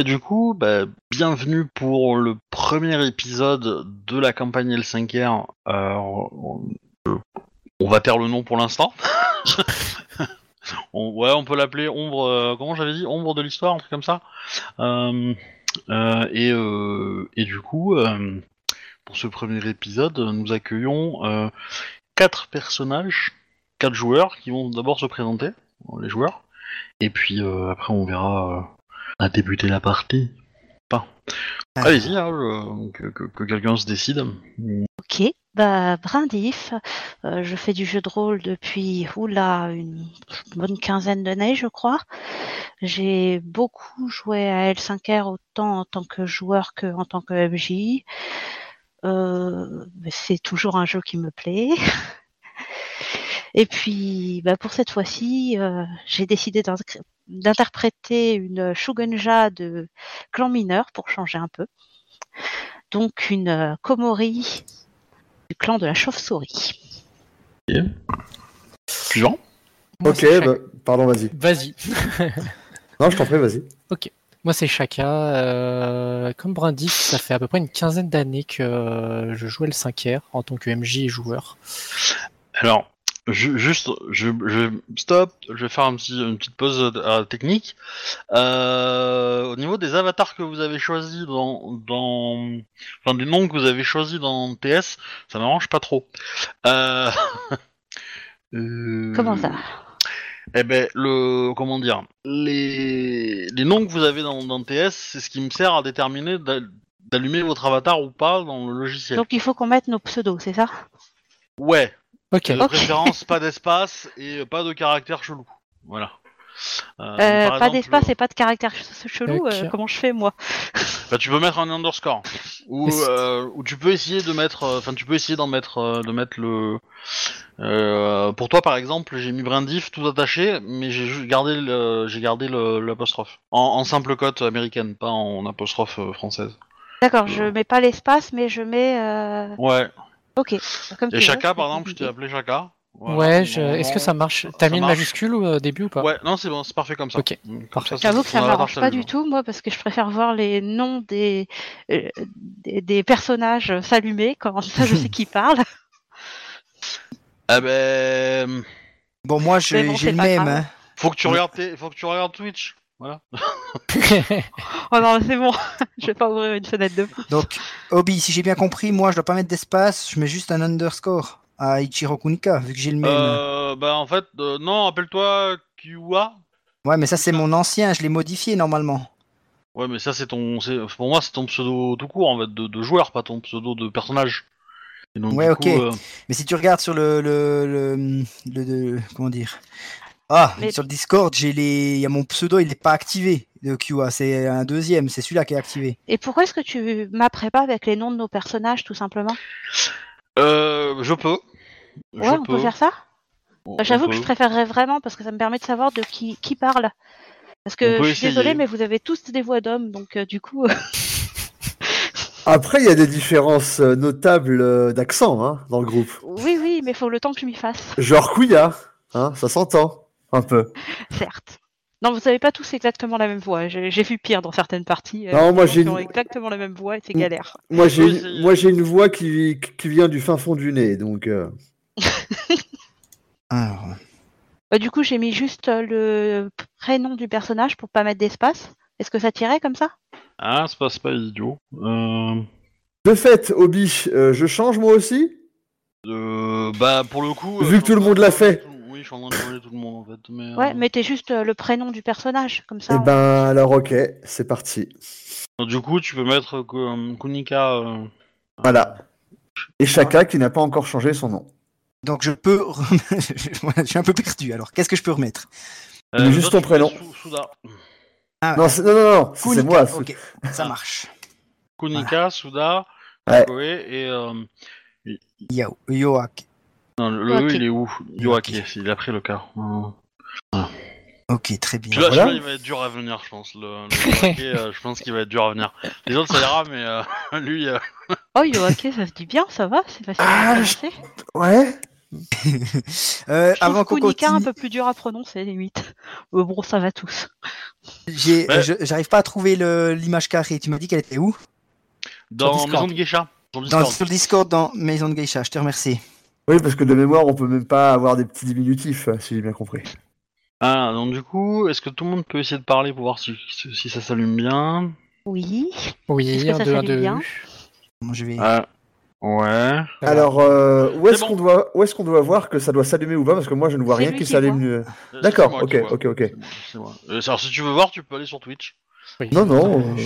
Et du coup, bah, bienvenue pour le premier épisode de la campagne L5R. Euh, on, va taire le nom pour l'instant. On- ouais, on peut l'appeler Ombre. euh, comment j'avais dit? Ombre de l'histoire, un truc comme ça. Euh, et, et du coup, pour ce premier épisode, nous accueillons quatre personnages, quatre joueurs qui vont d'abord se présenter, les joueurs, et puis après on verra à débuter la partie. Enfin, Ah. allez-y, hein, je- que, que- que quelqu'un se décide. Ok, bah Brindif, euh, je fais du jeu de rôle depuis oula une bonne quinzaine d'années, je crois. J'ai beaucoup joué à L5R autant en tant que joueur que en tant que MJ. Euh, c'est toujours un jeu qui me plaît. Et puis, bah, pour cette fois-ci, euh, j'ai décidé d'inc- d'interpréter une Shugenja de clan mineur pour changer un peu. Donc une euh, Komori du clan de la chauve-souris. Suivant Moi, Ok, bah, pardon, vas-y. Vas-y. Non, je t'en prie, vas-y. Moi, c'est Chaka. Euh, comme Brindis, ça fait à peu près une quinzaine d'années que euh, je joue le 5R en tant que MJ et joueur. Alors, ju- juste, je, je stop. Je vais faire un petit, une petite pause euh, technique. Euh, au niveau des avatars que vous avez choisis dans, dans, enfin des noms que vous avez choisis dans TS, ça m'arrange pas trop. Euh... Comment ça? Eh ben, le, comment dire, les, les noms que vous avez dans, dans TS, c'est ce qui me sert à déterminer d'a- d'allumer votre avatar ou pas dans le logiciel. Donc il faut qu'on mette nos pseudos, c'est ça? Ouais. Ok. De préférence, pas d'espace et pas de caractère chelou. Voilà. Euh, Euh, par Pas exemple, d'espace et pas de caractère ch- chelou, Ok. euh, comment je fais moi? Bah, tu peux mettre un underscore. Ou, Et c'est- euh, ou tu peux essayer de mettre. euh, Enfin, tu peux essayer d'en mettre, euh, de mettre le. euh, pour toi, par exemple, j'ai mis Brindif tout attaché, mais j'ai juste gardé le, j'ai gardé le- l'apostrophe en, en simple cote américaine, pas en apostrophe euh, française. D'accord, je mets pas l'espace, mais je mets. euh, Ouais. Ok. Comme Et Chaka, par exemple, je t'ai appelé Chaka. Voilà. Ouais, je- est-ce que ça marche? T'as mis une majuscule au début ou pas? Ouais, non, c'est bon, c'est parfait comme ça. Ok, parfait. ça, J'avoue que ça m'arrange pas du tout, moi, parce que je préfère voir les noms des, euh, des, des personnages s'allumer quand ça je sais qui parle. Ah ben. Bon, moi, Mais j'ai bon, le même. hein. Faut que tu regardes, tes- faut que tu regardes Twitch. Voilà. Oh non, c'est bon, je vais pas ouvrir une fenêtre de plus. Donc, Obi, si j'ai bien compris, moi, je dois pas mettre d'espace, je mets juste un underscore à Ichiro Kunika, vu que j'ai le même. Euh, bah en fait, euh, non, appelle-toi Kiwa. Ouais, mais ça, c'est mon ancien, je l'ai modifié normalement. Ouais, mais ça c'est ton, pour moi c'est ton pseudo tout court en fait de, de joueur, pas ton pseudo de personnage. Donc, Ouais, ok. coup, euh, Mais si tu regardes sur le. le, le, le- le- comment dire Ah, Mais- sur le Discord, j'ai les. Il y a mon pseudo, il n'est pas activé de QA, c'est un deuxième, c'est celui-là qui est activé. Et pourquoi est-ce que tu m'apprêtes pas avec les noms de nos personnages, tout simplement? Euh, je peux. Ouais, je on peut faire ça? Bah, J'avoue que je préférerais vraiment, parce que ça me permet de savoir de qui, qui parle. Parce que je suis désolée, mais vous avez tous des voix d'hommes, donc euh, du coup. Après, il y a des différences euh, notables euh, d'accent hein, dans le groupe. oui, oui, mais faut le temps que je m'y fasse, Genre Kuya, hein, ça s'entend un peu. certes. Non, vous avez pas tous exactement la même voix. J'ai j'ai vu pire dans certaines parties. euh, Non, moi, gens j'ai qui une- ont exactement la même voix et c'est Mm. galère. Moi, j'ai une, essayer. moi, j'ai une voix qui, qui vient du fin fond du nez, donc. euh, Alors, Bah, du coup, j'ai mis juste euh, le prénom du personnage pour pas mettre d'espace. Est-ce que ça tirait comme ça? Ah, c'est pas, c'est pas idiot. Euh, De fait, Obi, euh, je change moi aussi? Euh, bah pour le coup. Vu euh, que tout le monde de l'a fait. Oui, je suis en train de changer tout le monde en fait. Mais, Ouais, euh, mettez juste euh, le prénom du personnage, comme ça. Eh on- ben, alors, ok, c'est parti. Du coup, tu peux mettre euh, Kunika. euh, Voilà. Et Chaka qui n'a pas encore changé son nom. donc je peux. Je suis un peu perdu alors. Qu'est-ce que je peux remettre? Euh, juste toi, ton prénom. Sou- Souda. ah, Non, non, non, non, c'est Kunika, moi. c'est- Ok, ça marche. Kunika, Souda, Ouais. Et. euh, Yo, Yoak. Non, le. E, il est où. Yoaki, il a pris le cas. Euh, Ok, très bien. Celui-là, Voilà. celui-là, il va être dur à venir, je pense. Le, le euh, je pense qu'il va être dur à venir. Les autres, ça ira, mais euh, lui, euh, Oh, Yoake, ça se dit bien, ça va, c'est facile Ah, à je-. Ouais. Euh, Je trouve avant qu'on Kunika un continue. peu plus dur à prononcer, limite. Euh, bon, ça va tous. Ouais. je- j'arrive pas à trouver l'image carrée. Tu m'as dit qu'elle était où? Dans. Maison de Geisha. Sur dans, Discord. Sur le Discord dans Maison de Geisha. Je te remercie. Oui, parce que de mémoire, on peut même pas avoir des petits diminutifs, si j'ai bien compris. Ah, donc du coup, est-ce que tout le monde peut essayer de parler pour voir si, si ça s'allume bien? Oui. Est-ce Oui, que un, ça deux, un, s'allume deux. bien? Bon, je vais. Ah, ouais. Alors, euh, où est-ce bon. qu'on doit, où est-ce qu'on doit voir que ça doit s'allumer ou pas? Parce que moi, je ne vois C'est rien qui s'allume. euh. Euh, D'accord, ok, ok, ok. C'est moi, c'est moi. Euh, Alors si tu veux voir, tu peux aller sur Twitch. Oui. Non, non, Euh, euh,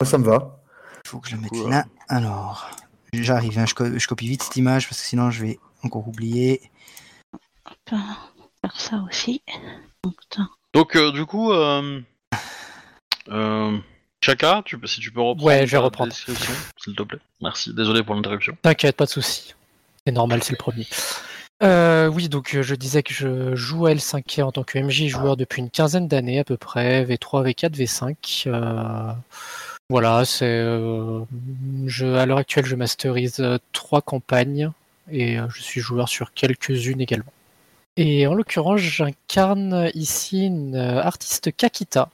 je- ça me va. Il faut que je le mette là. Alors, j'arrive. hein, je, co- je copie vite cette image parce que sinon je vais encore. On peut faire ça aussi. Donc, euh, du coup, euh, euh, Chaka, tu, peux- si tu peux reprendre Ouais, je vais reprendre. description, s'il te plaît. Merci, désolé pour l'interruption. T'inquiète, pas de souci. C'est normal, c'est le premier. Euh, oui, donc euh, je disais que je joue à L5R en tant que MJ joueur depuis une quinzaine d'années à peu près, V3, V4, V5. Euh, voilà, c'est. euh, je, à l'heure actuelle, je masterise trois campagnes et euh, je suis joueur sur quelques-unes également. Et en l'occurrence, j'incarne ici une euh, artiste Kakita,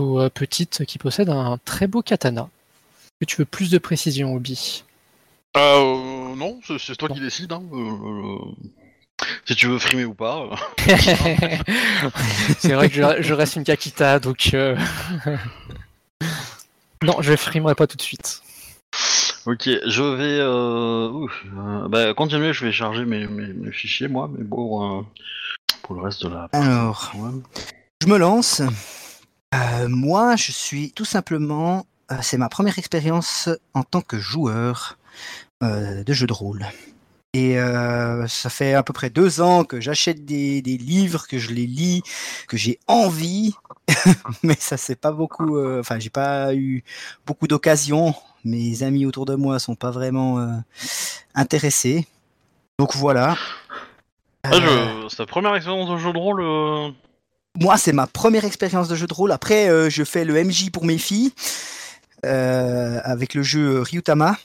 ou, euh, petite, qui possède un très beau katana. Est-ce que tu veux plus de précision, Obi? Euh, non, c'est toi qui décides. Hein. euh, si tu veux frimer ou pas. c'est vrai que je, je reste une Kakita, donc. euh, non, je frimerai pas tout de suite. Ok, je vais. Euh, ouf, euh, bah, continuer, je vais charger mes, mes, mes fichiers, moi, mais bon, euh, pour le reste de la. Alors, Ouais. je me lance. Euh, moi, je suis tout simplement. c'est ma première expérience en tant que joueur de jeu de rôle. Et euh, ça fait à peu près deux ans que j'achète des, des livres, que je les lis, que j'ai envie, mais ça c'est pas beaucoup. euh, Enfin, j'ai pas eu beaucoup d'occasions. Mes amis autour de moi sont pas vraiment euh, intéressés. Donc voilà. Ah. C'est ta première expérience de jeu de rôle Moi, c'est ma première expérience de jeu de rôle. Après, je fais le MJ pour mes filles avec le jeu Ryutama.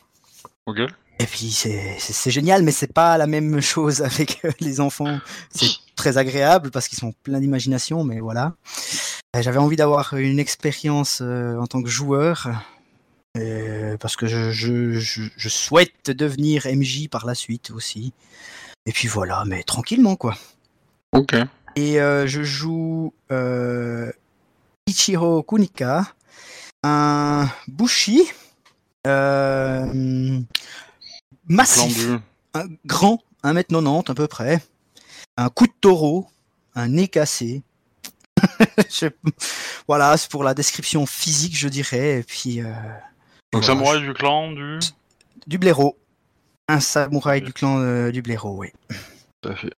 Ok. Et puis c'est génial, mais c'est pas la même chose avec euh, les enfants. C'est très agréable parce qu'ils sont pleins d'imagination, mais voilà. Euh, J'avais envie d'avoir une expérience euh, en tant que joueur. euh, parce que je, je, je, je souhaite devenir MJ par la suite aussi. Et puis voilà, mais tranquillement quoi. Ok. Et euh, je joue euh, Ichiro Kunika, un Bushi, euh, massif, un grand, 1m90 à peu près, un coup de taureau, un nez cassé. Je- voilà, c'est pour la description physique, je dirais. Et puis, euh, Donc voilà, samouraï du clan du. du blaireau. Un samouraï du clan euh, du blaireau, oui. Tout à fait.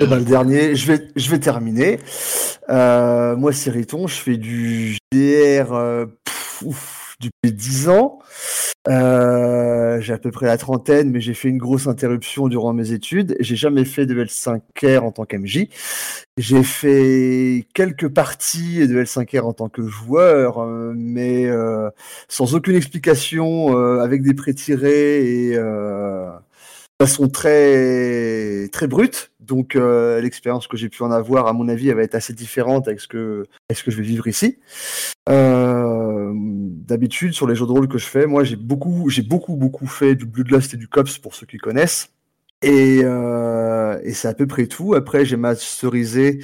Eh ben, le dernier, je vais, je vais terminer. Euh, moi, c'est Riton, je fais du JDR euh, pff, ouf, depuis 10 ans. Euh, j'ai à peu près la trentaine, mais j'ai fait une grosse interruption durant mes études. J'ai jamais fait de L5R en tant qu'MJ. J'ai fait quelques parties de L5R en tant que joueur, euh, mais euh, sans aucune explication, euh, avec des pré-tirés et euh, de façon très très brute. Donc euh, l'expérience que j'ai pu en avoir, à mon avis, elle va être assez différente avec ce que, avec ce que je vais vivre ici. Euh, D'habitude, sur les jeux de rôle que je fais, moi j'ai beaucoup, j'ai beaucoup beaucoup fait du Bloodlust et du Cops pour ceux qui connaissent. Et, euh, et c'est à peu près tout. Après, j'ai masterisé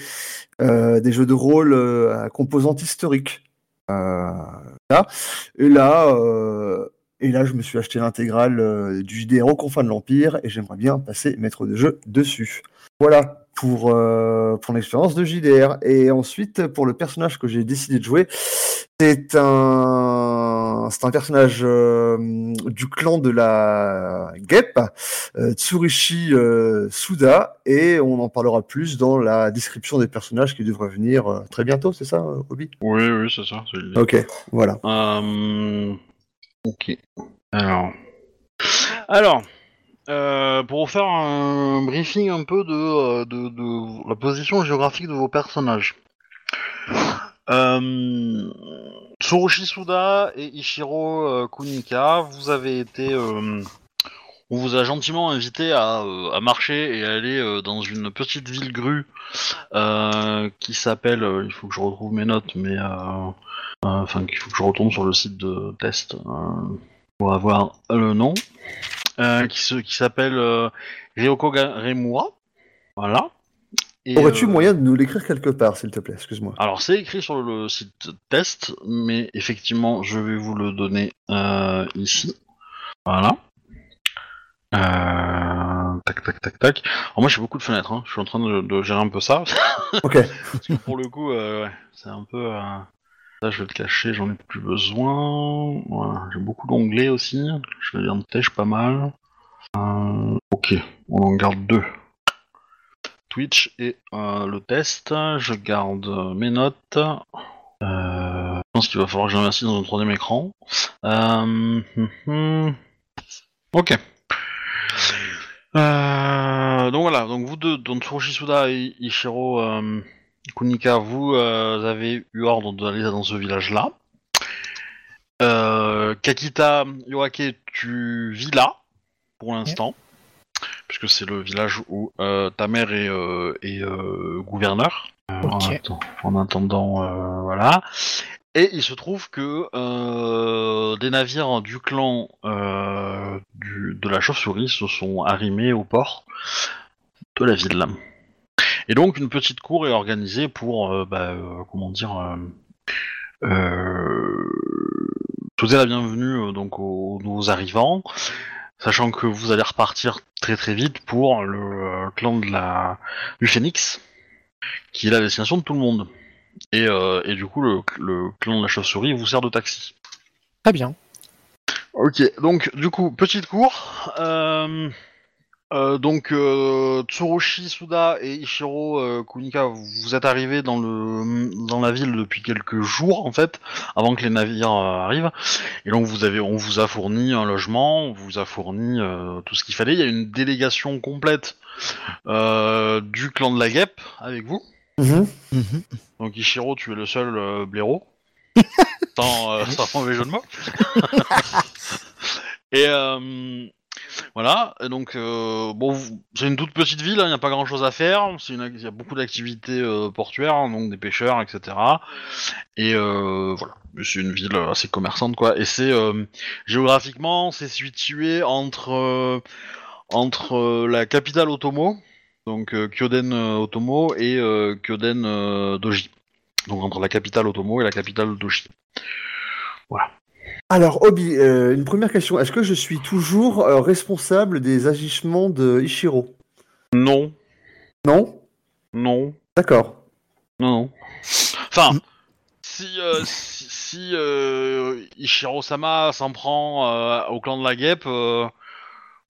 euh, des jeux de rôle euh, à composante historique. Là. Et là, et là, je me suis acheté l'intégrale du JDR confins de l'Empire et j'aimerais bien passer maître de jeu dessus. Voilà pour, euh, pour l'expérience de JDR. Et ensuite, pour le personnage que j'ai décidé de jouer, c'est un, c'est un personnage euh, du clan de la guêpe, euh, Tsurishi euh, Suda, et on en parlera plus dans la description des personnages qui devraient venir euh, très bientôt, c'est ça, Obi? Oui, oui, c'est ça. Ok, voilà. Euh, Ok. Alors. Alors. euh, pour vous faire un briefing un peu de, de, de la position géographique de vos personnages. Euh, Tsurushi Suda et Ichiro euh, Kunika, vous avez été euh, on vous a gentiment invité à, euh, marcher et à aller dans une petite ville grue qui s'appelle. il faut que je retrouve mes notes, mais enfin qu'il faut que je retourne sur le site de test pour avoir le nom. Qui s'appelle euh, Ryoko Ga- Remura. Voilà. Aurais-tu euh, moyen de nous l'écrire quelque part, s'il te plaît? Excuse-moi. alors c'est écrit sur le site test, mais effectivement je vais vous le donner euh, ici. Voilà. Euh, tac tac tac tac. Alors moi j'ai beaucoup de fenêtres, hein. je suis en train de, de gérer un peu ça. Ok. Parce que pour le coup, ouais, c'est un peu... Là je vais le cacher, j'en ai plus besoin. Voilà. J'ai beaucoup d'onglets aussi. Je vais en tèche pas mal. Ok, on en garde deux. Twitch et euh, le test. Je garde euh, mes notes. Euh, je pense qu'il va falloir que j'investisse dans un troisième écran. Ok. Donc voilà, donc vous deux, donc Tsurushi Suda et Ishiro euh, Kunika, vous avez eu ordre d'aller dans ce village-là. Kakita Yoake, tu vis là, pour l'instant, puisque c'est le village où euh, ta mère est, euh, est, euh, gouverneur. Euh, en, Ok. atten- en attendant, voilà. Et il se trouve que des navires du clan du- de la chauve-souris se sont arrimés au port de la ville. Et donc une petite cour est organisée pour, bah, comment dire, souhaiter la bienvenue donc aux nouveaux arrivants, sachant que vous allez repartir très très vite pour le euh, clan de la du Phénix, qui est la destination de tout le monde. Et, euh, et du coup, le, le clan de la chauve-souris vous sert de taxi. Très bien. Ok, donc du coup, petite cour. Euh, euh, donc euh, Tsurushi Suda et Ishiro euh, Kunika, vous êtes arrivés dans le dans la ville depuis quelques jours en fait, avant que les navires euh, arrivent. Et donc vous avez, on vous a fourni un logement, on vous a fourni euh, tout ce qu'il fallait. Il y a une délégation complète euh, du clan de la guêpe avec vous. Mhm. Mhm. Donc Ishiro, tu es le seul euh, blaireau. sans, euh, sans mauvais jeu de mots. et euh, voilà, et donc euh, bon, c'est une toute petite ville, il n'y a pas grand chose à faire. Il y a beaucoup d'activités euh, portuaires, hein, donc des pêcheurs, etc. Et euh, voilà, c'est une ville assez commerçante, quoi. Et c'est géographiquement, c'est situé entre entre la capitale Otomo, donc Kyoden Otomo et Kyoden Doji. Donc entre la capitale Otomo et la capitale Doji. Alors, Obi, euh, une première question. Est-ce que je suis toujours euh, responsable des agissements de Ishiro Non, Non? Non, D'accord. non, non. Enfin, Mm. si, euh, si, si, euh, Ishiro-sama s'en prend euh, au clan de la guêpe, euh,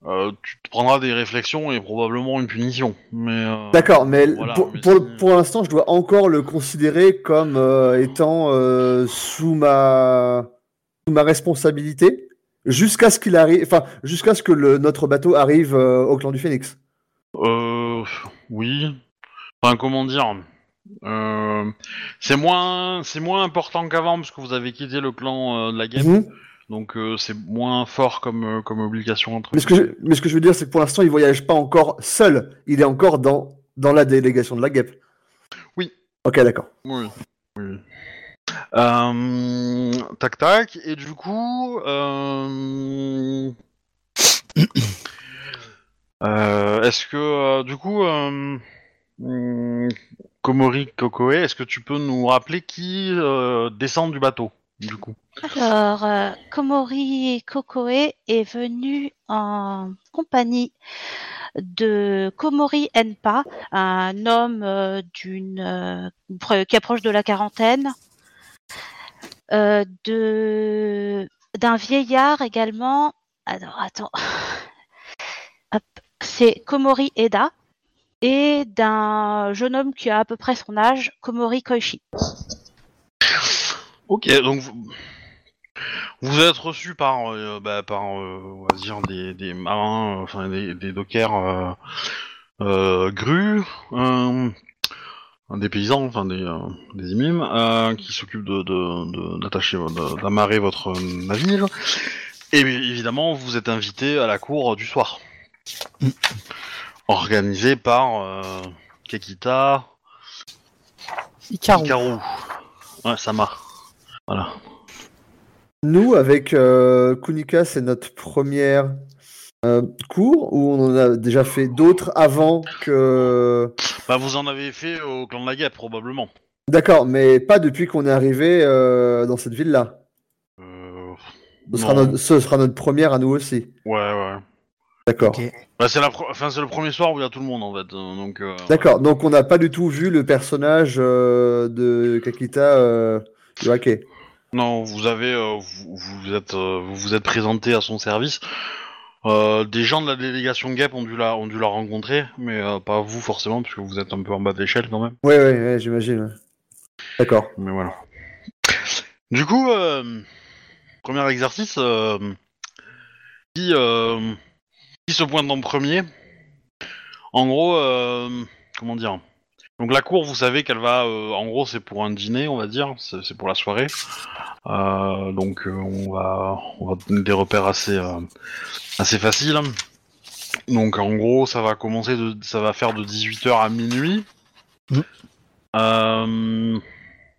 euh, tu te prendras des réflexions et probablement une punition. Mais euh, D'accord, mais, Voilà, pour, mais pour, si- pour l'instant, je dois encore le considérer comme euh, étant euh, sous ma ma responsabilité jusqu'à ce qu'il arrive, enfin jusqu'à ce que le, notre bateau arrive euh, au clan du Phénix. Euh, oui. Enfin, comment dire euh, C'est moins, c'est moins important qu'avant parce que vous avez quitté le clan euh, de la guêpe, Mhm. donc c'est moins fort comme comme obligation entre. Mais ce que je, mais ce que je veux dire, c'est que pour l'instant, il voyage pas encore seul. Il est encore dans dans la délégation de la guêpe. Oui. Ok, d'accord. Oui. oui. Euh, tac tac. Et du coup, euh, euh, est-ce que du coup, hum, Komori Kokoe, est-ce que tu peux nous rappeler qui descend du bateau du coup? Alors, Komori Kokoe est venu en compagnie de Komori Enpa, un homme d'une qui approche de la quarantaine, de d'un vieillard également. Attends. C'est Komori Eda et d'un jeune homme qui a à peu près son âge, Komori Koichi. Ok, donc vous, êtes reçu par, euh, bah, par euh, on va dire des, des marins, euh, enfin des, dockers euh, euh, grues, euh, des paysans, enfin des, euh, des imimes, euh, qui s'occupent de, de, de- d'attacher, de- d'amarrer votre navire. Et évidemment, vous êtes invité à la cour du soir. Mm. Organisée par euh, Kekita, Ikaru. Hikaru. Ouais, Sama. Voilà. Nous, avec euh, Kunika, c'est notre première euh, cours ou on en a déjà fait d'autres avant que. Bah, vous en avez fait au clan de la guêpe, probablement. D'accord, mais pas depuis qu'on est arrivé euh, dans cette ville-là. Euh, Ce, sera non. notre- ce sera notre première à nous aussi. Ouais, ouais. D'accord. Ok. Bah, c'est la pro- enfin, c'est le premier soir où il y a tout le monde, en fait. euh, Donc, euh, D'accord, donc on n'a pas du tout vu le personnage euh, de Kakita euh, Iwake. Non, vous avez, euh, vous, vous êtes, euh, vous vous êtes présenté à son service. Euh, des gens de la délégation GEP ont dû la, ont dû la rencontrer, mais euh, pas vous forcément, puisque vous êtes un peu en bas de l'échelle quand même. Ouais, ouais, ouais, j'imagine. D'accord. Mais voilà. Du coup, euh, premier exercice, qui, qui se pointe en premier? En gros, comment dire? Donc la cour, vous savez qu'elle va, euh, en gros, c'est pour un dîner, on va dire, c'est pour la soirée. Euh, donc euh, on va, on va donner des repères assez, assez faciles. Donc en gros, ça va commencer, de, ça va faire de 18h à minuit. Euh,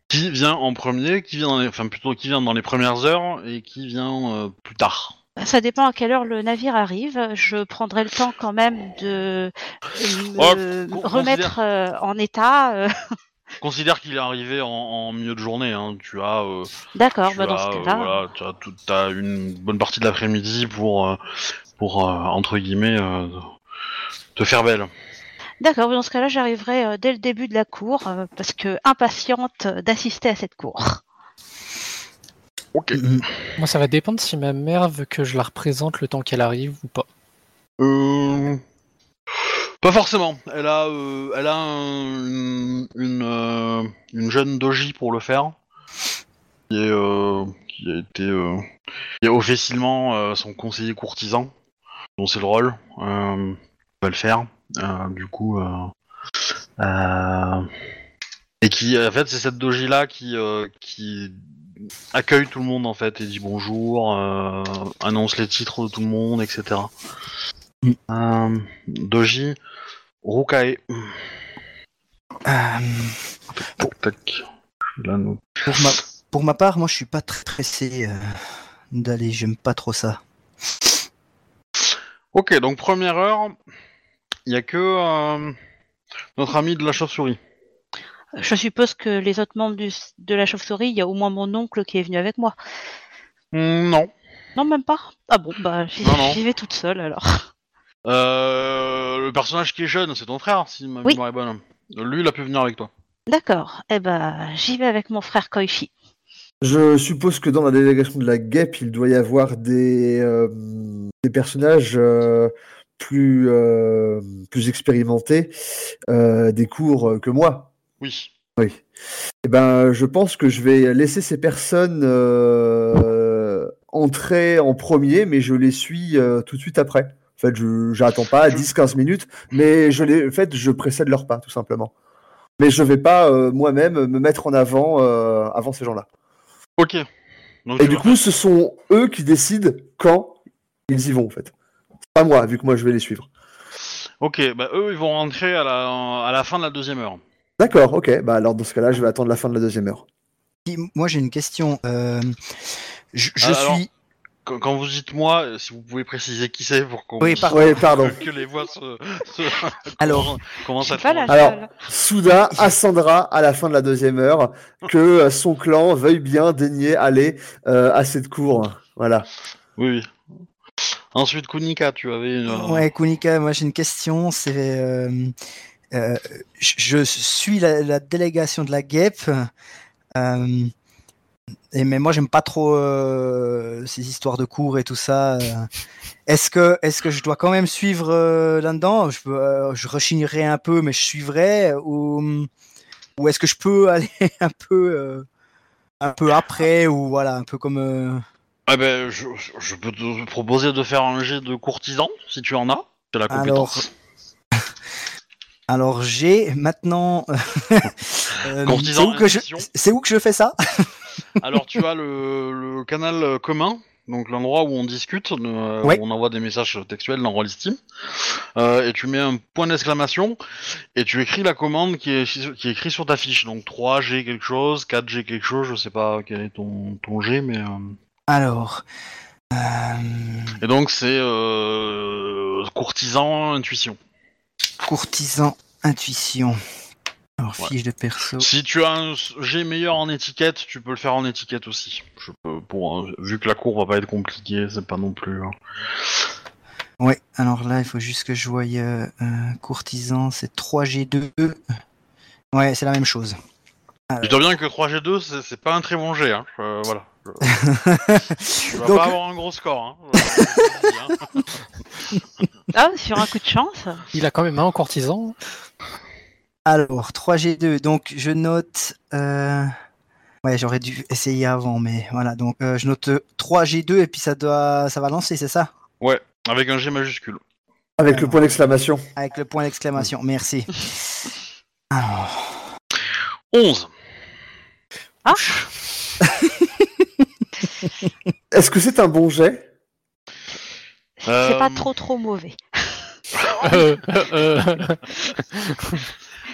qui vient en premier, qui vient dans les, enfin plutôt qui vient dans les premières heures et qui vient plus tard. Ça dépend à quelle heure le navire arrive. Je prendrai le temps quand même de me Oh, remettre euh, en état. euh. Considère qu'il est arrivé en, en milieu de journée. Hein. Tu as, euh, D'accord, bah dans ce cas-là. voilà, tu as, tout- une bonne partie de l'après-midi pour, euh, pour euh, entre guillemets, te faire belle. D'accord, dans ce cas-là, j'arriverai dès le début de la cour parce que impatiente d'assister à cette cour. Ok. Mhm. Moi, ça va dépendre si ma mère veut que je la représente le temps qu'elle arrive ou pas. Euh... Pas forcément. Elle a, euh, elle a un- une, une, euh, une jeune doji pour le faire, qui, est, euh, qui a été, qui est officiellement son conseiller courtisan, dont c'est le rôle. Euh, va le faire. Du coup, et qui, en fait, c'est cette doji là qui, qui accueille tout le monde en fait et dit bonjour, euh, annonce les titres de tout le monde, etc. Mm. Euh, Doji, Rukae. Euh, Tac, pour, ma, pour ma part, moi je suis pas très pressé d'aller, j'aime pas trop ça. Ok, donc première heure, il y a que notre ami de la chauve-souris. Je suppose que les autres membres du- de la chauve-souris, il y a au moins mon oncle qui est venu avec moi. Hmm, non. Non, même pas. Ah bon, bah j'y vais toute seule alors. Euh, le personnage qui est jeune, c'est ton frère, si ma Oui. mémoire est bonne. Lui, il a pu venir avec toi. D'accord. Eh ben, j'y vais avec mon frère Koichi. Je suppose que dans la délégation de la guêpe, il doit y avoir des, euh, des personnages euh, plus, euh, plus expérimentés, euh, des cours euh, que moi. Oui. Oui. Eh ben, je pense que je vais laisser ces personnes euh, entrer en premier, mais je les suis euh, tout de suite après. En fait, je j'attends pas Je- 10-15 minutes, mais je les, en fait, je précède leur pas, tout simplement. Mais je vais pas euh, moi-même me mettre en avant avant ces gens-là. Ok. Donc, Et du coup, ce sont eux qui décident quand ils y vont, en fait. Pas moi, vu que moi je vais les suivre. Ok, bah eux, ils vont rentrer à la, à la fin de la deuxième heure. D'accord, ok. Bah alors dans ce cas-là, je vais attendre la fin de la deuxième heure. Moi j'ai une question. euh, je je Ah, alors- suis. Quand, quand vous dites moi, euh, si vous pouvez préciser qui c'est pour qu'on Oui, pardon. Ouais, pardon. que, les voix se, se Alors, commencent à Je suis pas la Alors- seule. Soudain, Assandra, à la fin de la deuxième heure, que son clan veuille bien daigner aller euh, à cette cour. Voilà. Oui, oui. Ensuite, Kunika, tu avais une... Ouais, Kunika, moi j'ai une question. C'est, euh, euh, je suis la, la délégation de la GEP, euh, et mais moi j'aime pas trop euh, ces histoires de cours et tout ça. Est-ce que, est-ce que je dois quand même suivre là-dedans? Je, je rechignerai un peu, mais je suivrai, ou, ou est-ce que je peux aller un peu, un peu après, ou voilà, un peu comme. Ah ben, je, je peux te proposer de faire un jet de courtisan, si tu en as. C'est la compétence. Alors j'ai maintenant. euh, c'est où que je intuition. c'est où que je fais ça? Alors, tu as le, le canal commun donc l'endroit où on discute, euh, Ouais. où on envoie des messages textuels dans Rollistim, euh, et tu mets un point d'exclamation, et tu écris la commande qui est, qui est écrit sur ta fiche. Donc 3G quelque chose, 4G quelque chose, je sais pas quel est ton, ton G, mais... Alors. Et donc c'est courtisan, intuition. Courtisan, intuition. Alors, Ouais. fiche de perso. Si tu as un G meilleur en étiquette, tu peux le faire en étiquette aussi. Je peux, pour, euh, vu que la cour va pas être compliquée, c'est pas non plus... hein. Ouais, alors là, il faut juste que je voie euh, euh, courtisan, c'est 3G2. Ouais, c'est la même chose. Je dois bien que 3G2, c'est- pas un très bon G, hein. Je- voilà. Tu vas Donc- pas avoir un gros score, hein. Ah, sur un coup de chance. Il a quand même un en courtisan. Alors, 3G2, donc je note. euh, Ouais, j'aurais dû essayer avant, mais voilà. Donc, euh, je note 3G2 et puis ça doit, ça va lancer, c'est ça? Ouais, avec un G majuscule. Avec le point d'exclamation. Avec le point d'exclamation. Merci. Alors, 11. Ah, Est-ce que c'est un bon jet? C'est Euh, pas trop trop mauvais. Euh, euh, C'est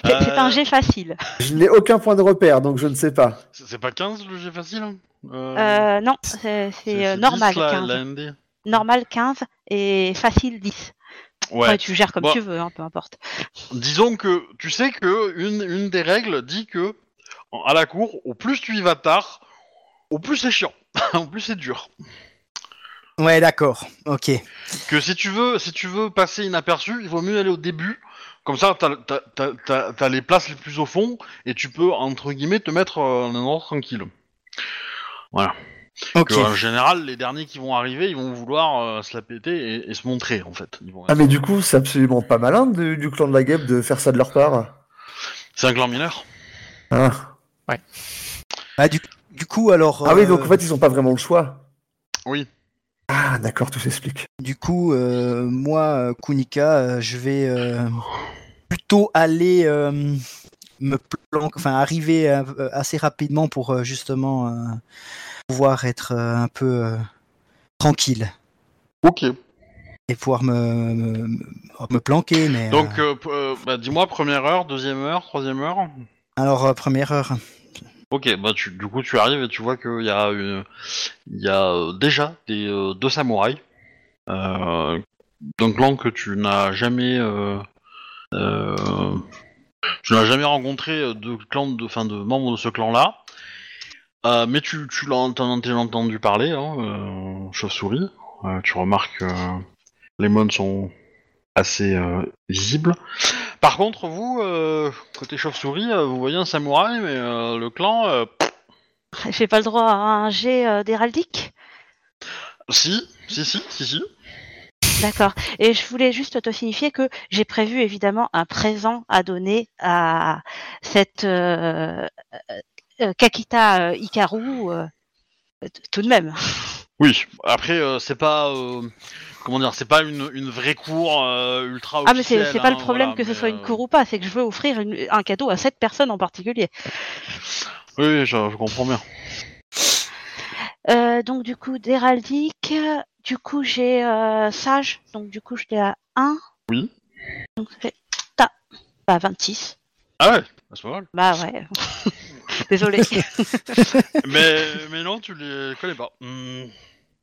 c'est Euh, un jet facile. Je n'ai aucun point de repère, donc je ne sais pas. C'est pas 15 le G facile hein? Euh, Euh, non, c'est c'est, euh, 10, normal la, 15. la ND. Normal 15 et facile 10. Ouais. Après, tu gères comme Bon. tu veux, hein, peu importe. Disons que tu sais que une, une des règles dit que à la cour, au plus tu y vas tard, au plus c'est chiant, au plus c'est dur. Ouais, d'accord. Ok. Que si tu veux, si tu veux passer inaperçu, il vaut mieux aller au début. Comme ça, t'as, t'as les places les plus au fond et tu peux entre guillemets te mettre euh, en un endroit tranquille. Ok. Que, en général, les derniers qui vont arriver, ils vont vouloir euh, se la péter et, et se montrer en fait. Ils vont- Ah mais du coup, c'est absolument pas malin de- du clan de la guêpe de faire ça de leur part. C'est un clan mineur. Hein Bah, du, du coup, alors. Ah oui, euh, donc en fait, ils ont pas vraiment le choix. Oui. Ah d'accord, tout s'explique. Du coup, euh, moi, Kunika, euh, je vais euh, plutôt aller euh, me planquer, enfin arriver euh, assez rapidement pour euh, justement euh, pouvoir être euh, un peu euh, tranquille Ok. et pouvoir me, me, me planquer. Mais Donc, euh, euh, euh, bah, dis-moi première heure, deuxième heure, troisième heure. alors euh, première heure. Ok, bah tu, du coup tu arrives et tu vois qu'il y a, une- il y a euh, déjà des, euh, deux samouraïs euh, d'un clan que tu n'as jamais, tu n'as jamais rencontré de clan, de, de membres de ce clan-là, mais tu, tu l'as t'en as déjà entendu parler, hein, chauve-souris. Tu remarques que les mônes sont assez euh, visibles. Par contre, vous, euh, côté chauve-souris, euh, vous voyez un samouraï, mais le clan, J'ai pas le droit à un jet d'héraldique? Si, si, si, si, si. D'accord. Et je voulais juste te signifier que j'ai prévu évidemment un présent à donner à cette euh, euh, Kakita euh, Hikaru, tout de même. Oui. Après, c'est pas, comment dire, c'est pas une, une vraie cour euh, ultra. Ah mais c'est pas hein, le problème voilà, que ce soit une euh, cour ou pas, c'est que je veux offrir une- un cadeau à cette personne en particulier. Oui, je, je comprends bien. Euh, donc du coup d'héraldique, du coup j'ai euh, sage, donc du coup j'étais à 1. Oui. Donc ça fait ta, bah 26. Ah ouais, c'est pas mal. Bah ouais. Désolé. mais, mais non, tu les connais pas. Hmm.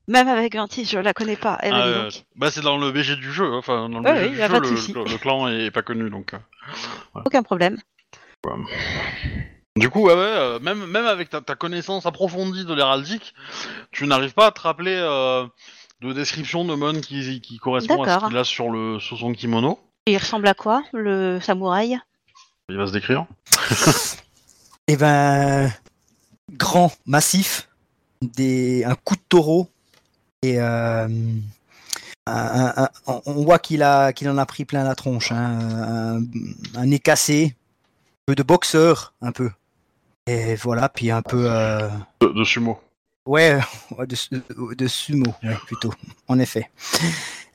Même avec 26, je la connais pas. Eh ben, Ah, dis euh, donc. bah c'est dans le BG du jeu, hein, enfin dans le Ouais, BG oui, du y a jeu, pas de le, souci. le- le clan est pas connu donc. euh. Aucun problème. Du coup, ouais, ouais, euh, même, même avec ta, ta connaissance approfondie de l'héraldique, tu n'arrives pas à te rappeler euh, de description de Mon qui, qui correspond à ce D'accord. qu'il a sur, le, sur son kimono. Et il ressemble à quoi, le samouraï? Il va se décrire. Eh ben, grand, massif, des, un coup de taureau et euh, un- un- un- on on voit qu'il a qu'il en a pris plein la tronche, hein, un, un nez cassé, un peu de boxeur, un peu. Et voilà, puis un peu, euh, De, de sumo. ouais, de, su- de sumo, plutôt, en effet.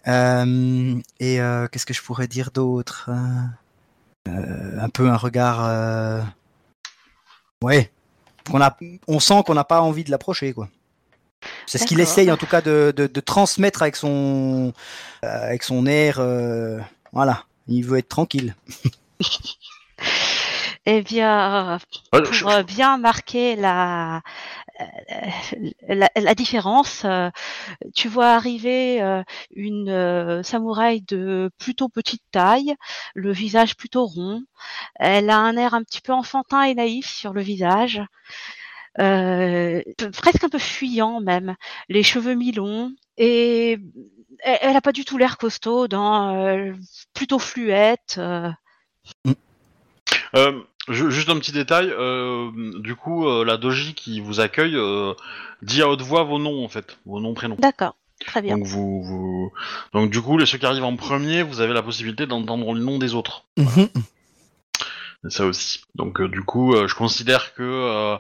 Euh, et euh, qu'est-ce que je pourrais dire d'autre euh, Un peu un regard, ouais, a, on sent qu'on n'a pas envie de l'approcher, quoi. C'est ce qu'il essaye en tout cas de, de, de transmettre avec son, euh, avec son air. euh, voilà, il veut être tranquille. Eh bien, pour euh, bien marquer la, la, la différence, euh, tu vois arriver euh, une euh, samouraï de plutôt petite taille, le visage plutôt rond. Elle a un air un petit peu enfantin et naïf sur le visage, euh, presque un peu fuyant même, les cheveux mi-longs et elle, elle a pas du tout l'air costaud, dans euh, plutôt fluette. euh, Euh, ju- juste un petit détail, euh, du coup, euh, la doji qui vous accueille euh, dit à haute voix vos noms en fait, vos noms prénoms. D'accord, très bien. Donc vous, vous, donc du coup, les ceux qui arrivent en premier, vous avez la possibilité d'entendre le nom des autres. C'est ça aussi. Donc euh, du coup, euh, je considère que euh,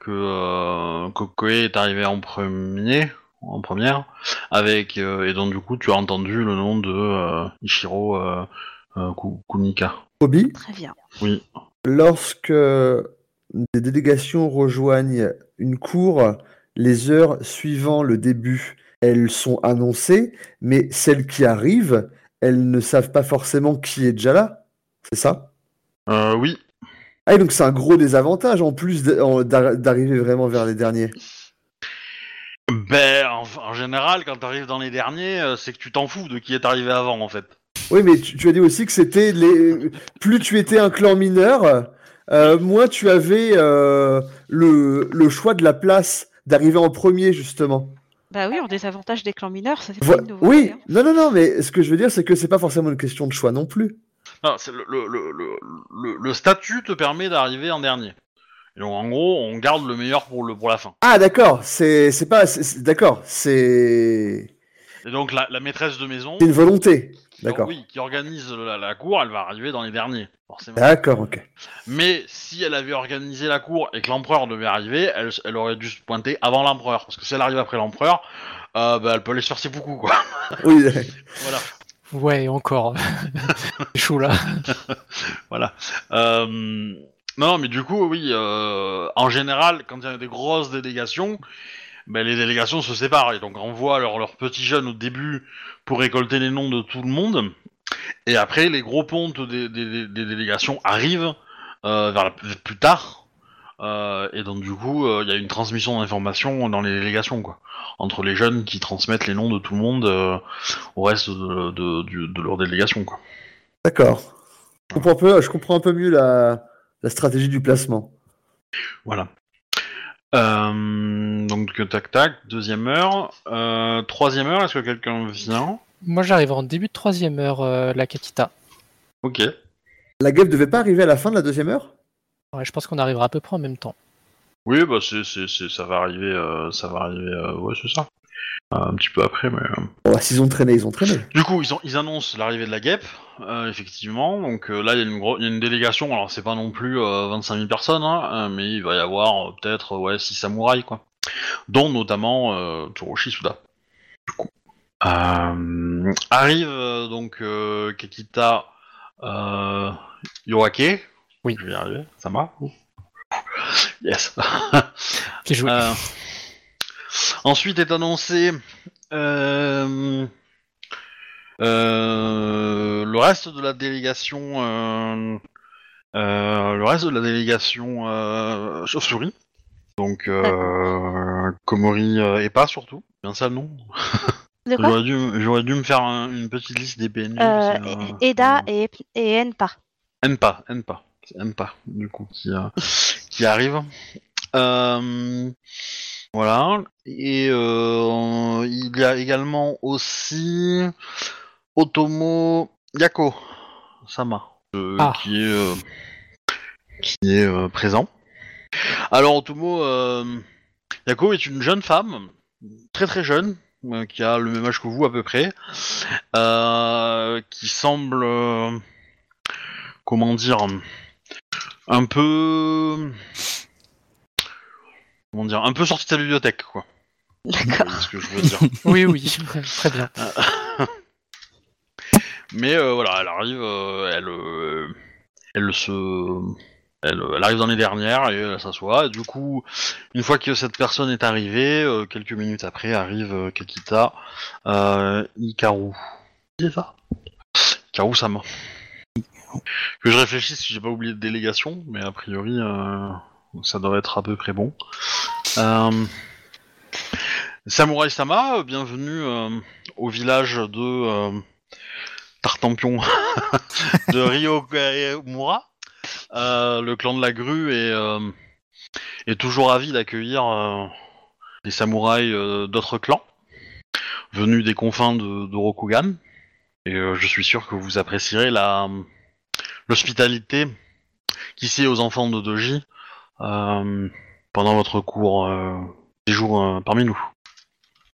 que euh, Koei est arrivé en premier, en première, avec euh, et donc du coup, tu as entendu le nom de euh, Ichiro euh, euh, Ku- Kunika. Obi, Très bien. Oui. lorsque des délégations rejoignent une cour, les heures suivant le début, elles sont annoncées, mais celles qui arrivent, elles ne savent pas forcément qui est déjà là. C'est ça? Euh, oui. Ah, et donc c'est un gros désavantage en plus d'arriver vraiment vers les derniers. Ben, en, en général, quand t'arrives dans les derniers, euh, c'est que tu t'en fous de qui est arrivé avant, en fait. Oui, mais tu, tu as dit aussi que c'était les. Plus tu étais un clan mineur, euh, moins tu avais euh, le, le choix de la place d'arriver en premier, justement. Bah oui, on désavantage des clans mineurs, ça c'est Vo- pas une nouveauté. oui, hein. non, non, non, mais ce que je veux dire, c'est que c'est pas forcément une question de choix non plus. Non, c'est le, le, le, le, le- le statut te permet d'arriver en dernier. Et donc, en gros, on garde le meilleur pour, le, pour la fin. Ah, d'accord, c'est pas. D'accord, c'est Et donc, la, la maîtresse de maison, c'est une volonté. D'accord. oui, qui organise la, la cour, elle va arriver dans les derniers, forcément. D'accord, ok. Mais si elle avait organisé la cour et que l'empereur devait arriver, elle, elle aurait dû se pointer avant l'empereur. Parce que si elle arrive après l'empereur, euh, bah, elle peut aller se faire ses beaucoup, quoi. Oui, voilà. Ouais, encore. C'est chaud là. Voilà. Euh, non, mais du coup, oui, euh, en général, quand il y a des grosses délégations, ben, les délégations se séparent et donc envoient leurs leurs petits jeunes au début pour récolter les noms de tout le monde. Et après, les gros pontes des, des- des- des délégations arrivent euh, vers la, plus tard. Euh, et donc, du coup, euh, il y a une transmission d'informations dans les délégations, quoi. Entre les jeunes qui transmettent les noms de tout le monde euh, au reste de, de, du- de leur délégation, quoi. d'accord. Je comprends un peu, je comprends un peu mieux la, la stratégie du placement. Voilà. Euh, donc tac tac, deuxième heure. Euh, troisième heure, est-ce que quelqu'un vient? Moi j'arrive en début de troisième heure, euh, la Kakita. Ok. La guêpe devait pas arriver à la fin de la deuxième heure? Ouais, je pense qu'on arrivera à peu près en même temps. Oui, bah c'est, c'est, c'est- ça va arriver, euh, ça va arriver, euh, ouais c'est ça. Euh, un petit peu après, mais. euh. Bon, bah, s'ils ont traîné, ils ont traîné. Du coup, ils, ont, ils annoncent l'arrivée de la guêpe, euh, effectivement. Donc euh, là, il y, a une y a une délégation. Alors c'est pas non plus euh, 25 000 personnes, hein, mais il va y avoir euh, peut-être ouais 6 samouraïs quoi, dont notamment euh, Tsurushi Suda. Du coup, Euh, arrive donc euh, Kekita euh, Yoake. Oui. Je vais y arriver. Ça va Yes. Qui joue? Euh, ensuite est annoncé euh, euh, le reste de la délégation. euh, euh, le reste de la délégation euh, chauve-souris. Donc euh, Komori euh, et pas surtout. Bien ça le nom? De quoi? J'aurais dû, j'aurais dû me faire un- une petite liste des PNJ. euh, c'est, euh, Eda euh, et, et Enpa. Enpa, C'est Enpa du coup qui, euh, qui arrive. Euh, voilà. Et euh, il y a également aussi Otomo Yako Sama Ah. qui est qui est présent. Alors Otomo Yako est une jeune femme, très très jeune, qui a le même âge que vous à peu près, euh, qui semble euh, comment dire, un peu, comment dire, un peu sorti de sa bibliothèque, quoi. D'accord. C'est ce que je veux dire. Oui, oui, très bien. Mais euh, voilà, elle arrive, euh, elle, euh, elle se, elle, elle arrive dans les dernières et elle s'assoit. Et du coup, une fois que cette personne est arrivée, euh, quelques minutes après arrive euh, Kakita euh, Hikaru. C'est ça Hikaru Sama. Que je réfléchisse si j'ai pas oublié de délégation, mais a priori, euh, ça doit être à peu près bon. Euh, Samurai Sama, bienvenue euh, au village de Tartampion de Ryomura. Euh, le clan de la grue est, est toujours ravi d'accueillir des samouraïs d'autres clans venus des confins de, de Rokugan. Et je suis sûr que vous apprécierez la l'hospitalité qu'ici aux enfants de Doji euh, pendant votre court euh, séjour euh, parmi nous.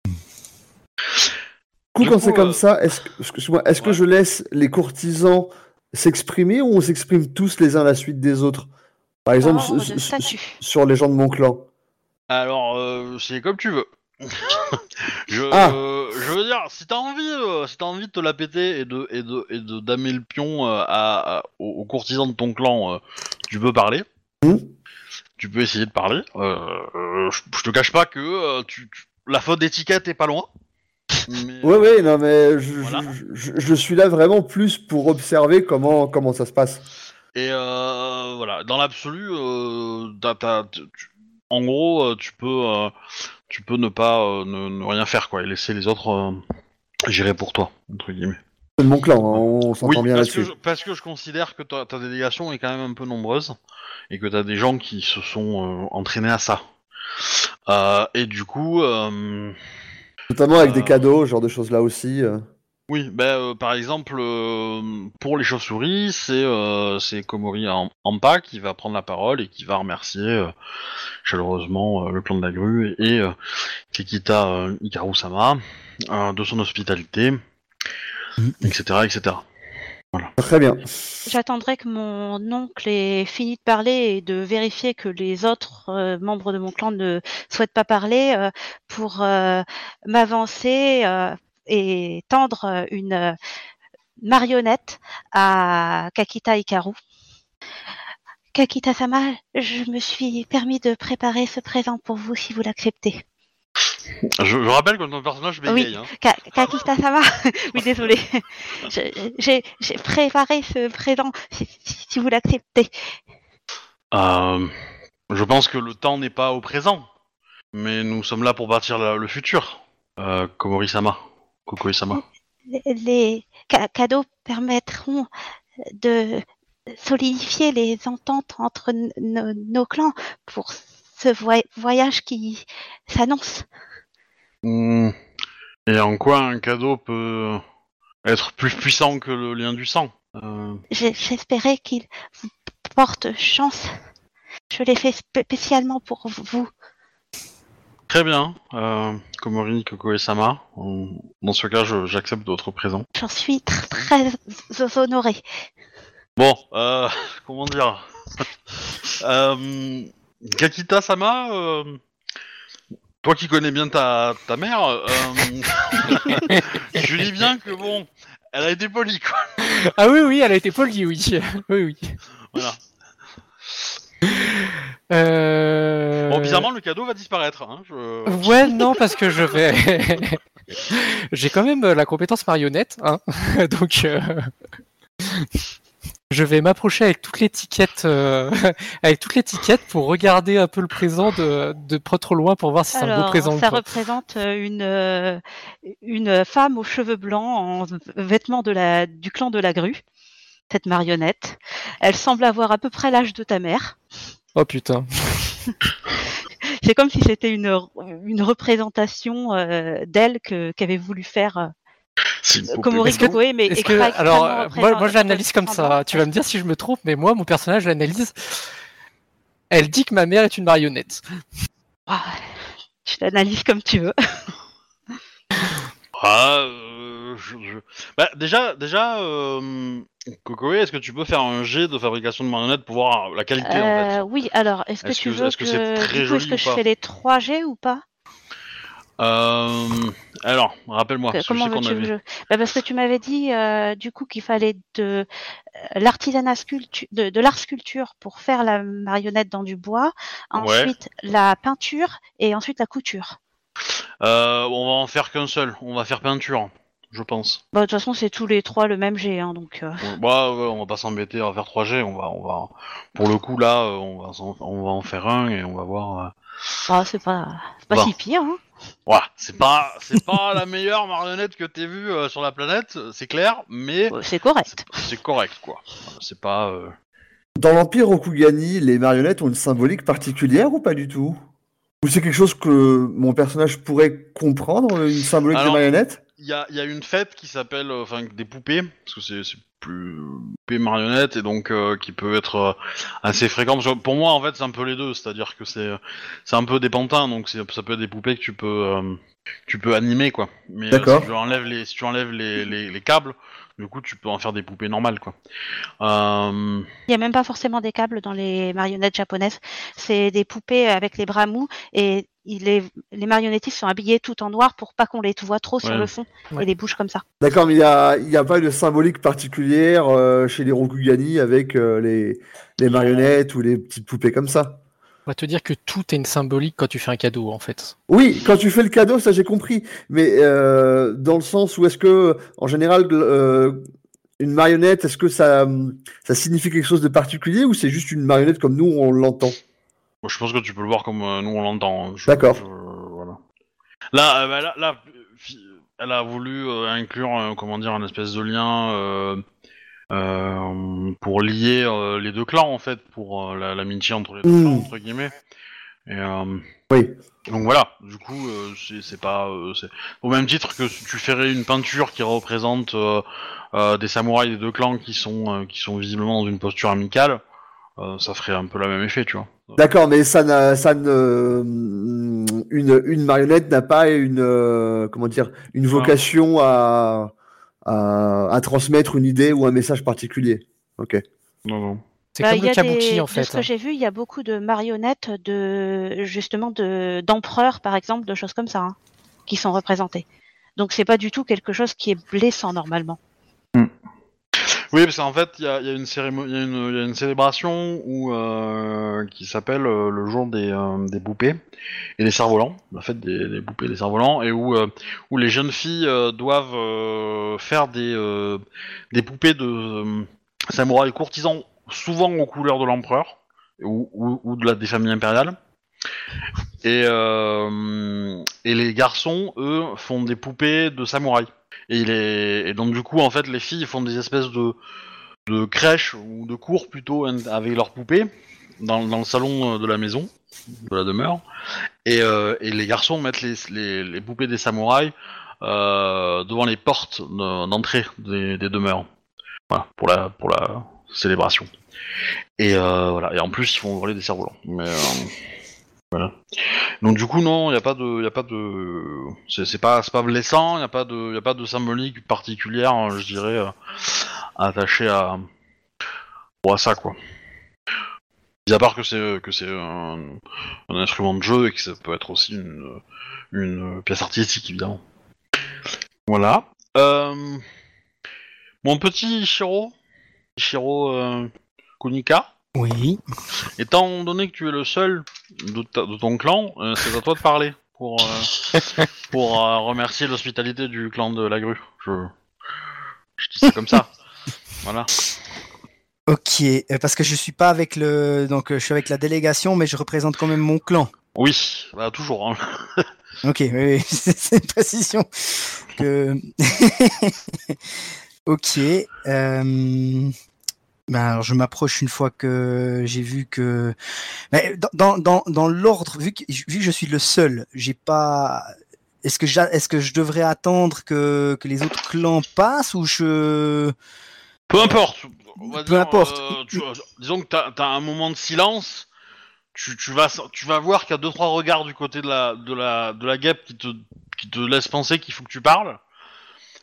Du coup, Du quand c'est comme ça, est-ce que, excuse-moi, est-ce que je laisse les courtisans s'exprimer ou on s'exprime tous les uns à la suite des autres? Par exemple, sur les gens de mon clan. Alors, euh, c'est comme tu veux. Je, Ah. euh, je veux dire, si t'as envie, euh, si t'as envie de te la péter et de et de et de damer le pion euh, à, à- aux, aux courtisans de ton clan, euh, tu peux parler. Hmm. Tu peux essayer de parler. Je, te cache pas que tu, tu- la faute d'étiquette est pas loin. Mais, Ouais, ouais, non, mais je, Voilà. je- suis là vraiment plus pour observer comment, comment ça se passe. Et voilà, dans l'absolu, tu- en gros, euh, tu peux, euh, tu peux ne pas, euh, ne, ne rien faire quoi, et laisser les autres gérer pour toi entre guillemets. C'est mon clan, on s'entend Oui, bien parce que, là-dessus. je, parce que je considère que ta, ta délégation est quand même un peu nombreuse et que t'as des gens qui se sont euh, entraînés à ça. Euh, et du coup, euh, Notamment avec des cadeaux, ce genre de choses là aussi. Oui, ben, euh, par exemple, euh, pour les chauves-souris, c'est euh, c'est Komori Am- Ampa qui va prendre la parole et qui va remercier euh, chaleureusement euh, le clan de la grue et, euh, Kikita euh, Hikaru-sama euh, de son hospitalité, etc., etc. Très bien. J'attendrai que mon oncle ait fini de parler et de vérifier que les autres euh, membres de mon clan ne souhaitent pas parler euh, pour euh, m'avancer euh, et tendre euh, une euh, marionnette à Kakita Hikaru. Kakita-sama, je me suis permis de préparer ce présent pour vous si vous l'acceptez. Je, je rappelle que ton personnage bégaye. Hein. Ka- Kakita-sama, oui désolé, j'ai préparé ce présent si, si- si vous l'acceptez. Euh, je pense que le temps n'est pas au présent, mais nous sommes là pour bâtir la- le futur. Euh, Komori-sama, Les- les ca- cadeaux permettront de solidifier les ententes entre nos- nos clans pour ce voy- voyage qui s'annonce. Hmm. Et en quoi un cadeau peut être plus puissant que le lien du sang? Euh, J'espérais qu'il vous porte chance. Je l'ai fait spécialement pour vous. Très bien, euh, Komori Kokoe-sama. Euh, Dans ce cas, j'accepte votre présent. J'en suis tr- très honorée. Bon, euh, comment dire? Euh, Kakita-sama, euh, toi qui connais bien ta, ta mère, euh, je dis bien que bon, elle a été polie, quoi. Ah oui, oui, elle a été polie, oui. oui, oui. Voilà. Euh... Bon, bizarrement, le cadeau va disparaître. Hein, je... Ouais, non, parce que je vais. J'ai quand même euh, la compétence marionnette, hein. donc euh, je vais m'approcher avec toute l'étiquette, euh, avec toute l'étiquette pour regarder un peu le présent de, de pas trop loin pour voir si c'est un beau présent ça représente une, une femme aux cheveux blancs en vêtements de la, du clan de la grue, cette marionnette. Elle semble avoir à peu près l'âge de ta mère. Oh putain. C'est comme si c'était une, une représentation euh, d'elle que qu'avait voulu faire euh. Komori que- Kokoe, mais Est-ce que alors euh, moi, moi je l'analyse comme ça. Tu vas me dire si je me trompe, mais moi mon personnage l'analyse. Elle dit que ma mère est une marionnette. Ah, tu l'analyses comme tu veux. Ah, euh, je- je- Bah, déjà, déjà, euh, Kokoe, est-ce que tu peux faire un jet de fabrication de marionnettes pour voir la qualité en fait? Euh, oui, alors, est-ce que tu que- veux est-ce que c'est très du coup, joli est-ce que ou je pas? fais les 3 G ou pas? Euh, alors, rappelle-moi. Que- que Comment qu'on veux-tu que avait- je... Bah, parce que tu m'avais dit euh, du coup qu'il fallait de euh, l'artisanat de, de l'art sculpture pour faire la marionnette dans du bois, Ouais. ensuite la peinture et ensuite la couture. Euh, on va en faire qu'un seul. On va faire peinture, je pense. Bah, de toute façon, c'est tous les trois le même jet, hein, donc. euh, Ouais, Bah, ouais, on va pas s'embêter à faire 3G. On va, on va. Pour le coup, là, euh, on va, s'en- on va en faire un et on va voir. euh, ah, c'est pas, c'est pas Bon. si pire. Hein. Voilà, c'est pas, c'est pas la meilleure marionnette que t'aies vue euh, sur la planète, c'est clair, mais C'est correct. c'est- correct, quoi. C'est pas. euh, Dans l'Empire Rokugani, les marionnettes ont une symbolique particulière ou pas du tout? Ou c'est quelque chose que mon personnage pourrait comprendre, une symbolique Alors- de marionnette Il y a, il y a une fête qui s'appelle, euh, enfin, des poupées, parce que c'est plus poupées marionnettes et donc euh, qui peut être euh, assez fréquent. Parce que pour moi, en fait, c'est un peu les deux, c'est-à-dire que c'est c'est un peu des pantins, donc c'est- ça peut être des poupées que tu peux euh, tu peux animer, quoi. Mais euh, D'accord. si tu enlèves les si tu enlèves les, les, les câbles, du coup, tu peux en faire des poupées normales, quoi. Euh, Il y a même pas forcément des câbles dans les marionnettes japonaises. C'est des poupées avec les bras mous et il est- les marionnettistes sont habillés tout en noir pour pas qu'on les voit trop sur le fond Ouais. et les bouges comme ça. D'accord, mais il n'y a, y a pas de symbolique particulière euh, chez les Rokugani avec euh, les, les marionnettes ou les petites poupées comme ça? On va te dire que tout est une symbolique quand tu fais un cadeau, en fait. Oui, quand tu fais le cadeau, ça j'ai compris. Mais euh, dans le sens où est-ce que, en général, euh, une marionnette, est-ce que ça, ça signifie quelque chose de particulier ou c'est juste une marionnette comme nous on l'entend? Je pense que tu peux le voir comme euh, nous on l'entend. hein. D'accord. voilà. Là, euh, bah, là, là, fi- elle a voulu euh, inclure, euh, comment dire, un espèce de lien euh, pour lier euh, les deux clans en fait, pour euh, la- l'amitié entre les deux Mm. clans entre guillemets. Et, euh, Oui. donc voilà, du coup, euh, c'est c'est pas, euh, c'est au même titre que si tu ferais une peinture qui représente euh, euh, des samouraïs des deux clans qui sont euh, qui sont visiblement dans une posture amicale, euh, ça ferait un peu le même effet, tu vois. D'accord, mais ça, n'a- ça ne, une, une marionnette n'a pas une, euh, comment dire, une vocation à, à, à transmettre une idée ou un message particulier. Ok. Non, non. C'est Bah, comme le a kabuki, des- en De fait. ce que j'ai vu, il y a beaucoup de marionnettes de justement de d'empereurs, par exemple, de choses comme ça, hein, qui sont représentées. Donc c'est pas du tout quelque chose qui est blessant normalement. Oui, parce qu'en fait, il y a, y a une y y a une célébration où, euh, qui s'appelle euh, le jour des, euh, des poupées et des cerfs-volants, la fête des, des poupées et des cerfs-volants, et où, euh, où les jeunes filles euh, doivent faire des, des poupées de samouraïs courtisans, souvent aux couleurs de l'empereur ou, ou, ou de la des familles impériales. Et, et les garçons, eux, font des poupées de samouraïs. Et, donc du coup, en fait, les filles font des espèces de, de crèches ou de cours plutôt avec leurs poupées dans, dans le salon euh, de la maison, de la demeure. Et, euh, et les garçons mettent les, les, les poupées des samouraïs euh, devant les portes de- d'entrée des, des demeures. Voilà, pour la, pour la célébration. Et voilà. Et en plus, ils font voler des cerfs-volants. Mais voilà. Donc du coup, non, il n'y a pas de, y a pas de, c'est pas, c'est pas blessant. Il n'y a pas de, y a pas de symbolique particulière, hein, je dirais, euh, attachée à, à ça quoi. Mis à part que c'est que c'est un, instrument de jeu et que ça peut être aussi une, pièce artistique évidemment. Voilà. Euh, mon petit Shiro, Shiro euh, Kunika. Oui. Étant donné que tu es le seul de, ta- de ton clan, euh, c'est à toi de parler pour, euh, pour euh, remercier l'hospitalité du clan de la grue. Je, je dis ça comme ça. Voilà. Ok, euh, parce que je suis pas avec le, donc euh, je suis avec la délégation, mais je représente quand même mon clan. Oui, bah, toujours. Hein. Ok, oui, oui, c'est c'est une précision. Que... ok. euh, ben alors je m'approche une fois que j'ai vu que. Mais dans, dans, l'ordre, vu que, vu que je suis le seul, j'ai pas. Est-ce que, j'a- est-ce que je devrais attendre que, que les autres clans passent ou je. Peu importe. Peu dire, importe. euh, tu- disons que t'as as un moment de silence. Tu, tu vas tu vas voir qu'il y a deux trois regards du côté de la de la de la guêpe qui te qui te laissent penser qu'il faut que tu parles.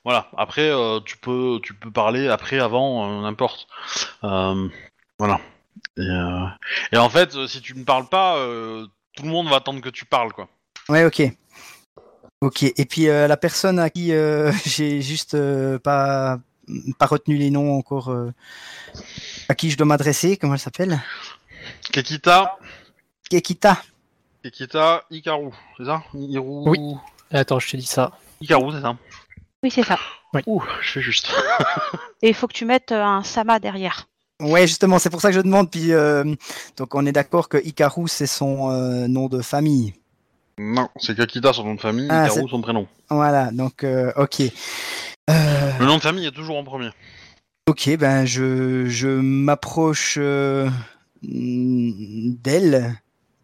Voilà. Après, euh, tu peux tu peux parler après, avant, euh, n'importe. Euh, voilà. Et, euh, et en fait, si tu ne parles pas, euh, tout le monde va attendre que tu parles, quoi. Ouais, ok. Ok, et puis euh, la personne à qui euh, j'ai juste euh, pas, pas retenu les noms encore, euh, à qui je dois m'adresser, comment elle s'appelle? Kekita, Kekita. Kekita, Ikaru, c'est ça? Iru... Oui. Attends, je te dis ça. Ikaru, c'est ça. Oui, c'est ça. Ouh, je fais juste. Et il faut que tu mettes euh, un Sama derrière. Ouais, justement, c'est pour ça que je demande. Puis, euh, donc, on est d'accord que Ikaru, c'est son euh, nom de famille. non, c'est Kakita son nom de famille, Ah, Ikaru c'est- son prénom. Voilà, donc, euh, ok. Euh, Le nom de famille est toujours en premier. ok, ben, je, je m'approche d'elle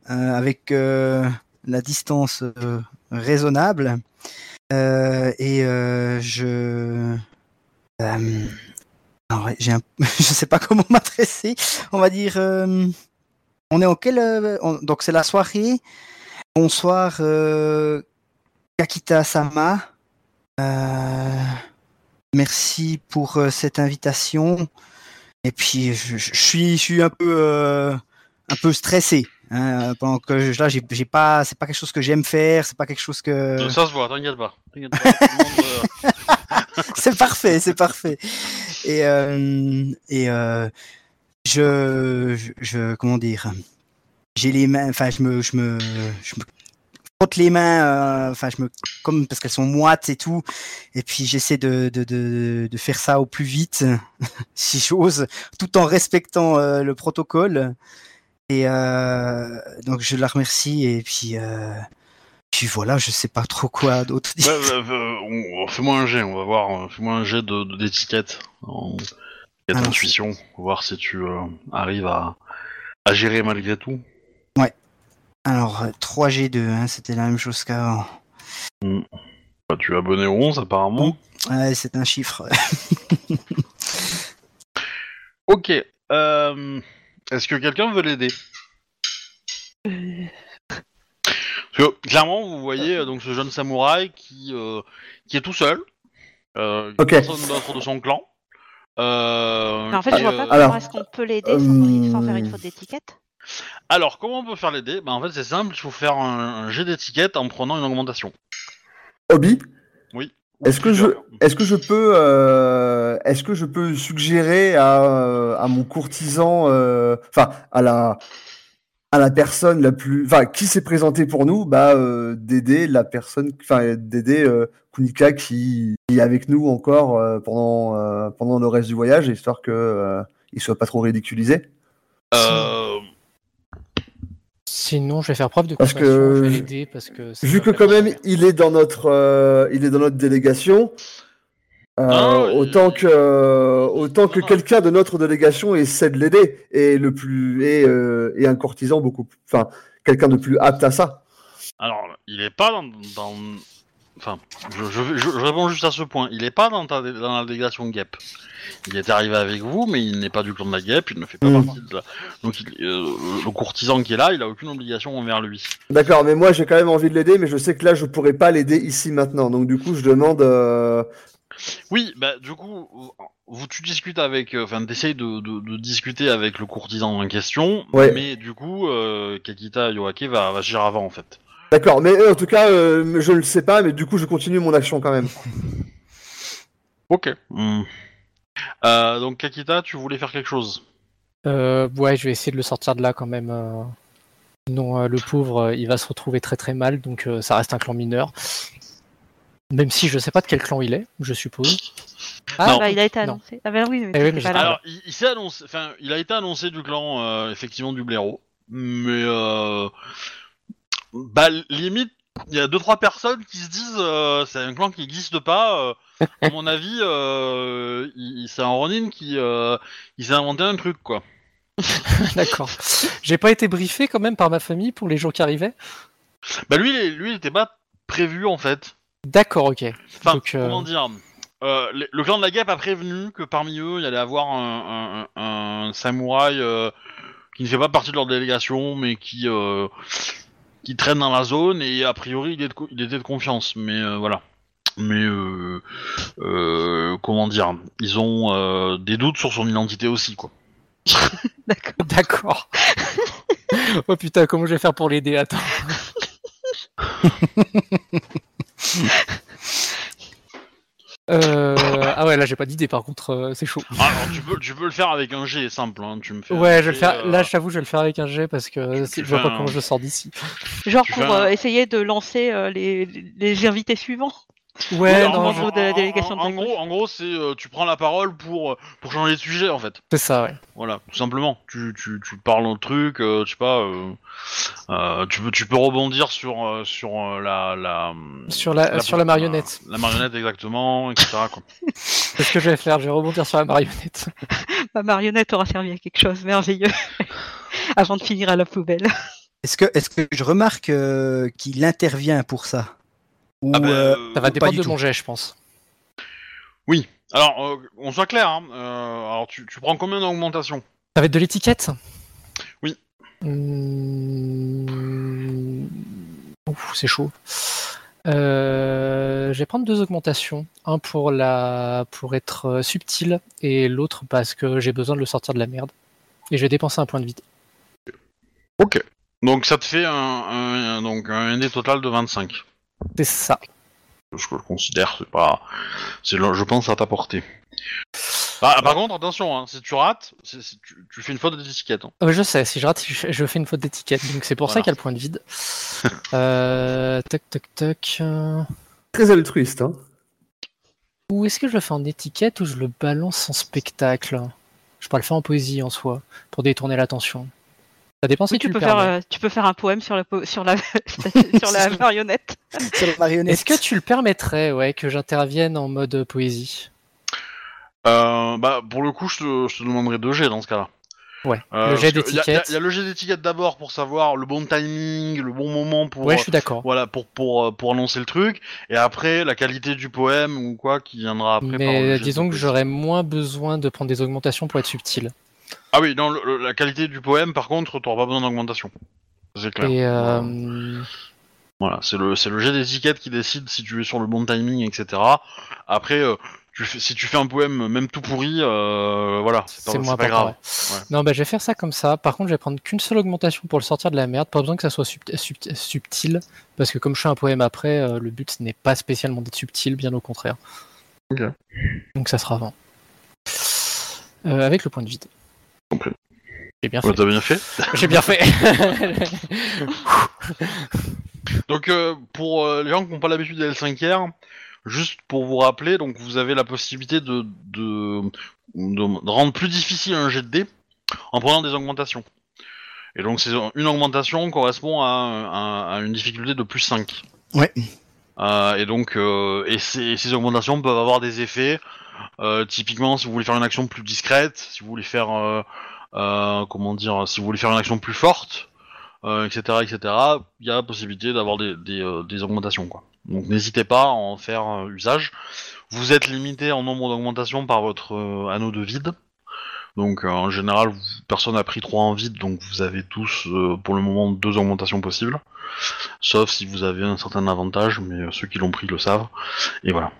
euh, avec euh, la distance euh, raisonnable. Euh, et euh, je. euh, alors, un... je sais pas comment m'adresser. On va dire. on est en quelle. on- Donc, c'est la soirée. Bonsoir, Kakita Sama. Merci pour cette invitation. Et puis, je, suis, je suis un peu, un peu stressé. Hein, pendant que je- là, j'ai j'ai pas, c'est pas quelque chose que j'aime faire. C'est pas quelque chose que. Ça se voit, t'inquiète pas. T'inquiète pas. Tout le monde, euh, c'est parfait, c'est parfait. Et, euh, et euh, je, je, je- comment dire, j'ai les mains, enfin, je me, je me, je me frotte les mains, euh, enfin, je me, comme parce qu'elles sont moites et tout, et puis j'essaie de, de, de, de faire ça au plus vite, si j'ose, tout en respectant euh, le protocole. Et euh, donc je la remercie et puis. Euh, puis voilà, je sais pas trop quoi d'autre dire. ouais, ouais, ouais, on- Fais-moi un jet, on va voir. Fais-moi un jet de- d'étiquette. En... et Alors, d'intuition. On va voir si tu euh, arrives à... à gérer malgré tout. Alors, euh, 3G2, hein, c'était la même chose qu'avant. Bah, tu es abonné au 11 apparemment. Ouais, c'est un chiffre. Ok. euh, Est-ce que quelqu'un veut l'aider Euh, Parce que clairement, vous voyez euh, donc ce jeune samouraï qui, euh, qui est tout seul. Euh, Ok. Personne d'autre de son clan. Euh, mais en fait, je vois euh, pas comment alors, est-ce qu'on peut l'aider sans, sans faire une faute d'étiquette. Alors, comment on peut faire l'aider? Bah, En fait, c'est simple, il faut faire un, un jet d'étiquette en prenant une augmentation. Obi, Oui. Est-ce que je, est-ce que je peux, euh, est-ce que je peux suggérer à, euh, à mon courtisan, euh, enfin à la, à la personne la plus, enfin qui s'est présenté pour nous, bah euh, d'aider la personne, enfin d'aider euh, Kunika qui, qui est avec nous encore euh, pendant euh, pendant le reste du voyage, histoire que euh, il soit pas trop ridiculisé? Euh, Sinon, je vais faire preuve de Parce que- je vais l'aider parce que. c'est Vu que quand même il est dans notre, euh, il est dans notre délégation. euh, Non, autant que euh, autant que quelqu'un de notre délégation essaie de l'aider et le plus et, euh, et un courtisan beaucoup enfin quelqu'un de plus apte à ça. alors, il est pas dans... dans- Enfin, je, je- je- je réponds juste à ce point. Il est pas dans, ta, dans la délégation GEP. Il est arrivé avec vous, mais il n'est pas du clan de la GEP, il ne fait pas Mm. partie de la... Donc, il- euh, le courtisan qui est là, il a aucune obligation envers lui. D'accord, mais moi j'ai quand même envie de l'aider, mais je sais que là je pourrais pas l'aider ici maintenant. Donc du coup je demande. euh, Oui, bah du coup, vous tu discutes avec, euh, enfin t'essayes de, de, de discuter avec le courtisan en question, Ouais. mais du coup, euh, Kakita Yoake va, va agir avant en fait. D'accord, mais euh, en tout cas euh, je ne le sais pas, mais du coup je continue mon action quand même. Ok. Hmm. Euh, donc Kakita, tu voulais faire quelque chose? Euh, ouais, je vais essayer de le sortir de là quand même. euh. Sinon, euh, le pauvre, euh, il va se retrouver très très mal, donc euh, ça reste un clan mineur. Même si je sais pas de quel clan il est, je suppose. Non. Bah, il a été non. annoncé. Ah ben oui, mais, Eh oui, t'étais mais pas j'étais là. là. Alors, il, il s'est annoncé, enfin, il a été annoncé du clan euh, effectivement du blaireau, mais euh, bah limite, il y a deux trois personnes qui se disent euh, c'est un clan qui n'existe pas. euh, à mon avis, euh, il- c'est un Ronin qui euh, il s'est inventé un truc quoi. D'accord. J'ai pas été briefé quand même par ma famille pour les jours qui arrivaient. Bah lui, il est- lui, il était pas prévu en fait. D'accord, ok. Enfin, Donc, euh, comment dire euh, le, le clan de la guêpe a prévenu que parmi eux, il y allait avoir un, un- un- un samouraï euh, qui ne fait pas partie de leur délégation, mais qui euh, qui traîne dans la zone et a priori, il, est de co- il était de confiance. Mais euh, voilà. Mais euh, euh, comment dire Ils ont euh, des doutes sur son identité aussi, quoi. D'accord. D'accord. oh putain, comment je vais faire pour l'aider? Attends. Euh, Ah ouais, là j'ai pas d'idée par contre, euh, c'est chaud. Ah, alors, tu, peux, tu peux le faire avec un G simple, hein. tu me fais Ouais, je vais le faire. euh, Là, j'avoue, je vais le faire avec un G parce que je vois pas un- comment je sors d'ici. Genre Tu pour un- euh, essayer de lancer euh, les, les invités suivants. Ouais, en- non, en, je- gros, de la délégation en- gros, en gros, c'est euh, tu prends la parole pour euh, pour changer de sujet en fait. c'est ça, ouais. Voilà, tout simplement. Tu, tu, tu parles d'un truc, euh, je sais pas. euh, euh, tu peux tu peux rebondir sur euh, sur euh, la la Sur la, sur la marionnette. La, marionnette exactement, etc. C'est ce que je vais faire, je vais rebondir sur la marionnette. Ma marionnette aura servi à quelque chose, merveilleux. Avant de finir à la poubelle. Est-ce que, est-ce que je remarque euh, qu'il intervient pour ça? Ou, Ah ben, euh, euh, Ça va dépendre de mon jet, je pense. Alors, euh, on soit clair. Hein, euh, alors, tu, tu prends combien d'augmentation Ça va être de l'étiquette? Oui. Hmm, Ouf, c'est chaud. Euh, je vais prendre deux augmentations. Un pour la pour être subtil et l'autre parce que j'ai besoin de le sortir de la merde. Et je vais dépenser un point de vide. Ok. Donc ça te fait un, un- un- donc un total de 25. C'est ça. Ce que je considère, c'est pas, c'est le- je pense à ta portée. Bah, par contre, attention, hein, si tu rates, c'est- c'est- tu, tu fais une faute d'étiquette. Hein. Euh, je sais, si je rate, je fais- je fais une faute d'étiquette. Donc c'est pour ça qu'il y a le point de vide. Euh, toc toc toc. Très altruiste, hein. Ou est-ce que je le fais en étiquette ou je le balance en spectacle? Je pourrais le faire en poésie en soi, pour détourner l'attention. Ça dépend si Oui, tu, tu, le peux faire, permets. euh, tu peux faire un poème sur la, po- sur la, sur la marionnette. sur la marionnette Est-ce que tu le permettrais, ouais, que j'intervienne en mode poésie? Euh, bah, pour le coup, je te, je te demanderai deux G dans ce cas-là. Ouais, Euh, le jet parce que y a- y a- d'étiquette. Il y, a le jet d'étiquette d'abord pour savoir le bon timing, le bon moment pour. Ouais, euh, je suis d'accord. Voilà, pour, pour, euh, pour annoncer le truc, et après la qualité du poème ou quoi qui viendra après. par le Mais disons que j'aurais moins besoin de prendre des augmentations pour être subtil. Ah oui, non, le- le- la qualité du poème, par contre, t'auras pas besoin d'augmentation. C'est clair. Et euh, Voilà, c'est le, c'est le jet d'étiquette qui décide si tu es sur le bon timing, etc. Après, euh, tu fais, si tu fais un poème même tout pourri, euh, voilà, c'est pas, c'est moins c'est pas important. grave. ouais. Ouais. Non, bah, je vais faire ça comme ça. Par contre, je vais prendre qu'une seule augmentation pour le sortir de la merde. Pas besoin que ça soit sub- sub- subtil. Parce que comme je fais un poème après, euh, le but ce n'est pas spécialement d'être subtil, bien au contraire. Ok. Donc ça sera 20. Euh, avec le point de vide. Compris. J'ai bien Ouais. T'as bien fait. J'ai bien fait. Donc, euh, pour euh, les gens qui n'ont pas l'habitude des L5R, juste pour vous rappeler, donc vous avez la possibilité de, de, de- de rendre plus difficile un jet de dés en prenant des augmentations. Et donc, c'est une augmentation correspond à, un- à une difficulté de plus 5. Ouais. Euh, et donc, euh, et ces, ces augmentations peuvent avoir des effets. Euh, typiquement, si vous voulez faire une action plus discrète, si vous voulez faire, euh, euh, comment dire, si vous voulez faire une action plus forte, etc., etc., il y a la possibilité d'avoir des, augmentations. Donc, n'hésitez pas à en faire usage. Vous êtes limité en nombre d'augmentations par votre anneau de vide. Donc, en général, personne n'a pris 3 en vide, donc vous avez tous, pour le moment, deux augmentations possibles. Sauf si vous avez un certain avantage, mais ceux qui l'ont pris le savent. Et voilà.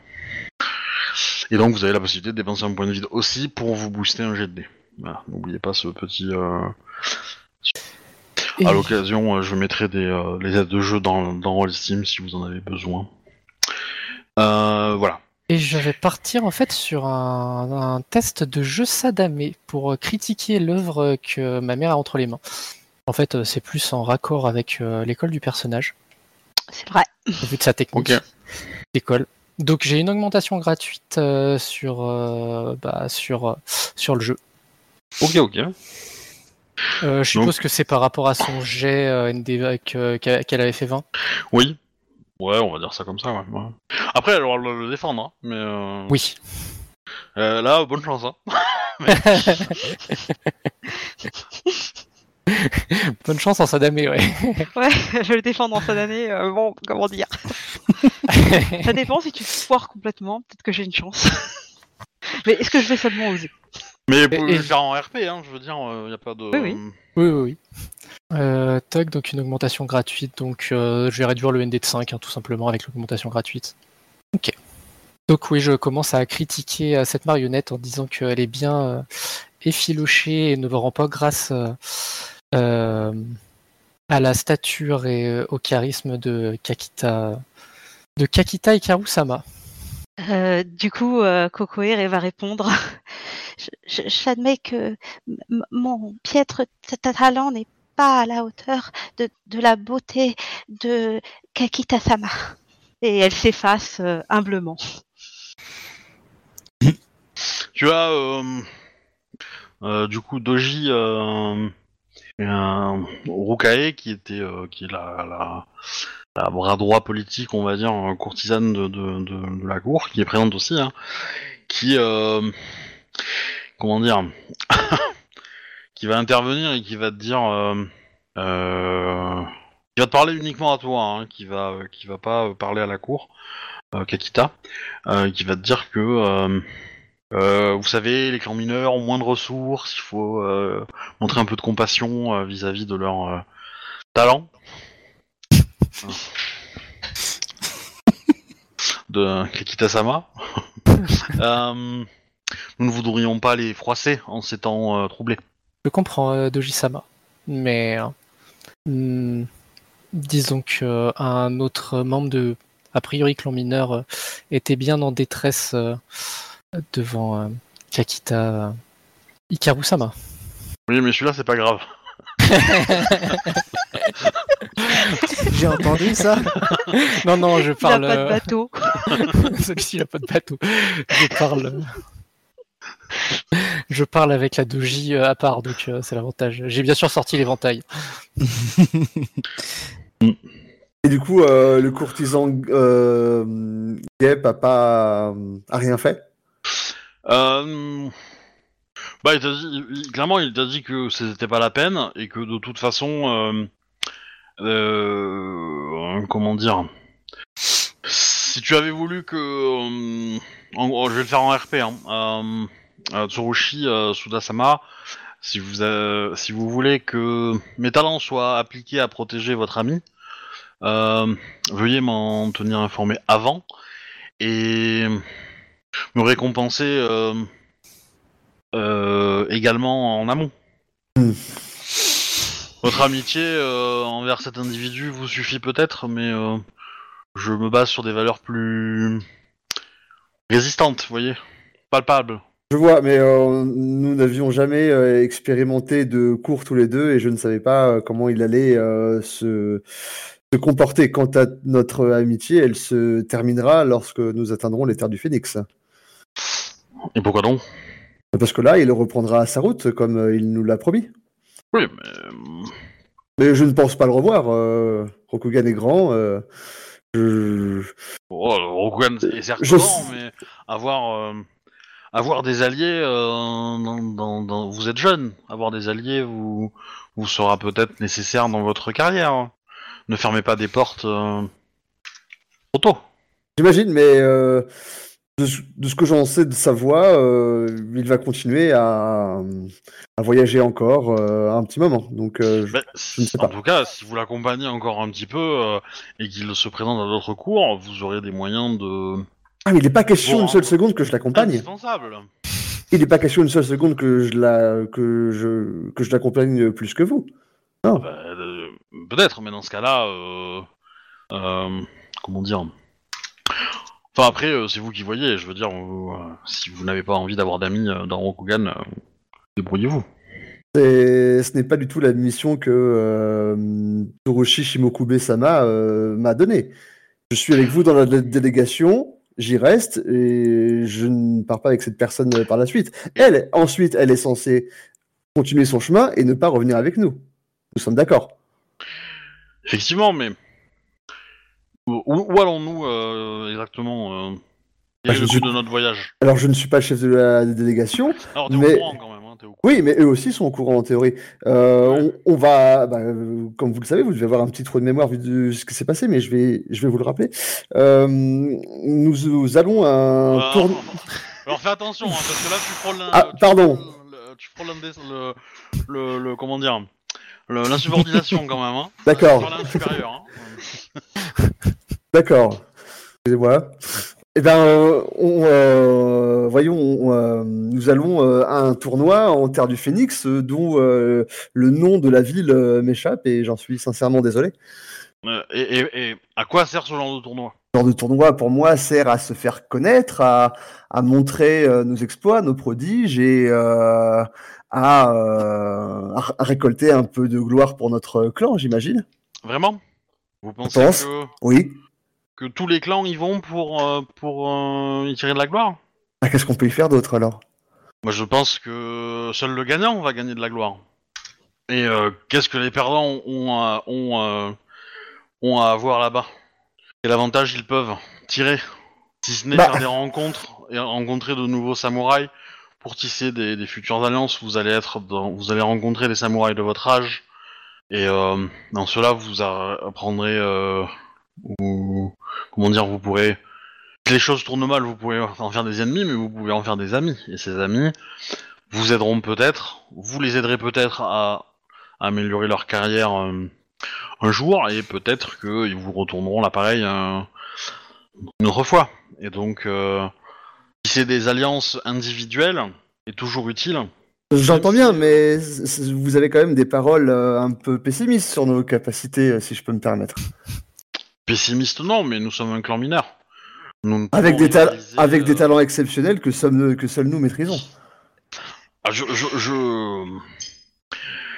Et donc vous avez la possibilité de dépenser un point de vide aussi pour vous booster un jet de dés. Voilà, n'oubliez pas ce petit. euh, Et- À l'occasion, euh, je mettrai des, euh, les aides de jeu dans, dans Roll Steam si vous en avez besoin. Euh, voilà. Et je vais partir en fait sur un, un test de jeu Sadamé pour critiquer l'œuvre que ma mère a entre les mains. En fait, c'est plus en raccord avec euh, l'école du personnage, C'est vrai. au vu de sa technique Ok. d'école. Donc j'ai une augmentation gratuite euh, sur, euh, bah, sur, euh, sur le jeu. Ok, ok. Je suppose que c'est par rapport à son jet ND qu'elle avait fait 20. Oui. Ouais, on va dire ça comme ça, ouais. ouais. Après, elle aura le, le défendre, hein, mais euh, Oui. là, bonne chance. Hein. Bonne chance en Sadamé, ouais. Ouais, je le défends cette année. euh, bon, comment dire Ça dépend si tu te foires complètement. Peut-être que j'ai une chance. Mais est-ce que je vais seulement oser Mais pouvez Et- le faire en RP, hein, je veux dire, il n'y a pas de. Oui, oui. Oui, oui, oui. Euh, toc, donc une augmentation gratuite. Donc euh, je vais réduire le ND de 5, hein, tout simplement, avec l'augmentation gratuite. Ok. Donc oui, je commence à critiquer euh, cette marionnette en disant qu'elle est bien euh, effilochée et ne me rend pas grâce euh, euh, à la stature et euh, au charisme de Kakita, de Kakita Ikaru-sama. Euh, du coup, euh, va répondre. J'admets que mon piètre talent n'est pas à la hauteur de, de la beauté de Kakita-sama. Et elle s'efface euh, humblement. Tu as euh, euh, du coup Doji euh, un Rukae qui était euh, qui est la, bras droit politique, on va dire, euh, courtisane de, de, la cour, qui est présente aussi, hein, qui euh, comment dire, qui va intervenir et qui va te dire, qui va te parler uniquement à toi, hein, qui va qui va pas parler à la cour, Kakita, qui va te dire que euh, vous savez, les clans mineurs ont moins de ressources, il faut euh, montrer un peu de compassion euh, vis-à-vis de leur talent. de Kakita-sama. Euh, nous ne voudrions pas les froisser en ces temps troublés. Je comprends Doji-sama, mais euh, hmm, disons qu'un autre membre de, a priori clan mineur, était bien en détresse devant euh, Kakita euh, Hikaru-sama. Oui, mais celui-là, c'est pas grave. J'ai entendu ça. non, non, je Il n'a parle. pas de euh, bateau. Celui-ci n'a pas de bateau. Je parle. Je parle avec la Doji à part, donc euh, c'est l'avantage. J'ai bien sûr sorti l'éventail. Et du coup, euh, le courtisan euh, Gep a pas a rien fait? Euh... Bah, il t'a dit, clairement, il t'a dit que c'était pas la peine et que de toute façon, euh, euh, comment dire, si tu avais voulu que, euh, en gros, je vais le faire en RP, hein, euh, Tsurushi euh, Sudasama, si vous, si vous voulez que mes talents soient appliqués à protéger votre ami, veuillez m'en tenir informé avant et me récompenser euh, euh, également en amont. Hmm. Votre amitié euh, envers cet individu vous suffit peut-être, mais je me base sur des valeurs plus résistantes, vous voyez, palpables. Je vois, mais nous n'avions jamais expérimenté de cours tous les deux et je ne savais pas comment il allait se, se comporter. Quant à notre amitié, elle se terminera lorsque nous atteindrons les terres du Phénix. Et pourquoi donc? Parce que là, il reprendra sa route comme euh, il nous l'a promis. Oui, mais euh, Mais je ne pense pas le revoir. Euh, Rokugan est grand. euh, je... oh, Rokugan est certes Je- grand, mais avoir euh, avoir des alliés, dans- dans- dans- vous êtes jeune, avoir des alliés vous vous sera peut-être nécessaire dans votre carrière. Ne fermez pas des portes trop tôt. J'imagine, mais de, ce- de ce que j'en sais de sa voix, euh, il va continuer à, à voyager encore euh, un petit moment. Donc, euh, je- Ben, ne sais en pas. tout cas, si vous l'accompagnez encore un petit peu et qu'il se présente à d'autres cours, vous aurez des moyens de Ah, mais il n'est pas question Bon, une seule seconde que je l'accompagne. indispensable. Il n'est pas question une seule seconde que je la que je que je l'accompagne plus que vous. Ben, euh, Peut-être, mais dans ce cas-là, comment dire Enfin après, euh, c'est vous qui voyez. Je veux dire, vous, euh, si vous n'avez pas envie d'avoir d'amis euh, dans Rokugan, débrouillez-vous. Ce n'est pas du tout la mission que Toroshi Shimokube-sama m'a donnée. Je suis avec vous dans la dé- délégation, j'y reste et je ne pars pas avec cette personne par la suite. Elle, ensuite, elle est censée continuer son chemin et ne pas revenir avec nous. Nous sommes d'accord. Effectivement, mais où, où allons-nous euh, exactement euh, Bah, je suis- de notre voyage Alors, je ne suis pas chef de la délégation. Alors t'es Mais- au courant quand même, hein, t'es au courant. Oui, mais eux aussi sont au courant en théorie. Euh, on, on va, bah, euh, comme vous le savez, vous devez avoir un petit trou de mémoire vu de ce qui s'est passé, mais je vais, je vais vous le rappeler. Euh, nous, nous allons à un Euh, tour. Alors fais attention, hein, parce que là tu l'in- Ah, tu pardon. le- tu l'indé- le, le, le- comment dire le- l'insubordination quand même. Hein. D'accord. Hein. D'accord. Excusez-moi. Eh bien, euh, on, euh, voyons, on, euh, nous allons euh, à un tournoi en Terre du Phénix, euh, dont euh, le nom de la ville euh, m'échappe et j'en suis sincèrement désolé. Euh, et, et- et à quoi sert ce genre de tournoi? Ce genre de tournoi, pour moi, sert à se faire connaître, à, à montrer euh, nos exploits, nos prodiges et euh, à, euh, à- récolter un peu de gloire pour notre clan, j'imagine. Vraiment? Vous pensez pense. que, Oui. que tous les clans y vont pour, euh, pour euh, y tirer de la gloire? Ah, Qu'est-ce qu'on peut y faire d'autre alors? Moi, je pense que seul le gagnant va gagner de la gloire. Et euh, qu'est-ce que les perdants ont à, ont, ont à avoir là-bas? Quel avantage ils peuvent tirer Si ce n'est Bah. faire des rencontres et rencontrer de nouveaux samouraïs pour tisser des, futures alliances, vous allez être vous allez rencontrer des samouraïs de votre âge. Et euh, dans cela, vous apprendrez, euh, comment dire, vous pourrez. Les choses tournent mal, vous pouvez en faire des ennemis, mais vous pouvez en faire des amis. Et ces amis vous aideront peut-être, vous les aiderez peut-être à, améliorer leur carrière euh, un jour, et peut-être qu'ils vous retourneront l'appareil une autre fois. Et donc, si c'est des alliances individuelles, est toujours utile. J'entends bien, mais vous avez quand même des paroles euh, un peu pessimistes sur nos capacités, euh, si je peux me permettre. Pessimiste, non, mais nous sommes un clan mineur. Nous Avec des, rivaliser, avec des talents exceptionnels que, sommes, que seuls nous maîtrisons. Ah, je, je, je-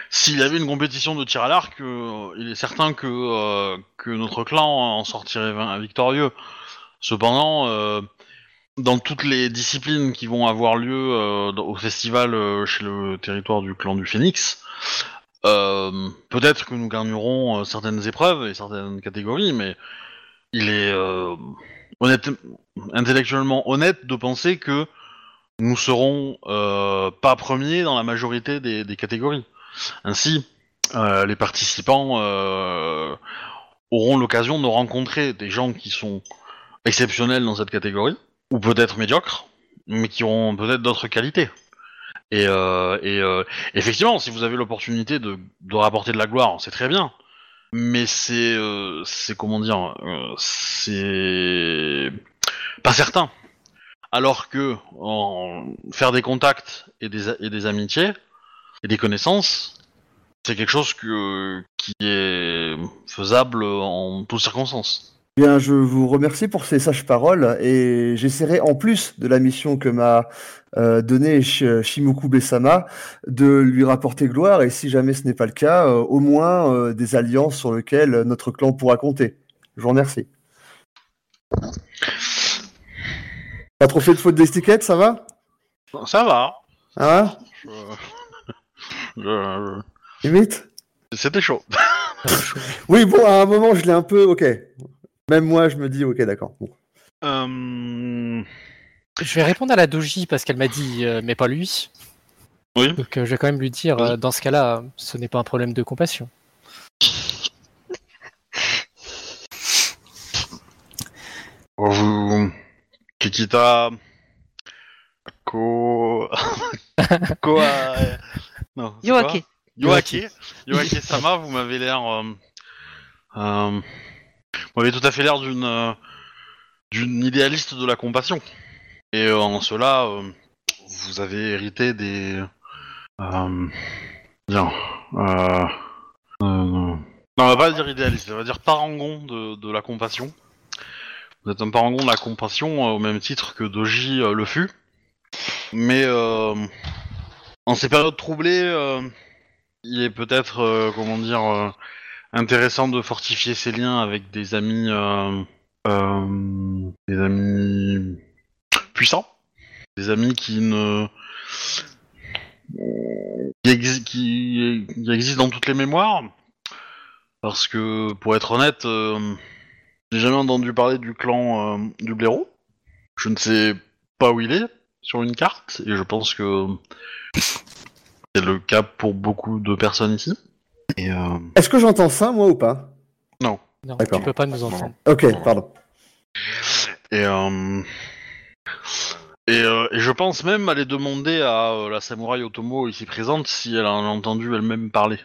S'il y avait une compétition de tir à l'arc, euh, il est certain que, euh, que notre clan en sortirait victorieux. Cependant, dans toutes les disciplines qui vont avoir lieu euh, au festival euh, chez le territoire du clan du Phénix, euh, peut-être que nous gagnerons certaines épreuves et certaines catégories, mais il est honnête, intellectuellement honnête de penser que nous serons pas premiers dans la majorité des, des catégories. Ainsi, les participants auront l'occasion de rencontrer des gens qui sont exceptionnels dans cette catégorie, ou peut-être médiocres, mais qui auront peut-être d'autres qualités. Et, euh, euh, effectivement, si vous avez l'opportunité de, de rapporter de la gloire, c'est très bien. Mais c'est, euh, c'est comment dire, c'est pas certain. Alors que faire des contacts et des, et des amitiés et des connaissances, c'est quelque chose que, qui est faisable en toutes circonstances. Bien, je vous remercie pour ces sages paroles et j'essaierai en plus de la mission que m'a euh, donnée Sh- Shimoku Besama de lui rapporter gloire et si jamais ce n'est pas le cas, euh, au moins euh, des alliances sur lesquelles notre clan pourra compter. Je vous remercie. Pas trop fait de faute d'estiquette, ça va? Ça va. Hein? Je- Limite? C'était chaud. Oui, bon, à un moment, je l'ai un peu... Ok. Même moi, je me dis, ok, d'accord. Bon. Euh, Je vais répondre à la Doji parce qu'elle m'a dit, euh, mais pas lui. Oui. Donc euh, je vais quand même lui dire, euh, dans ce cas-là, ce n'est pas un problème de compassion. Vous... Kikita... Ko... Ko... Non, Yoake. Yoake. Yoake Sama, vous m'avez l'air... Euh... Vous m'avez tout à fait l'air d'une... euh, d'une idéaliste de la compassion. Et euh, en cela, euh, vous avez hérité des... Bien. Non, on va pas dire idéaliste, on va dire parangon de, de la compassion. Vous êtes un parangon de la compassion au même titre que Doji le fut. Mais en ces périodes troublées, il est peut-être, comment dire, intéressant de fortifier ses liens avec des amis, euh, euh, des amis puissants, des amis qui ne qui, qui- existent dans toutes les mémoires. Parce que, pour être honnête, euh, j'ai jamais entendu parler du clan du blaireau. Je ne sais pas où il est sur une carte, et je pense que c'est le cas pour beaucoup de personnes ici. Et euh, Est-ce que j'entends ça, moi, ou pas Non, D'accord. tu peux pas nous entendre. Ok, pardon. Et, euh, et, euh, et je pense même aller demander à la samouraï Otomo ici présente si elle en a entendu elle-même parler.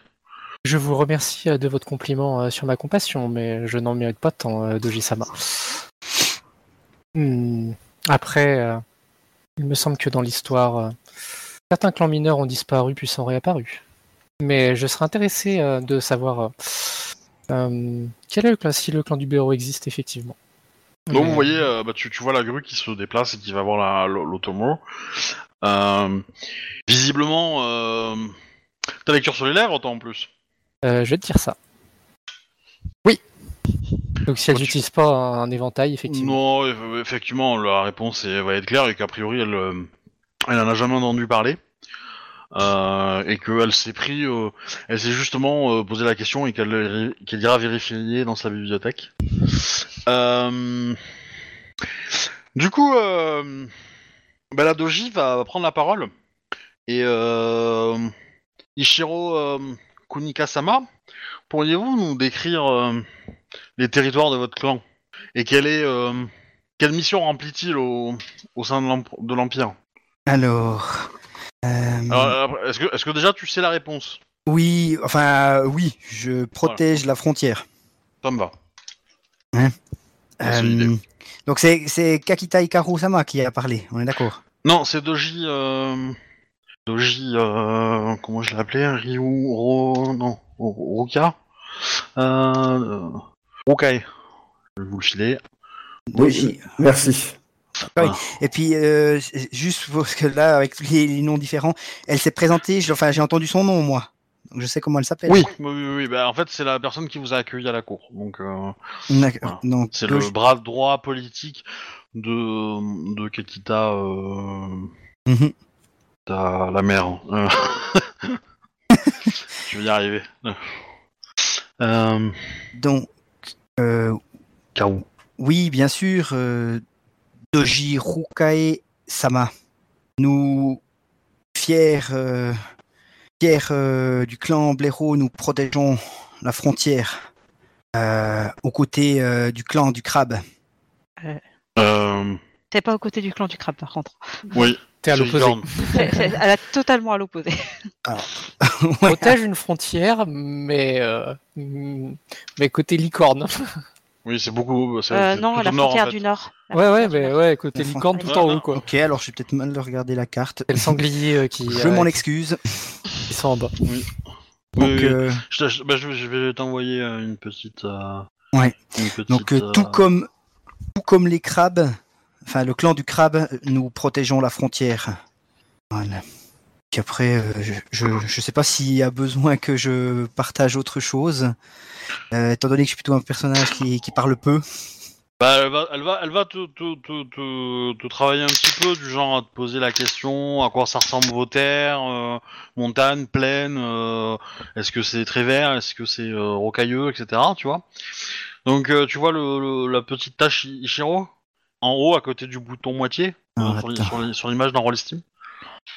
Je vous remercie de votre compliment sur ma compassion, mais je n'en mérite pas tant, Doji-sama. Hmm, Après, il me semble que dans l'histoire, certains clans mineurs ont disparu puis sont réapparus. Mais je serais intéressé euh, de savoir euh, euh, quel est le clan, si le clan du Béro existe effectivement. Donc vous voyez, euh, bah, tu, tu vois la grue qui se déplace et qui va voir la- l'automo. Visiblement, euh, ta lecture sur les lèvres, toi en plus. Euh, je vais te dire ça. Oui. Donc si elles tu- n'utilisent pas un éventail, effectivement. Non, eff- effectivement, la réponse est- va être claire et qu'a priori, elle, elle en a jamais entendu parler. Euh, et qu'elle s'est pris, euh, elle s'est justement euh, posé la question et qu'elle ira vérifier dans sa bibliothèque. Euh, du coup, bah, la Doji va, prendre la parole et Ishiro Kunika-sama, pourriez-vous nous décrire les territoires de votre clan? Et quelle mission remplit-il au, au sein de l'empire? Alors. Euh, Alors, Est-ce que déjà tu sais la réponse oui, enfin, euh, oui, je protège la frontière. Ça me va. Euh, C'est l'idée. donc c'est Kakita Hikaru Sama qui a parlé, on est d'accord? Non, c'est Doji. Euh... Doji. Euh... Comment je l'ai appelé Ryu. Ro... Non. Ruka euh... Rukai. Je vais vous le filer. Doji. Merci. Et puis euh, juste parce que là, avec les, les noms différents, elle s'est présentée. je- Enfin, j'ai entendu son nom moi, donc je sais comment elle s'appelle. Oui, oui, oui. oui. Bah, en fait, c'est la personne qui vous a accueilli à la cour. Donc, euh, D'accord. Donc c'est le bras droit politique de de Kakita. Euh... Mhm. ta- la mère. Euh... je vais y arriver. Euh... donc euh, Karu. oui, bien sûr, euh, Doji Rukae Sama. Nous fiers, euh, fiers euh, du clan Blaireau, nous protégeons la frontière euh, aux côtés euh, du clan du crabe. Euh... T'es pas aux côtés du clan du crabe, par contre. Oui. T'es à l'opposé. Elle a totalement à l'opposé. Ouais. Protège une frontière, mais mais côté licorne. Oui, c'est beaucoup. c'est- Euh, c'est non, tout la frontière en fait. du Nord. La Ouais, ouais, frontière du mais Nord. ouais, côté licorne tout en haut, quoi. Ok, alors j'ai peut-être mal regarder la carte. C'est le sanglier euh, qui, Je euh, m'en excuse. qui sont en bas. Oui, Donc, oui. euh, Je, te- bah, je vais- je vais t'envoyer euh, une petite. euh, Ouais. une petite, donc euh, euh, tout comme tout comme les crabes, enfin le clan du crabe, nous protégeons la frontière. Voilà. Puis après, euh, je, je sais pas s'il y a besoin que je partage autre chose, euh, étant donné que je suis plutôt un personnage qui, qui parle peu. Bah, elle va, elle va, elle va te, te, te, te, te travailler un petit peu, du genre à te poser la question à quoi ça ressemble vos terres, euh, montagne, plaine, euh, est-ce que c'est très vert, est-ce que c'est rocailleux, etc. Tu vois. Donc tu vois le, le- la petite tache Ichiro en haut à côté du bouton moitié Ah, sur, sur l'image d'un Steam.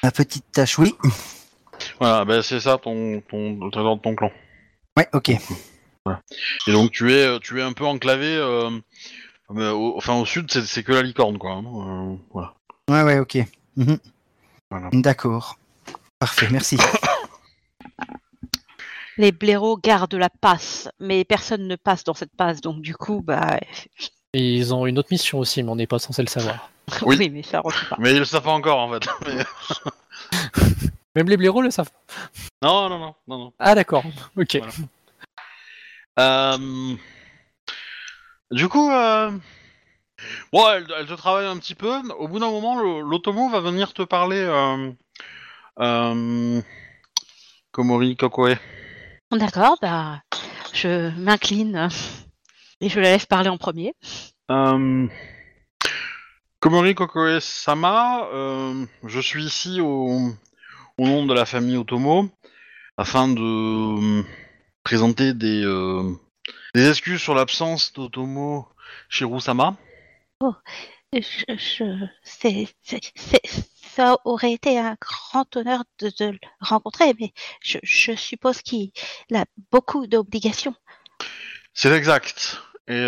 La petite tâche, oui. Voilà, bah, c'est ça ton, ton, le trésor de ton clan. Ouais, ok. Et donc tu es, tu es un peu enclavé. euh, mais au, enfin au sud, c'est c'est que la licorne, quoi. hein, euh, voilà. Ouais, ouais, ok. Mhm. Voilà. D'accord. Parfait, merci. Les blaireaux gardent la passe, mais personne ne passe dans cette passe, donc du coup, bah. Et ils ont une autre mission aussi, mais on n'est pas censé le savoir. Oui. Oui, mais ça rentre pas. Mais ils le savent pas encore en fait. Mais- Même les blaireaux le savent. Non, non, non, non, non. Ah d'accord, ok. Voilà. Euh, Du coup, euh... bon, elle, elle te travaille un petit peu. Au bout d'un moment, l'automo va venir te parler. Euh... Euh... Komori Kokoe. D'accord, bah. Je m'incline et je la laisse parler en premier. Euh... Komori Kokoe Sama, euh, je suis ici au... au nom de la famille Otomo afin de euh, présenter des, euh, des excuses sur l'absence d'Otomo Shiru-sama. Je, je- c'est, c'est- c'est- ça aurait été un grand honneur de, de le rencontrer, mais je, je suppose qu'il a beaucoup d'obligations. C'est exact. Et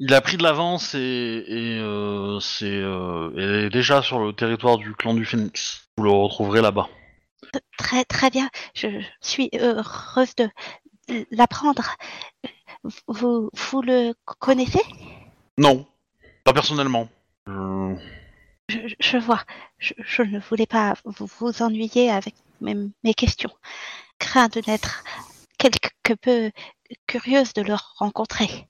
il a pris de l'avance et, et euh, c'est euh, est déjà sur le territoire du clan du Phoenix. Vous le retrouverez là-bas. Très, très bien. Je suis heureuse de l'apprendre. Vous, vous le connaissez? Non, pas personnellement. Je, je vois. Je, je ne voulais pas vous, vous ennuyer avec mes, mes questions. Crains de n'être quelque peu curieuse de le rencontrer.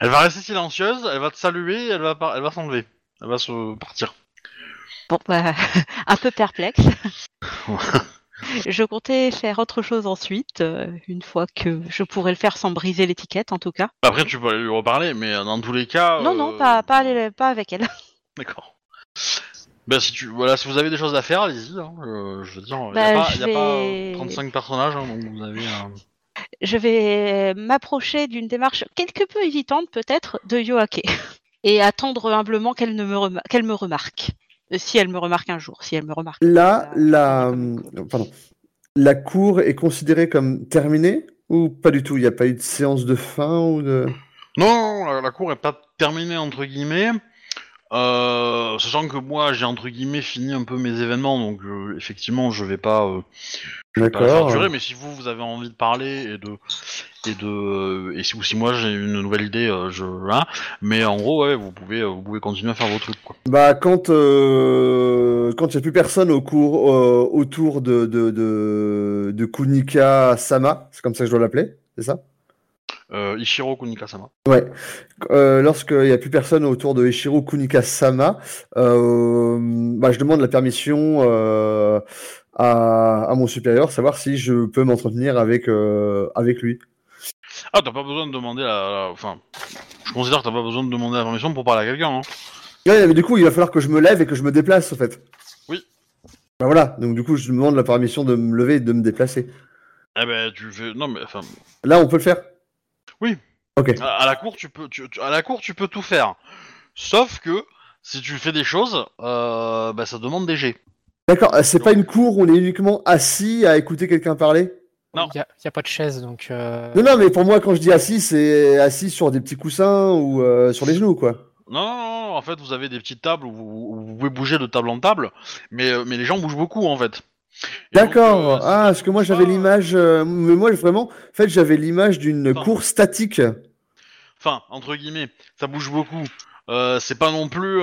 Elle va rester silencieuse, elle va te saluer, elle va, par- elle va s'enlever. Elle va se partir. Bon, bah, un peu perplexe. je comptais faire autre chose ensuite, euh, une fois que je pourrais le faire sans briser l'étiquette, en tout cas. Après, tu peux aller lui reparler, mais euh, dans tous les cas. Non, euh, non, pas, pas, aller- pas avec elle. D'accord. Ben, si, tu, voilà, si vous avez des choses à faire, allez-y. Hein, euh, je veux dire, il Bah, n'y a, pas- je y a pas vais- euh, 35 personnages, hein, donc vous avez. euh, Je vais m'approcher d'une démarche quelque peu évitante, peut-être, de Yoake. Et attendre humblement qu'elle ne me, qu'elle me remarque. Euh, Si elle me remarque un jour, si elle me remarque. Là, Euh, la, pardon. la cour est considérée comme terminée ou pas du tout? Il n'y a pas eu de séance de fin ou de... Non, non, la, la cour est pas terminée entre guillemets. Euh, sachant que moi j'ai entre guillemets fini un peu mes événements, donc euh, effectivement je vais pas, euh, je vais pas durer, mais si vous vous avez envie de parler et de et de et si, ou si moi j'ai une nouvelle idée, euh, je hein, mais en gros ouais vous pouvez euh, vous pouvez continuer à faire vos trucs quoi. Bah quand euh, quand il n'y a plus personne au cours euh, autour de de, de de Kunika Sama, c'est comme ça que je dois l'appeler, c'est ça? Euh, Ishiro Kunika-sama. Ouais. Euh, Lorsqu'il n'y a plus personne autour de Ishiro Kunika Sama, euh, bah, je demande la permission euh, à, à mon supérieur, savoir si je peux m'entretenir avec euh, avec lui. Ah t'as pas besoin de demander la, la- enfin je considère que t'as pas besoin de demander la permission pour parler à quelqu'un. Hein. Ouais, mais du coup, il va falloir que je me lève et que je me déplace, en fait. Oui. Bah voilà, donc du coup, je demande la permission de me lever et de me déplacer. Eh ben tu fais non mais enfin Là, on peut le faire Oui. Ok. À, à la cour, tu peux, tu- tu- à la cour, tu peux tout faire. Sauf que si tu fais des choses, euh, bah, ça demande des jets. D'accord, euh, c'est pas une cour où on est uniquement assis à écouter quelqu'un parler Non. Il n'y a, y a pas de chaise, donc. euh, Non, non, mais pour moi, quand je dis assis, c'est assis sur des petits coussins ou euh, sur les genoux, quoi. Non, non, non, en fait, vous avez des petites tables où vous, où vous pouvez bouger de table en table, mais, euh, mais les gens bougent beaucoup, en fait. D'accord. euh, ah, parce que moi, j'avais pas- l'image. euh, mais moi, vraiment, en fait, j'avais l'image d'une Attends. cour statique. Enfin, entre guillemets, ça bouge beaucoup. Euh, c'est pas non plus,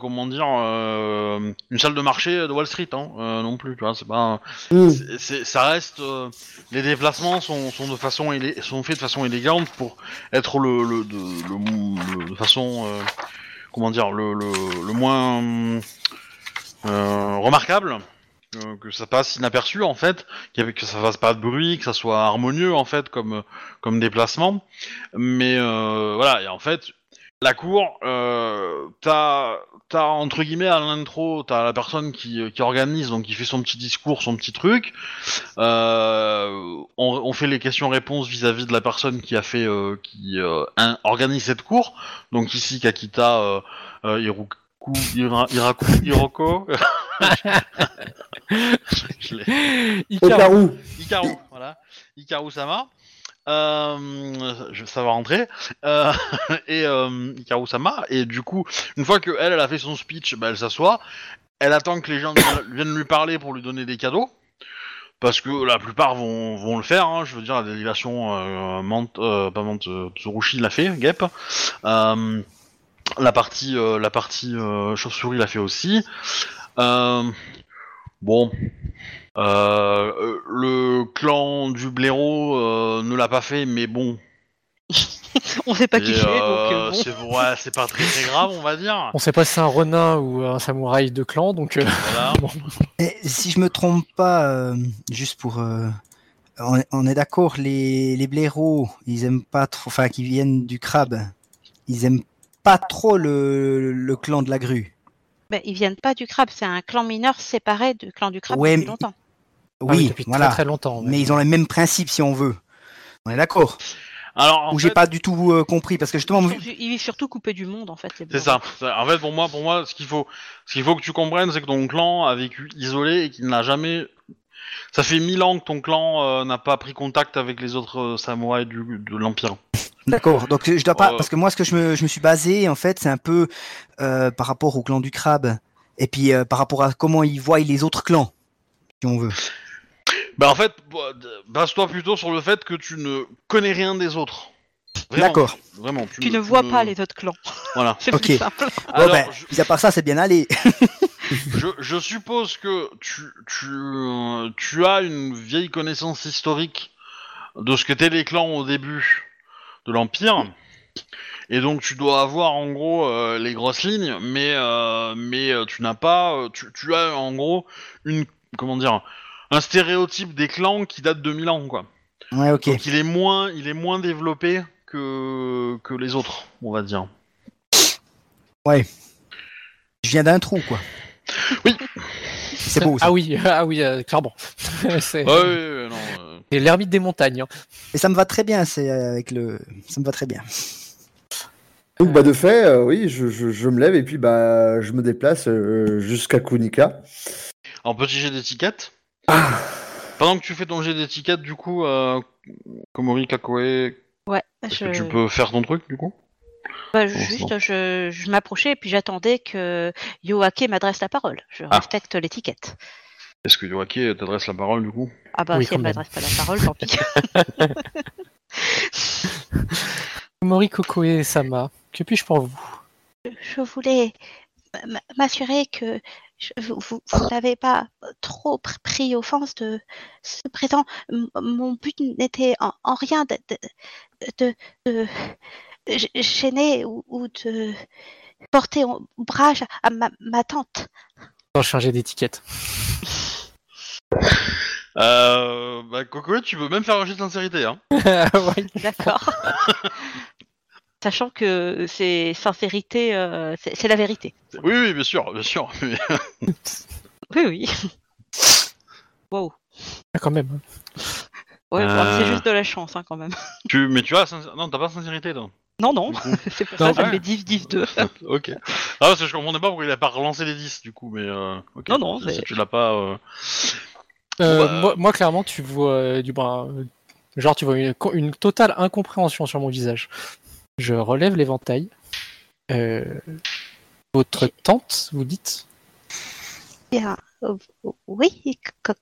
comment dire, une salle de marché de Wall Street, hein, non plus, tu vois, c'est pas... Hmm. c'est- c'est- ça reste... les déplacements sont, sont, de façon élé- sont faits de façon élégante pour être le, le, de, le- le- de façon... comment dire, le, le, le moins remarquable. Euh, que ça passe inaperçu en fait, que ça fasse pas de bruit, que ça soit harmonieux en fait comme comme déplacement. Mais euh, voilà, et en fait, la cour, euh, t'as, t'as entre guillemets à l'intro, t'as la personne qui, qui organise, donc qui fait son petit discours, son petit truc. Euh, on, on fait les questions-réponses vis-à-vis de la personne qui a fait, euh, qui euh, un- organise cette cour. Donc ici, Kakita, euh, euh, Hiroku, Ira- Iraku, Hiroko. Où. Ikaru, voilà. Ikaru Sama. Euh, je, ça va rentrer. Euh, et euh, Ikaru Sama. Et du coup, une fois que elle, elle a fait son speech, bah, elle s'assoit. Elle attend que les gens viennent- lui parler pour lui donner des cadeaux. Parce que la plupart vont, vont le faire. hein. Je veux dire, la délégation euh, Mante, euh, pas Mante, euh, Tsurushi l'a fait, Gep. La partie, la partie chauve-souris l'a fait aussi. Euh, bon, euh, euh, le clan du blaireau euh, ne l'a pas fait, mais bon. On s'est pas Et, kiffé, euh, donc euh, bon. c'est ouais, c'est pas très très grave, on va dire. On sait pas si c'est un renin ou un samouraï de clan, donc. euh, Voilà. Et si je me trompe pas, euh, juste pour. euh, on est, on est d'accord, les, les blaireaux, ils aiment pas trop. Enfin, qui viennent du crabe, ils aiment pas trop le, le clan de la grue. Ben, ils viennent pas du crabe, c'est un clan mineur séparé du clan du crabe Ouais, depuis longtemps. ah oui, Oui, depuis voilà. très très longtemps. Mais ils ont les mêmes principes, si on veut. On est d'accord. Alors, Ou j'ai pas du tout euh, compris, parce que justement, ils vivent surtout coupés du monde en fait. les c'est ça. En fait, pour moi, pour moi, ce qu'il faut, ce qu'il faut que tu comprennes, c'est que ton clan a vécu isolé et qu'il n'a jamais. Ça fait mille ans que ton clan euh, n'a pas pris contact avec les autres euh, samouraïs du, de l'empire. D'accord. Donc je dois pas, Euh. parce que moi, ce que je me, je me suis basé, en fait, c'est un peu euh, par rapport au clan du crabe, et puis euh, par rapport à comment ils voient les autres clans, si on veut. Bah en fait, bah, base-toi plutôt sur le fait que tu ne connais rien des autres. D'accord. Vraiment. Tu ne vois pas les autres clans. Voilà. C'est Ok. plus simple. Bon, Alors, ben, je, mis à part ça, c'est bien allé. je, je suppose que tu, tu, tu as une vieille connaissance historique de ce qu'étaient les clans au début de l'Empire. Et donc tu dois avoir en gros euh, les grosses lignes, mais euh, mais euh, tu n'as pas, tu, tu as en gros une comment dire un stéréotype des clans qui date de 1000 ans quoi. Ouais, ok. Donc il est moins il est moins développé que que les autres, on va dire. Je viens d'un trou, quoi. Oui. C'est beau, ça. Ah oui, ah oui, euh, clairement. c'est euh, c'est l'ermite des montagnes. hein. Et ça me va très bien, c'est euh, avec le... Ça me va très bien. Donc, bah, de fait, euh, oui, je, je, je me lève et puis bah, je me déplace euh, jusqu'à Kunika. En petit jet d'étiquette? Ah, Pendant que tu fais ton jet d'étiquette, du coup, euh, Komori Kakoe, Ouais, je, que tu peux faire ton truc du coup? Bah, juste, je, je m'approchais et puis j'attendais que Yoake m'adresse la parole. Je Ah. respecte l'étiquette. Est-ce que Yoake t'adresse la parole du coup? Ah bah Oui, si elle m'adresse pas la parole, tant pis. Mori Kokoe Sama, que puis-je pour vous? Je voulais m'assurer que je- vous, vous- vous n'avez pas trop pr- pris offense de ce présent. M- mon but n'était en, en rien de, de, de- de gêner ou, ou de porter ombrage à ma, ma tante. Sans changer d'étiquette. euh, Bah Kokoe, tu peux même faire un jet de sincérité hein. Ouais. D'accord. Sachant que c'est sincérité, euh, c'est la vérité. Oui, oui, bien sûr, bien sûr. Oui, oui. Wow. Ah, quand même. Ouais, Euh. c'est juste de la chance hein, quand même. tu, mais tu as, sincé- non, t'as pas de sincérité toi. Non, non, c'est pour Non, ça que ça met 10, 10, 2. ok. Ah parce que je comprenais pas pourquoi il a pas relancé les 10 du coup, mais euh. Non, non, Si mais- tu l'as pas. euh, Euh, bah, moi, moi, clairement, tu vois euh, du bah, genre tu vois une, totale incompréhension sur mon visage. Je relève l'éventail. Euh, votre tante, vous dites? Bien, euh, oui,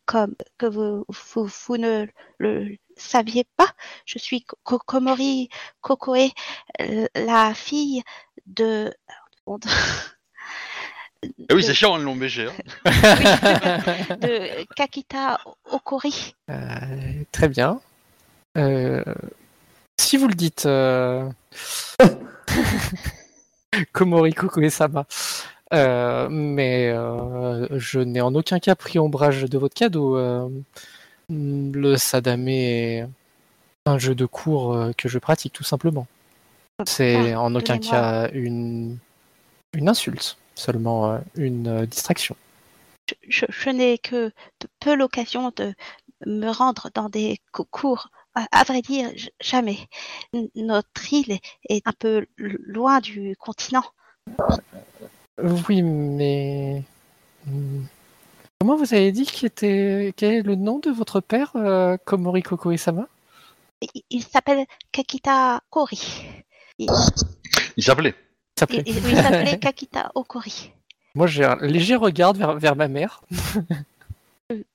comme que vous, vous, vous ne le saviez pas, je suis Ko- Komori Kokoe, euh, la fille de. Ah oui, de- c'est chiant, l'ont bêché. Hein. de Kakita Okori. Euh, Très bien. Euh, si vous le dites, euh... Komori Kokoe-sama. Euh, mais euh, je n'ai en aucun cas pris ombrage de votre cadeau. Le sadame est un jeu de cours euh, que je pratique tout simplement. C'est en aucun cas une, une insulte, seulement euh, une euh, distraction. Je, je- je n'ai que peu l'occasion de me rendre dans des co- cours. À, vrai dire, jamais. Notre île est, un peu loin du continent. Oui, mais Hmm. Comment vous avez dit qu'il était quel est le nom de votre père, euh, Komori Kokoe-sama? Il, il s'appelle Kakita Kori. Il, Il s'appelait. Il s'appelait. il- il s'appelait Kakita Okori. Moi, j'ai un léger regard vers, vers ma mère.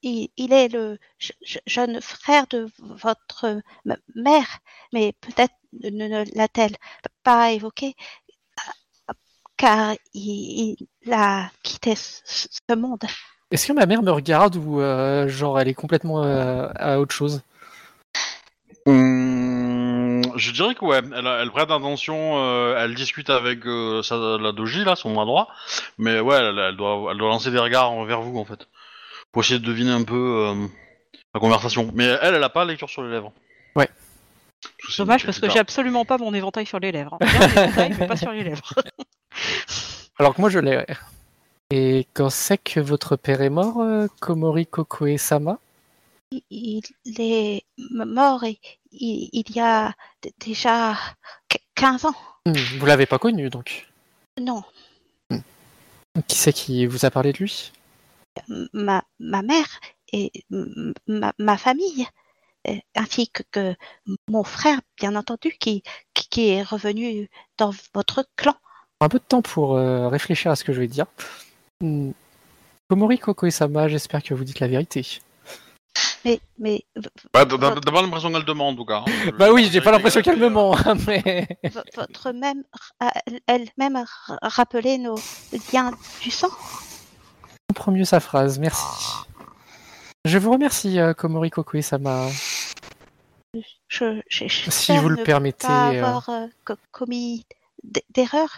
Il, il est le je- je- jeune frère de votre mère, mais peut-être ne, ne l'a-t-elle pas évoqué, car il, il a quitté ce, ce monde. Est-ce que ma mère me regarde ou euh, genre elle est complètement euh, à autre chose? Hum, je dirais que ouais, elle, elle prête attention, euh, elle discute avec euh, sa, la doji là, son bras droit, mais ouais, elle, elle doit, elle doit lancer des regards vers vous en fait, pour essayer de deviner un peu euh, la conversation. Mais elle, elle a pas la lecture sur les lèvres. Ouais. c'est Dommage parce que j'ai absolument pas mon éventail sur les lèvres. hein. Bien l'éventail, mais pas sur les lèvres. Alors que moi, je l'ai. Et quand c'est que votre père est mort, euh, Komori Kokoe-sama? Il, est mort il, il y a déjà qu- 15 ans. Hmm, Vous l'avez pas connu donc. Non, Qui c'est qui vous a parlé de lui? Ma, ma mère et ma, ma famille, ainsi que, que mon frère, bien entendu, qui, qui, qui est revenu dans votre clan. Un peu de temps pour euh, réfléchir à ce que je vais dire. Komori Kokoe-sama, j'espère que vous dites la vérité. Mais, mais Bah, pas l'impression qu'elle demande en cas. hein. Bah oui, j'ai pas l'impression qu'elle me ment, hein, mais. v- votre même, elle- elle-même rappelait nos liens du sang. Je comprends mieux sa phrase, merci. Je vous remercie, euh, Komori. Je, j'ai- Si vous le ne permettez. pas euh, avoir euh, co- commis d'erreur.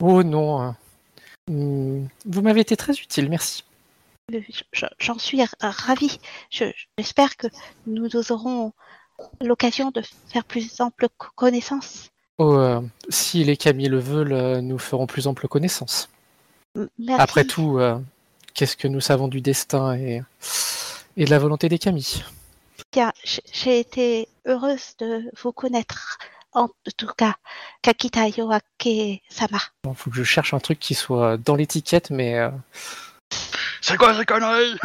Oh non. Euh, Vous m'avez été très utile, merci. Euh, je- J'en suis r- ravie. Je- J'espère que nous aurons l'occasion de faire plus ample co- connaissance. Oh, euh, si les Camille le veulent, euh, nous ferons plus ample connaissance. Merci. Après tout, euh, qu'est-ce que nous savons du destin et, et de la volonté des Camille? Bien, j'ai été heureuse de vous connaître. En tout cas, Kakita Yoake-sama. Bon, faut que je cherche un truc qui soit dans l'étiquette, mais euh, C'est quoi ces conneries?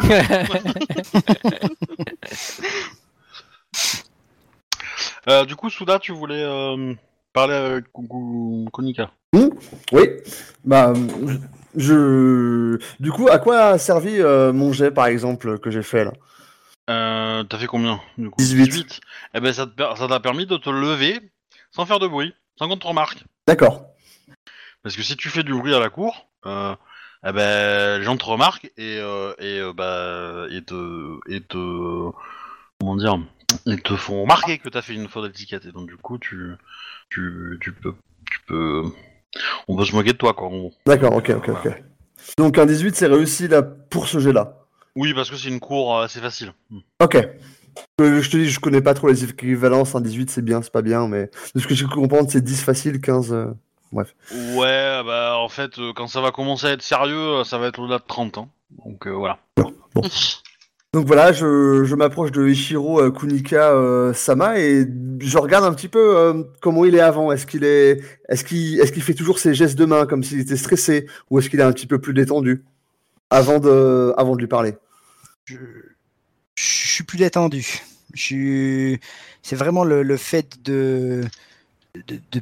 Euh, Du coup, Souda, tu voulais euh, parler avec Konika. Oui. Bah, je. Du coup, à quoi a servi euh, mon jet, par exemple, que j'ai fait là? Euh, T'as fait combien du coup? 18. Eh ben, ça t'a permis de te lever sans faire de bruit, sans qu'on te remarque. D'accord. Parce que si tu fais du bruit à la cour, euh, eh ben, les gens te remarquent et, euh, et, euh, bah, et te, et te, comment dire, ils te font remarquer que t'as fait une faute d'étiquette et donc du coup tu, tu, tu peux, tu peux, on peut se moquer de toi quoi. en gros. D'accord, ok, ok, ok. Donc un 18, c'est réussi là pour ce jet-là. Oui, parce que c'est une cour assez facile. Ok. Euh, je te dis, je connais pas trop les équivalences. Un 18, c'est bien, c'est pas bien, mais de ce que j'ai pu comprendre, c'est 10 facile, 15. euh, Ouais, bah en fait, euh, quand ça va commencer à être sérieux, euh, ça va être au-delà de 30 ans. Donc euh, voilà. Donc voilà, je, je m'approche de Ichiro euh, Kunika euh, Sama et je regarde un petit peu euh, comment il est avant. Est-ce qu'il est, est-ce qu'il, est-ce qu'il fait toujours ses gestes de main comme s'il était stressé ou est-ce qu'il est un petit peu plus détendu avant de, avant de lui parler? Je, je suis plus détendu. C'est vraiment le, le fait de, de, de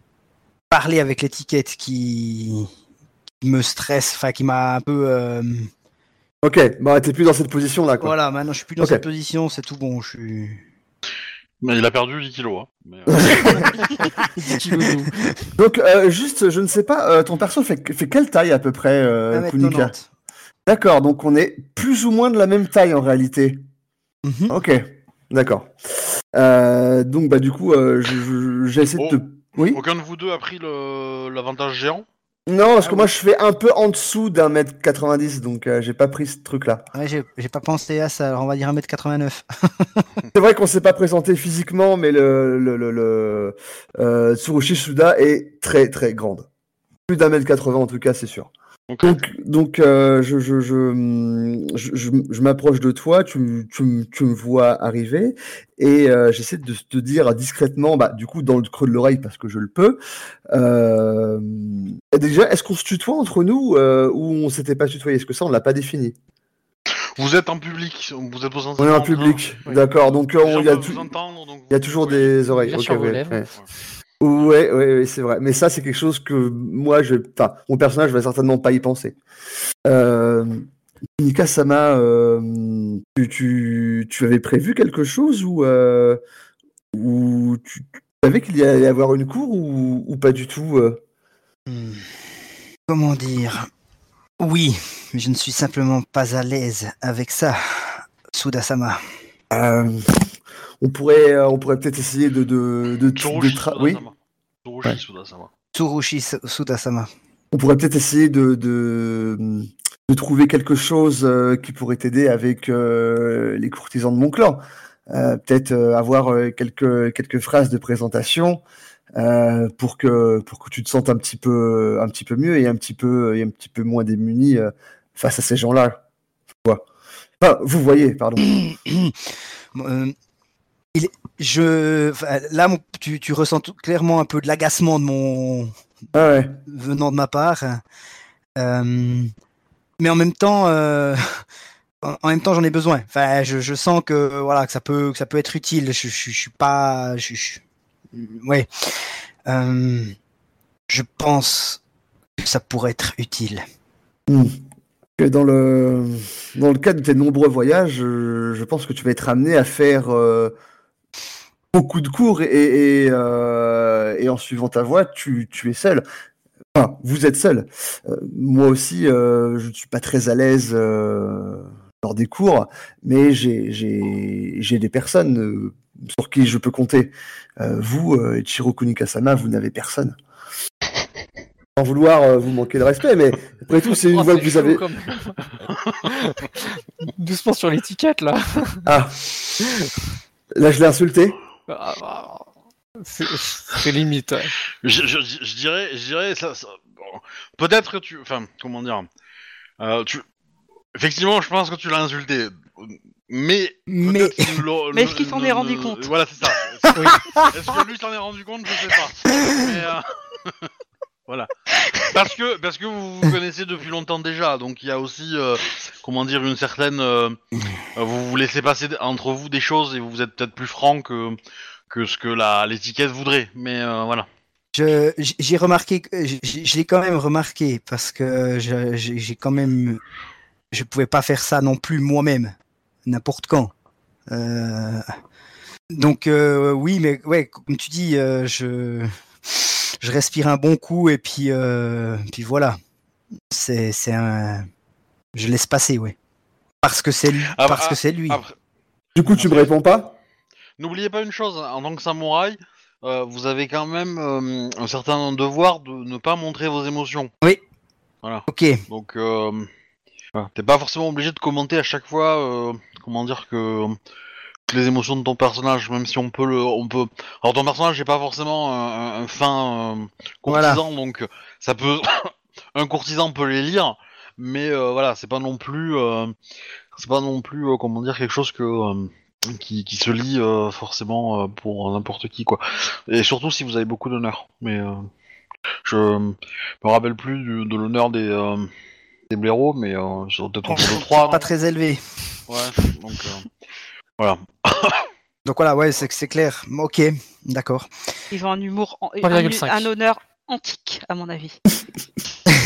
parler avec l'étiquette qui, qui me stresse, enfin qui m'a un peu. euh, Ok, bah t'es plus dans cette position là quoi. Voilà, maintenant je suis plus dans cette position, c'est tout bon. Je suis. Mais il a perdu 10 kilos. Hein. Mais, euh, Kiloudou. Donc euh, juste, je ne sais pas, euh, ton perso fait, fait quelle taille à peu près, euh, 1m90. Kunika D'accord, donc on est plus ou moins de la même taille en réalité. Mhm. Ok, d'accord. Euh, donc bah du coup, euh, je- je- j'ai essayé de Oh. te... Oui? Aucun de vous deux a pris le l'avantage géant? Non, parce Ah que moi je fais un peu en dessous d'un mètre 90, donc euh, j'ai pas pris ce truc-là. Ouais, j'ai pas pensé à ça, alors on va dire 1m89. C'est vrai qu'on s'est pas présenté physiquement, mais le, le, le, le euh, Tsurushi Suda est très très grande. Plus d'un mètre 80 en tout cas, c'est sûr. Donc, donc euh, je, je, je, je, je- je m'approche de toi, tu, me vois arriver, et euh, j'essaie de te dire discrètement, bah, du coup, dans le creux de l'oreille, parce que je le peux. Euh, déjà, est-ce qu'on se tutoie entre nous euh, ou on s'était pas tutoyé? Est-ce que ça, on l'a pas défini? Vous êtes en public, vous êtes On est en public, oui. d'accord. Donc, Il y, a y toujours des oreilles. Bien ok, sûr, vos ouais, lèvres. ouais. Ouais, ouais, ouais, c'est vrai. Mais ça, c'est quelque chose que moi, je, enfin, mon personnage va certainement pas y penser. Euh, Nika Sama, euh, tu, tu, tu avais prévu quelque chose ou, euh, ou tu, tu savais qu'il y allait y avoir une cour ou, ou pas du tout euh? Hmm. Comment dire? Oui, mais je ne suis simplement pas à l'aise avec ça, Sudasama. Euh, On pourrait, euh, on pourrait peut-être essayer de, de, de, de tra- oui. Tsurushi Ouais. Sudasama. Tsurushi Su- Sudasama. On pourrait peut-être essayer de, de, de trouver quelque chose euh, qui pourrait t'aider avec euh, les courtisans de mon clan. Euh, peut-être euh, avoir euh, quelques, quelques phrases de présentation euh, pour, que, pour que tu te sentes un petit peu, un petit peu mieux et un petit peu, et un petit peu moins démuni euh, face à ces gens-là. Enfin, vous voyez, pardon. Il je, là, tu, tu ressens tout- clairement un peu de l'agacement de mon Ah ouais. venant de ma part, Euh, mais en même temps, euh, en, même temps, j'en ai besoin. Enfin, je, je sens que voilà que ça peut que ça peut être utile. Je, je, je suis pas, je, ouais. Euh, je pense que ça pourrait être utile. que dans le dans le cadre de tes nombreux voyages, je, je pense que tu vas être amené à faire euh, beaucoup de cours et, et, et, euh, et en suivant ta voie, tu, tu es seul. Enfin, vous êtes seul. Euh, moi aussi, euh, je ne suis pas très à l'aise euh, lors des cours, mais j'ai des personnes, euh, sur qui je peux compter. Euh, vous, euh, Ichiro Kunikasama, vous n'avez personne. Sans vouloir euh, vous manquer de respect, mais après tout, c'est une Oh, voix que vous avez. Doucement sur l'étiquette là. Ah Là, je l'ai insulté C'est limite. Je, je, je dirais, je dirais ça. ça- bon, Peut-être que tu, enfin, comment dire, euh, tu, effectivement, je pense que tu l'as insulté, mais Mais Mais est-ce qu'il s'en est rendu compte Voilà, c'est ça. Est-ce que lui s'en est rendu compte? Je sais pas. Mais, euh, voilà. Parce que parce que vous vous connaissez depuis longtemps déjà, donc il y a aussi, euh, comment dire, une certaine, euh, vous vous laissez passer entre vous des choses et vous êtes peut-être plus franc que que ce que l'étiquette voudrait. Mais euh, voilà. je- j'ai remarqué, je l'ai quand même remarqué parce que j'ai quand même, je pouvais pas faire ça non plus moi-même, n'importe quand. Donc oui, mais ouais, comme tu dis, je je respire un bon coup et puis euh, puis voilà. C'est c'est un, je laisse passer, ouais. Parce que c'est lui, Ah, parce ah, que c'est lui. Après, Du coup, tu me réponds pas? N'oubliez pas une chose, en tant que samouraï, euh, vous avez quand même euh, un certain devoir de ne pas montrer vos émotions. Ok. Donc, euh, voilà. t'es pas forcément obligé de commenter à chaque fois, euh, comment dire que les émotions de ton personnage, même si on peut le, on peut. Alors ton personnage n'est pas forcément un, fin euh, Voilà. courtisan, donc ça peut, un courtisan peut les lire, mais euh, voilà, c'est pas non plus, euh, c'est pas non plus, euh, comment dire, quelque chose que qui, qui se lit forcément pour n'importe qui quoi. Et surtout si vous avez beaucoup d'honneur. Mais je me rappelle plus du- de l'honneur des des blaireaux, mais peut-être de 3 Pas très élevé. Ouais, donc voilà. Donc voilà, ouais, c'est c'est clair. Ok, d'accord. Ils ont un humour, en- un, 3,5. un honneur antique, à mon avis.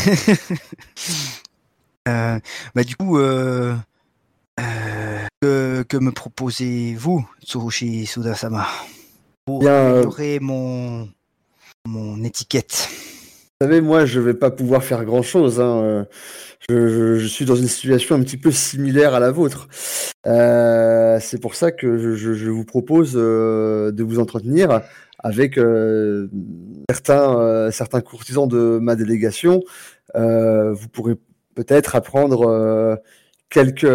Euh, bah du coup, euh, euh, que, que me proposez-vous, Tsurushi Sudasama, pour Bien, euh, améliorer mon mon étiquette savez, moi, je vais pas pouvoir faire grand-chose. hein, euh, Je, suis dans une situation un petit peu similaire à la vôtre. Euh, c'est pour ça que je, vous propose euh, de vous entretenir avec certains, courtisans de ma délégation. Vous pourrez peut-être apprendre quelques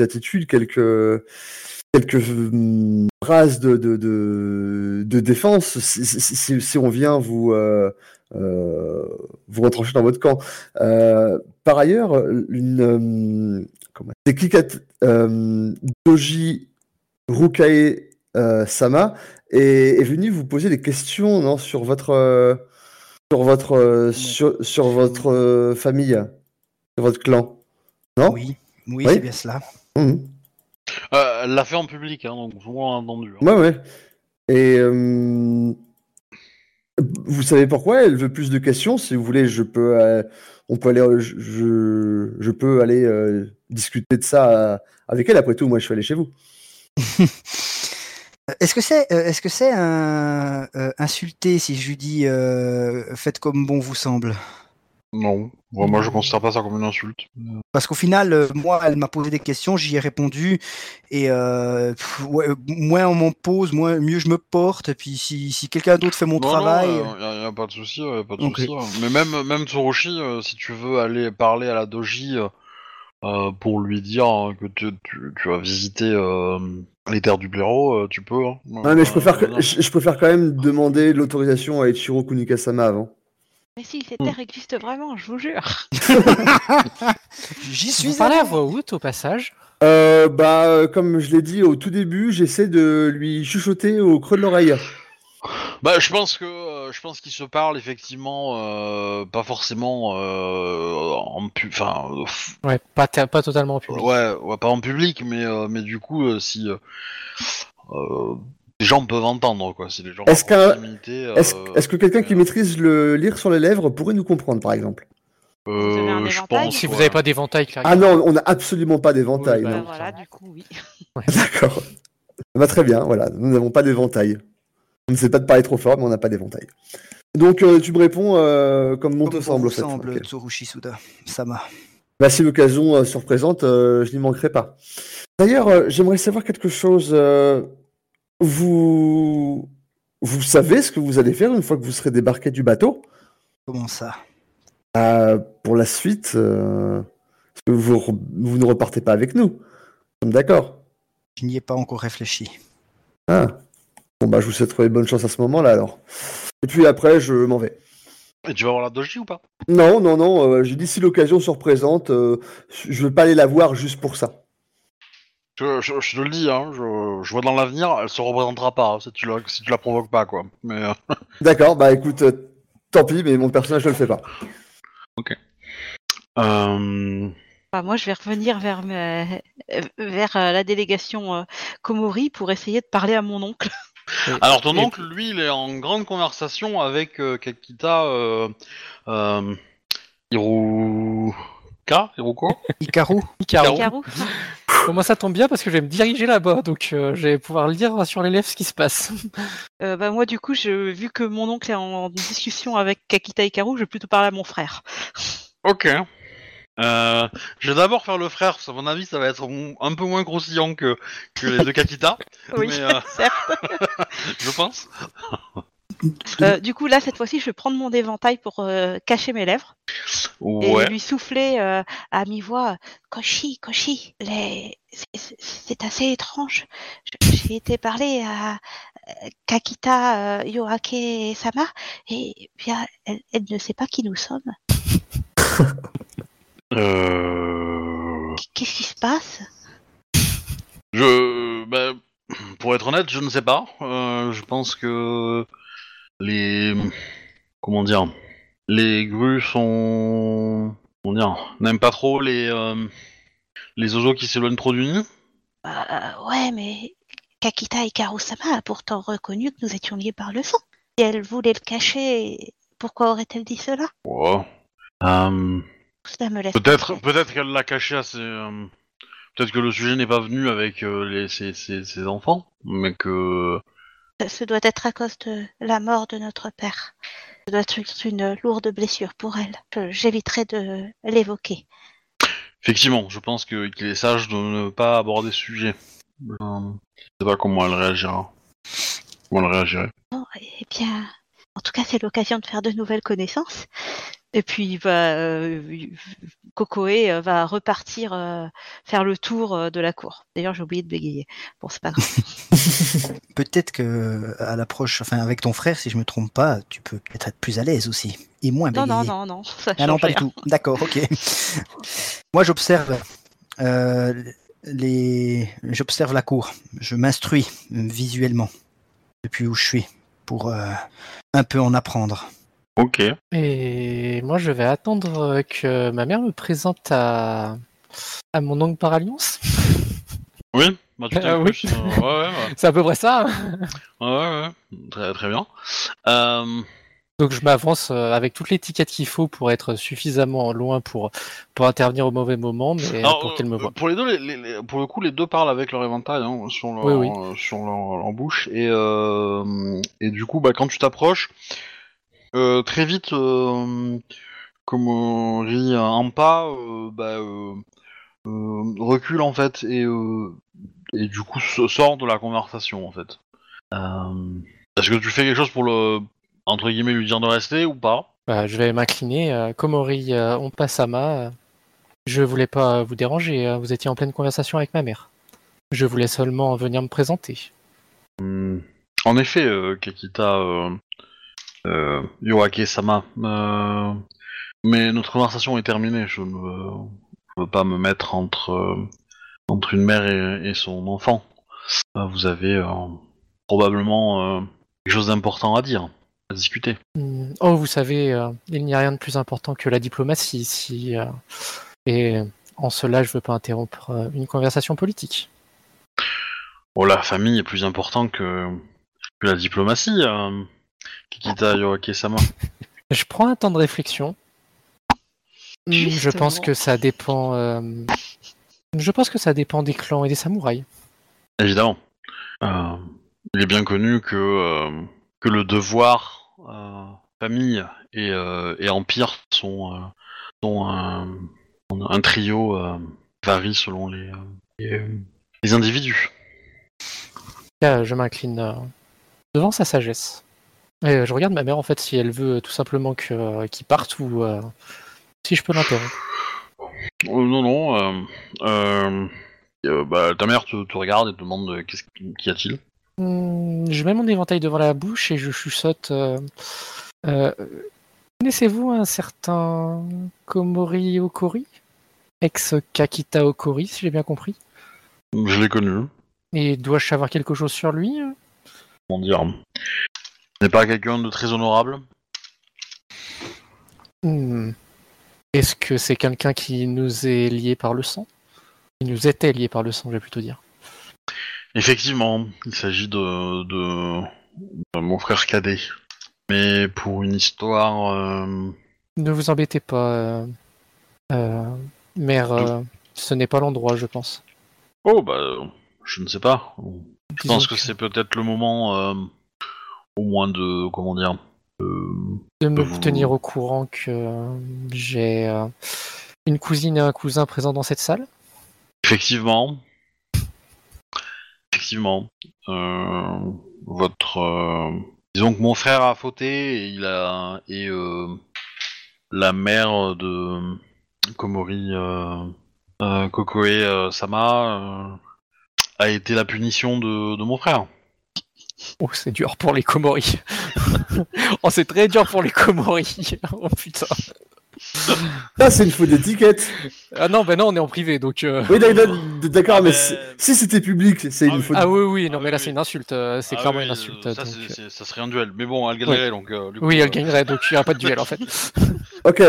attitudes, quelques, quelques hum, phrases de, de, de, de défense si, si- si- si on vient vous, euh, euh, vous retrancher dans votre camp. Euh, par ailleurs, une, euh, comment- Kikat euh, Doji Rukae Sama est, est venu vous poser des questions non, sur votre sur votre sur, sur votre famille, sur votre clan. Non? Oui, oui, Oui. c'est bien cela. Mhm. Euh, elle l'a fait en public, hein, donc a entendu. hein. Ouais, ouais. Et euh, vous savez pourquoi elle veut plus de questions? Si vous voulez, je peux, euh, on peut aller, je, je, peux aller euh, discuter de ça euh, avec elle. Après tout, moi, je suis allé chez vous. Est-ce que c'est est-ce que c'est un euh, insulté si je lui dis euh, faites comme bon vous semble? Non, moi je considère pas ça comme une insulte. Parce qu'au final, euh, moi, elle m'a posé des questions, j'y ai répondu, et euh, pff, ouais, moins on m'en pose, moins mieux je me porte. Et puis si, si quelqu'un d'autre fait mon Non, travail, non, y a, y a pas de souci, y a pas de souci. hein. Mais même même Tsurushi, euh, si tu veux aller parler à la doji euh, euh, pour lui dire euh, que tu, tu, tu as visité euh, les terres du blaireau, euh, tu peux. Hein. Ouais, mais je Euh, préfère, que- je préfère quand même demander l'autorisation à Ichiro Kunikasama avant. Mais si, ces Hmm. terres existent vraiment, je vous jure. j'y Vous suis parlez à voix haute au passage. Euh, bah, euh, comme je l'ai dit au tout début, j'essaie de lui chuchoter au creux de l'oreille. Bah, je pense que euh, je pense qu'ils se parlent effectivement, euh, pas forcément euh, en pu, enfin, euh, Ouais, pas, ta- pas totalement en public. ouais, ouais, pas en public, mais euh, mais du coup, euh, si euh, euh, les gens peuvent entendre quoi, si les gens. Est-ce qu'un- euh, est-ce que quelqu'un qui maîtrise le lire sur les lèvres pourrait nous comprendre, par exemple? Euh, je pense, Si vous n'avez pas d'éventail. Ah non, on n'a absolument pas d'éventail. Oui, bah, non. Bah, voilà, du coup, oui. D'accord. Ça va très bien, voilà. Nous n'avons pas d'éventail. On ne sait pas de parler trop fort, mais on n'a pas d'éventail. Donc, euh, tu me réponds euh, comme bon Comme te semble, fait. semble. Tsurushi Suda, Sama. Bah, si l'occasion euh, se représente, euh, je n'y manquerai pas. D'ailleurs, euh, j'aimerais savoir quelque chose. Vous... vous savez ce que vous allez faire une fois que vous serez débarqué du bateau? Comment ça? Euh, pour la suite, euh, parce que vous, re- vous ne repartez pas avec nous. Nous sommes d'accord. Je n'y ai pas encore réfléchi. Ah. Bon, bah, je vous souhaite bonne chance à ce moment-là, alors. Et puis après, je m'en vais. Et tu vas voir la doji ou pas? Non, non, non, euh, j'ai dit si l'occasion se représente, euh, je veux pas aller la voir juste pour ça. Je, je- je te le dis, hein, je, je vois dans l'avenir, elle se représentera pas hein, si tu la, si tu la provoques pas, quoi. Mais euh, D'accord, bah écoute, euh, tant pis, mais mon personnage ne le fait pas. euh, Bah, moi, je vais revenir vers, mes- vers euh, la délégation euh, Komori pour essayer de parler à mon oncle. Alors ton Et- oncle, lui, il est en grande conversation avec euh, Kakita euh, Hiruka Hiruko Ikaru. Bon, moi, ça tombe bien parce que je vais me diriger là-bas, donc euh, je vais pouvoir lire sur les lèvres ce qui se passe. Euh, bah, moi, du coup, je, vu que mon oncle est en discussion avec Kakita Hikaru, je vais plutôt parler à mon frère. Ok. Euh, je vais d'abord faire le frère, parce qu'à mon avis, ça va être un peu moins croustillant que, que les deux Kakita, Oui, mais euh, certes. je pense. Euh, du coup, là, cette fois-ci, je vais prendre mon éventail pour euh, cacher mes lèvres et Ouais. lui souffler euh, à mi-voix Koshi, Koshi, les... c'est- assez étrange. J'ai été parler à Kakita Yoake Sama et bien, elle, elle ne sait pas qui nous sommes. Qu'est-ce qui se passe? Je, bah, pour être honnête, je ne sais pas. Je pense que les, comment dire, les grues sont, comment dire, n'aiment pas trop les, euh, les oiseaux qui s'éloignent trop du nid. Euh, Ouais, mais Kakita Hikaru-sama a pourtant reconnu que nous étions liés par le sang. Si elle voulait le cacher, pourquoi aurait-elle dit cela? Ouais. Euh, Cela me laisse peut-être, peut-être qu'elle l'a caché à ses, euh, peut-être que le sujet n'est pas venu avec euh, les, ses, ses- ses enfants, mais que, Ce doit être à cause de la mort de notre père. Ce doit être une lourde blessure pour elle. J'éviterai de l'évoquer. effectivement, je pense qu'il est sage de ne pas aborder ce sujet. Euh, je sais pas comment elle réagira. Comment elle réagirait. Bon, eh bien, en tout cas, c'est l'occasion de faire de nouvelles connaissances. Et puis, bah, euh, Kokoe euh, va repartir euh, faire le tour euh, de la cour. D'ailleurs, j'ai oublié de bégayer. Bon, c'est pas grave. Peut-être que à l'approche, enfin avec ton frère, si je me trompe pas, tu peux peut-être être plus à l'aise aussi et moins non, bégayer. non, non, non. Ça Ah non, pas du tout. D'accord, ok. Moi, j'observe euh, les, j'observe la cour. Je m'instruis euh, visuellement depuis où je suis pour euh, un peu en apprendre. Ok. Et moi, je vais attendre euh, que ma mère me présente à, à mon oncle par alliance. Oui, bah tu t'es oui. euh, ouais, ouais, ouais. C'est à peu près ça. hein. Ouais. Très, très bien. Euh, Donc je m'avance euh, avec toute l'étiquette qu'il faut pour être suffisamment loin pour, pour intervenir au mauvais moment, mais alors, pour qu'elle me euh, voie. Pour les deux, les- les- les- pour le coup, les deux parlent avec leur éventail hein, sur leur, Oui, oui. euh, sur leur, leur bouche et euh, et du coup, bah quand tu t'approches, euh, très vite, euh, comme on rit un pas, euh, bah euh, euh, recule en fait et euh, et du coup sort de la conversation en fait. Euh, Est-ce que tu fais quelque chose pour le entre guillemets lui dire de rester ou pas? Bah, je vais m'incliner. Komori euh, Onpasama, euh, je voulais pas vous déranger, euh, vous étiez en pleine conversation avec ma mère. Je voulais seulement venir me présenter. Hmm. En effet, euh, Kakita euh, Yoake-sama, euh, mais notre conversation est terminée. Je ne veux, pas me mettre entre, euh, entre une mère et, et son enfant. Euh, vous avez probablement quelque chose d'important à dire, à discuter. Hmm, Oh, vous savez, il n'y a rien de plus important que la diplomatie ici. et en cela, je veux pas interrompre une conversation politique. Oh, la famille est plus important que, que la diplomatie, Kakita Yoake-sama. Je prends un temps de réflexion. Je pense que ça dépend. euh, Je pense que ça dépend des clans et des samouraïs. Évidemment. Euh, il est bien connu que, euh, que le devoir, euh, famille et, euh, et empire sont, euh, sont, un trio euh, varie selon les, euh, les, les individus. Là, je m'incline devant sa sagesse. Et euh, je regarde ma mère en fait si elle veut euh, tout simplement que, euh, qu'il parte ou euh, si je peux l'interrompre. Oh, non, non. euh, euh, euh, bah, ta mère te, te regarde et te demande qu'est-ce qu'y a-t-il? Hmm, je mets mon éventail devant la bouche et je chuchote. Connaissez-vous un certain Komori Okori? Ex-Kakita Okori, si j'ai bien compris. Je l'ai connu. Et dois-je savoir quelque chose sur lui? Comment dire? N'est pas quelqu'un de très honorable. Hmm. Est-ce que c'est quelqu'un qui nous est lié par le sang? Qui nous était lié par le sang, je vais plutôt dire. Effectivement, il s'agit de, de, de mon frère cadet. Mais pour une histoire. euh, Ne vous embêtez pas, euh, euh, mère. ce n'est pas l'endroit, je pense. Oh, bah, je ne sais pas. Je Disons pense que c'est peut-être le moment, au moins de. Comment dire euh, de me vous- tenir au courant que euh, j'ai euh, une cousine et un cousin présents dans cette salle. Effectivement. Effectivement. Euh, votre. euh, Disons que mon frère a fauté et il a. Et euh, la mère de Komori euh, euh, Kokoe euh, Sama euh, a été la punition de, de mon frère. Oh, c'est dur pour les Komori. oh, c'est très dur pour les Komori. oh putain. Ah, c'est une faute d'étiquette. Ah non, ben non, on est en privé, donc. euh, Oui, d'accord, d'accord, mais mais- si- c'était public, c'est Ah une oui. faute. Ah oui, oui, non, Ah mais là oui, c'est une insulte. euh, C'est Ah clairement oui, une insulte. euh, Ça, donc, c'est- euh, ça serait un duel. Mais bon, elle gagnerait donc. euh, coup, Oui, elle gagnerait, donc il n'y a pas de duel en fait. Ok.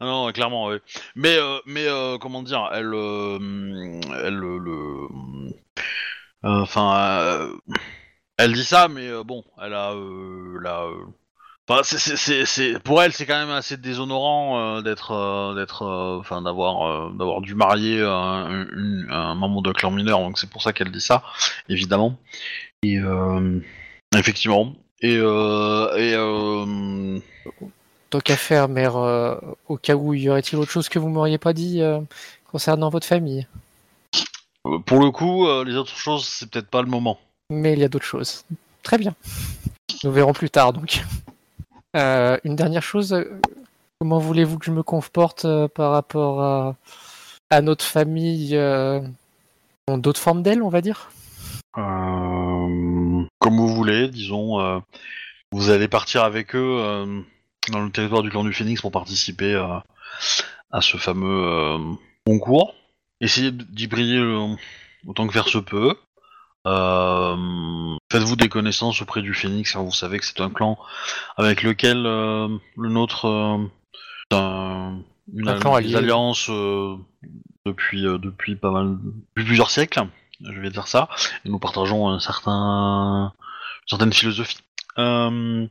Ah non, clairement, oui. Mais, euh, mais euh, comment dire, elle, euh, elle, euh, le, euh, enfin, euh, elle dit ça, mais euh, bon, elle a, euh, la, c'est, pour elle, c'est quand même assez déshonorant d'être, d'être, enfin, d'avoir, d'avoir dû marier un, une- un membre de clan mineur, donc c'est pour ça qu'elle dit ça, évidemment. Effectivement. Et, et Tant qu'à faire, mère, au cas où y aurait-il autre chose que vous m'auriez pas dit concernant votre famille? Pour le coup, euh, les autres choses, c'est peut-être pas le moment. Mais il y a d'autres choses. Très bien. Nous verrons plus tard donc. Euh, une dernière chose, euh, comment voulez-vous que je me comporte euh, par rapport à, à notre famille euh, en d'autres formes d'elle, on va dire? Euh, comme vous voulez, disons, euh, vous allez partir avec eux euh, dans le territoire du clan du Phénix pour participer euh, à ce fameux euh, concours. Essayez d'y briller le- autant que faire se peut. Euh, Faites-vous des connaissances auprès du Phénix, car vous savez que c'est un clan avec lequel euh, le nôtre euh, est un- une, Un clan allié. alliance euh, depuis, euh, depuis pas mal, depuis plusieurs siècles, je vais dire ça, et nous partageons un certain, une certaine philosophie. Euh,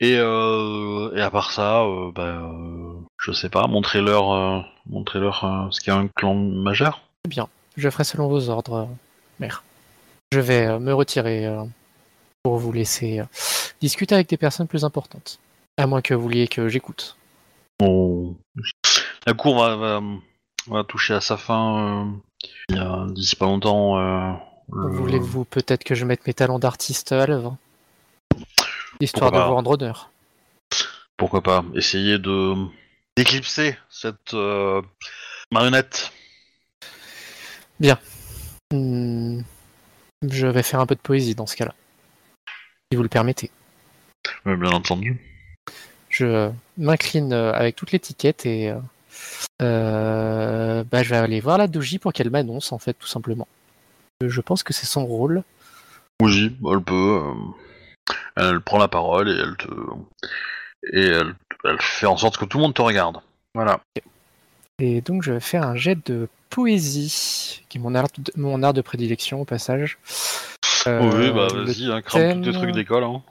et, euh, et à part ça, euh, bah, euh, je sais pas, montrez-leur, euh, montrez-leur euh, ce qu'est un clan majeur. Je ferai selon vos ordres, euh, mère. Je vais me retirer pour vous laisser discuter avec des personnes plus importantes. À moins que vous vouliez que j'écoute. On- La cour va, va, va toucher à sa fin il y a- d'ici pas longtemps. le- Voulez-vous peut-être que je mette mes talents d'artiste à l'œuvre? Histoire de pas. vous rendre honneur. Pourquoi pas? Essayer de d'éclipser cette euh, marionnette. Hmm, Je vais faire un peu de poésie dans ce cas-là. Si vous le permettez. Bien entendu. Je m'incline euh, avec toute l'étiquette et euh, bah, je vais aller voir la doji pour qu'elle m'annonce en fait tout simplement. Je pense que c'est son rôle. Oui, elle peut. euh, elle prend la parole et elle te et elle, elle fait en sorte que tout le monde te regarde. Voilà. Et donc je vais faire un jet de poésie, qui est mon art de, mon art de prédilection au passage. Euh, oui, bah vas-y, hein, crame tous tes thème- trucs d'école. Hein.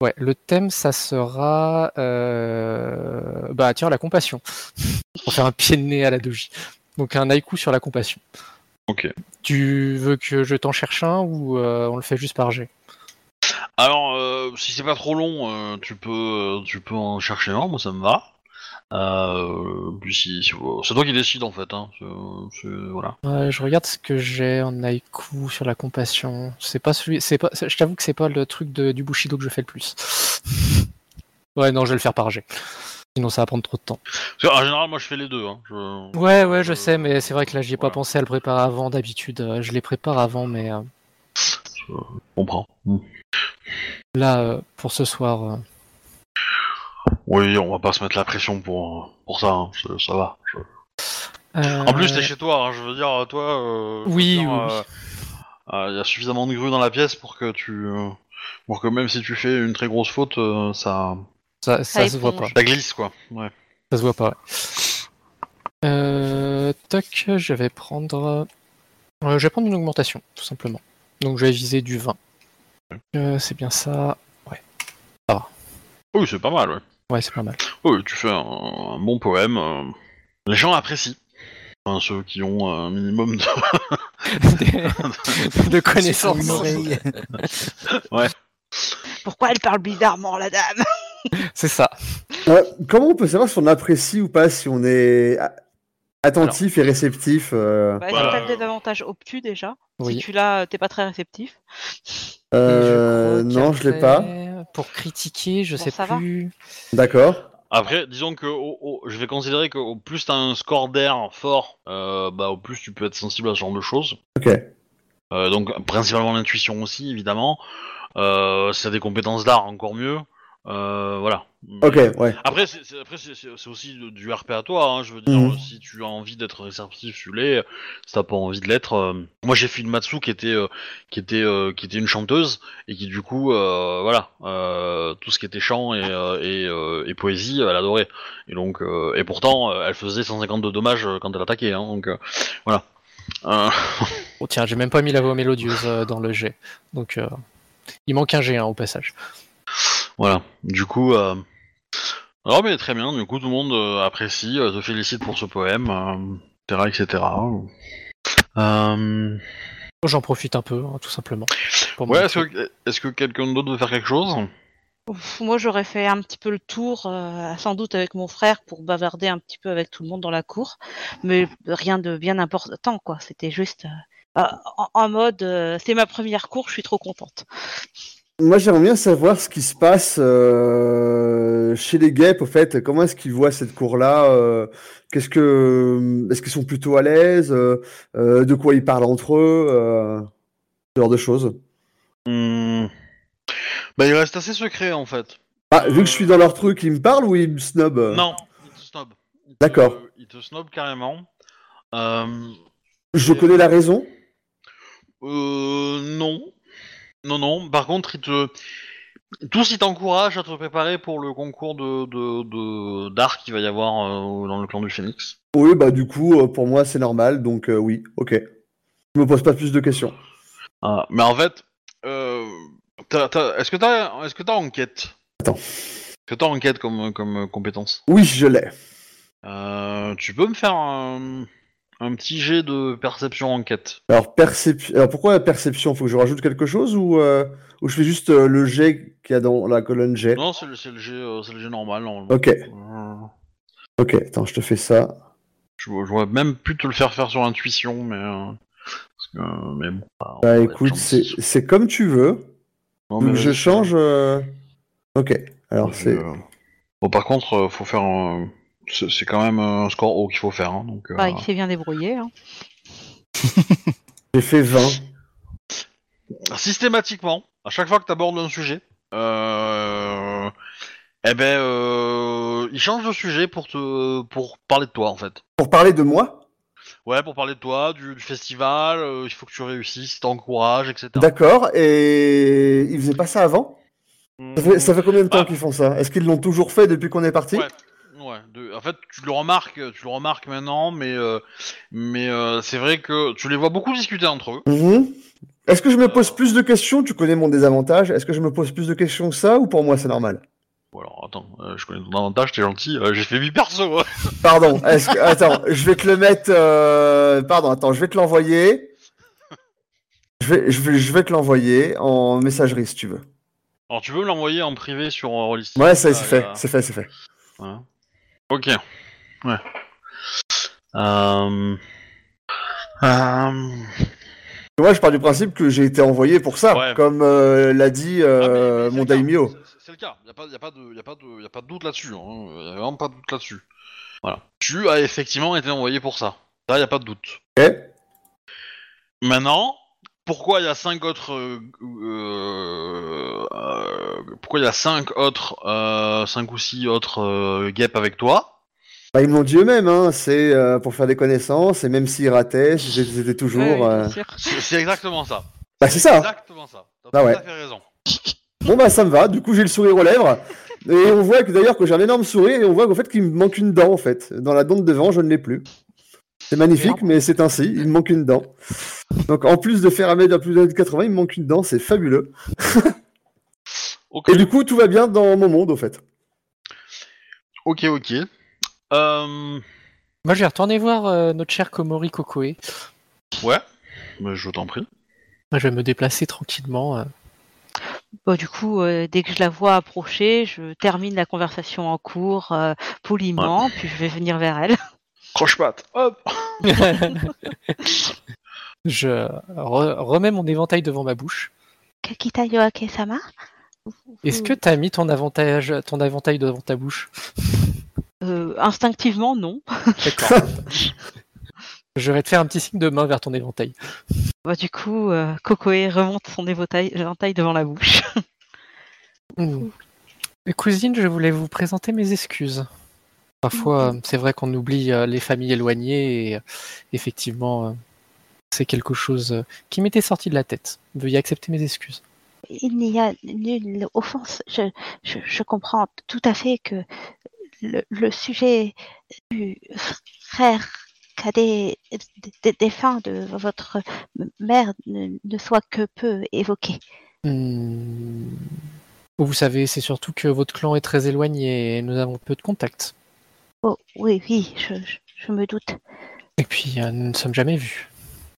Ouais, le thème, ça sera. euh, Bah, tiens, la compassion. Pour faire un pied de nez à la doji. Donc, un haïku sur la compassion. Ok. Tu veux que je t'en cherche un ou euh, on le fait juste par jet? Alors, euh, si c'est pas trop long, euh, tu peux, euh, tu peux en chercher un. Moi, ça me va. Euh, puis si, si- c'est toi qui décides en fait. Hein. C'est- c'est- voilà. Ouais, je regarde ce que j'ai en haïku sur la compassion. C'est pas celui, c'est pas, je t'avoue que c'est pas le truc de, du Bushido que je fais le plus. ouais, non, je vais le faire par G. Sinon, ça va prendre trop de temps. Parce qu'en général, moi je fais les deux. Hein. Je... Ouais, ouais, je sais, mais c'est vrai que là, j'y ai pas voilà. pensé à le préparer avant. D'habitude, euh, je les prépare avant, mais euh, Je comprends. Mm. Là, euh, pour ce soir, euh, Oui, on va pas se mettre la pression pour, pour ça. hein. Ça, ça va. Je- euh, En plus, t'es chez toi. hein. Je veux dire, toi. euh, Oui, dire, oui, euh, euh, Il y a suffisamment de grues dans la pièce pour que tu. euh, pour que même si tu fais une très grosse faute, euh, ça. ça, ça Ça se voit pas. Ça glisse quoi. Ouais. Ça se voit pas. ouais. Euh, toc, je vais prendre. euh, je vais prendre une augmentation, tout simplement. Donc, je vais viser du 20. Euh, c'est bien ça. Oui, c'est pas mal. Ouais. Ouais, c'est pas mal. Oui, tu fais un, un bon poème. euh, Les gens apprécient. Enfin, ceux qui ont un minimum de. de connaissances. Oreille. Pourquoi elle parle bizarrement, la dame? C'est ça. Euh, comment on peut savoir si on apprécie ou pas, si on est a- attentif et réceptif euh, bah, Bah, C'est peut-être des avantages obtus déjà. Oui. Si tu l'as, t'es pas très réceptif. Euh, je Non, je l'ai pas. Pour critiquer, je Bon, sais plus. D'accord. Après, disons que je vais considérer que au plus t'as un score d'air fort, euh, bah au plus tu peux être sensible à ce genre de choses. Ok. Euh, donc principalement l'intuition aussi, évidemment. Euh, si t'as des compétences d'art, encore mieux. Euh, voilà. Ok, ouais. Après, c'est c'est- après, c'est- c'est aussi du- RP à toi. Hein, je veux dire, Mhm. si tu as envie d'être réceptif, tu l'es. Si t'as pas envie de l'être, euh, moi j'ai fait une Matsu qui était euh, qui était euh, qui était une chanteuse et qui du coup, euh, voilà, euh, tout ce qui était chant et euh, et, euh, et poésie, elle adorait. Et donc, euh, et pourtant, elle faisait 150 de dommages quand elle attaquait. Hein, donc euh, voilà. Euh, Oh, tiens, j'ai même pas mis la voix mélodieuse dans le G. Donc, euh, il manque un G hein, au passage. Voilà. Du coup, euh... non mais très bien. Du coup, tout le monde euh, apprécie, euh, te félicite pour ce poème, euh, etc., etc. Euh... J'en profite un peu, hein, tout simplement. pour Ouais, est-ce que, quelqu'un d'autre veut faire quelque chose? Ouf, Moi, j'aurais fait un petit peu le tour, euh, sans doute avec mon frère, pour bavarder un petit peu avec tout le monde dans la cour, mais rien de bien important, quoi. C'était juste euh, en, en mode, euh, c'est ma première cour, je suis trop contente. Moi, j'aimerais bien savoir ce qui se passe euh, chez les guêpes, au fait. Comment est-ce qu'ils voient cette cour-là euh, Qu'est-ce que, est-ce qu'ils sont plutôt à l'aise euh, euh, De quoi ils parlent entre eux euh, Ce genre de choses. Bah, il reste assez secret en fait. Ah, vu que je suis dans leur truc, ils me parlent ou ils me snob euh Non, il te snob. Il te- D'accord. Il te snob carrément. Euh... Je connais la raison? Euh, non. Non, non. Par contre, il te... Tous, ils t'encouragent à te préparer pour le concours de, de, de- d'art qu'il va y avoir euh, dans le clan du Phoenix. Oui, bah du coup, euh, pour moi, c'est normal. Donc euh, oui, ok. Je me pose pas plus de questions. Ah, mais en fait, euh, est-ce que t'as est-ce que t'as enquête? Attends. Est-ce que t'as enquête comme, comme compétence? Oui, je l'ai. Euh, Tu peux me faire un, un petit jet de perception enquête Alors, perception. Alors, pourquoi la perception? Faut que je rajoute quelque chose ou, euh, ou je fais juste euh, le G qu'il y a dans la colonne G Non, c'est le, jet, euh, le jet normal. Ok, ok. Attends, je te fais ça. je, je vois même plus te le faire faire sur intuition, mais parce que- mais bon. bah, Bah écoute, c'est comme tu veux. Non, Donc, je change. Ok. Alors, c'est. Bon, par contre, faut faire. un- C'est quand même un score haut qu'il faut faire. hein, donc, euh, Bah, il s'est bien débrouillé. Hein. J'ai fait 20. systématiquement, à chaque fois que tu abordes un sujet, euh, eh ben, euh, il change de sujet pour te, pour parler de toi en fait. Pour parler de moi? Ouais, pour parler de toi, du, du festival, euh, il faut que tu réussisses, t'encourages, etc. D'accord. Et ils faisaient pas ça avant? Ça fait, ça fait combien de temps Ah. qu'ils font ça? Est-ce qu'ils l'ont toujours fait depuis qu'on est parti? Ouais. Ouais, de- en fait, tu le remarques, tu le remarques maintenant, mais euh, mais euh, c'est vrai que tu les vois beaucoup discuter entre eux. Mhm. Est-ce que je me pose Euh. plus de questions? Tu connais mon désavantage. Est-ce que je me pose plus de questions que ça ou pour moi c'est normal? Bon, alors attends, euh, je connais ton avantage, t'es gentil, euh, j'ai fait 8 persos. hein. Pardon. Est-ce que... Attends, je vais te le mettre. euh, Pardon, attends, je vais te l'envoyer. Je vais, je vais, je vais te l'envoyer en messagerie si tu veux. Alors tu veux me l'envoyer en privé sur euh, Rollistic Ouais, ça, Ah, c'est fait, c'est fait, c'est fait. ouais. Ok. Ouais. Euh... Euh... Moi, je pars du principe que j'ai été envoyé pour ça, Ouais. comme euh, l'a dit Ah, euh, mais- mais mon daimyo. c'est- le cas. Y a pas, y a pas de, y a pas de, y a pas de doute là-dessus. hein. Y a vraiment pas de doute là-dessus. Voilà. Tu as effectivement été envoyé pour ça. Ça, y a pas de doute. Ok Maintenant, pourquoi il y a cinq autres, euh, euh, euh, pourquoi il y a cinq autres, euh, cinq ou six autres euh, guêpes avec toi? Bah, ils me l'ont dit eux-mêmes, hein. c'est euh, pour faire des connaissances, et même s'ils rataient, c'était toujours... Ouais, euh. C'est exactement ça. Bah c'est ça Exactement ça. T'as Ah tout ouais. à fait raison. Bon bah ça me va, du coup j'ai le sourire aux lèvres, et on voit que d'ailleurs que j'ai un énorme sourire, et on voit qu'en fait qu'il me manque une dent en fait. Dans la dent de devant, je ne l'ai plus. C'est magnifique, mais c'est ainsi, il me manque une dent. Donc en plus de faire un mètre à plus de 80, il me manque une dent, c'est fabuleux. Et du coup tout va bien dans mon monde au fait. Ok, ok. Euh, Moi, je vais retourner voir euh, notre cher Komori Kokoe. ouais. Bah, je t'en prie. Moi, je vais me déplacer tranquillement. euh. Bon, du coup, euh, dès que je la vois approcher, je termine la conversation en cours euh, poliment, puis je vais venir vers elle. Croche-patte. Hop. je re- remets mon éventail devant ma bouche. Kakita Yoake-sama? Est-ce que tu as mis ton, avantage, ton éventail devant ta bouche Euh, instinctivement, non. D'accord. je vais te faire un petit signe de main vers ton éventail. Bah, du coup, euh, Kokoe remonte son éventail, éventail devant la bouche. Et Cousine, je voulais vous présenter mes excuses. Parfois, euh, c'est vrai qu'on oublie euh, les familles éloignées et euh, effectivement, euh, c'est quelque chose euh, qui m'était sorti de la tête. Veuillez accepter mes excuses. Il n'y a nulle offense. Je, je, je comprends tout à fait que le, le sujet du frère cadet des défunts de votre mère ne, ne soit que peu évoqué. Hmm. Vous savez, c'est surtout que votre clan est très éloigné et nous avons peu de contacts. Oh, oui, oui, je me doute. Et puis, euh, nous ne sommes jamais vus.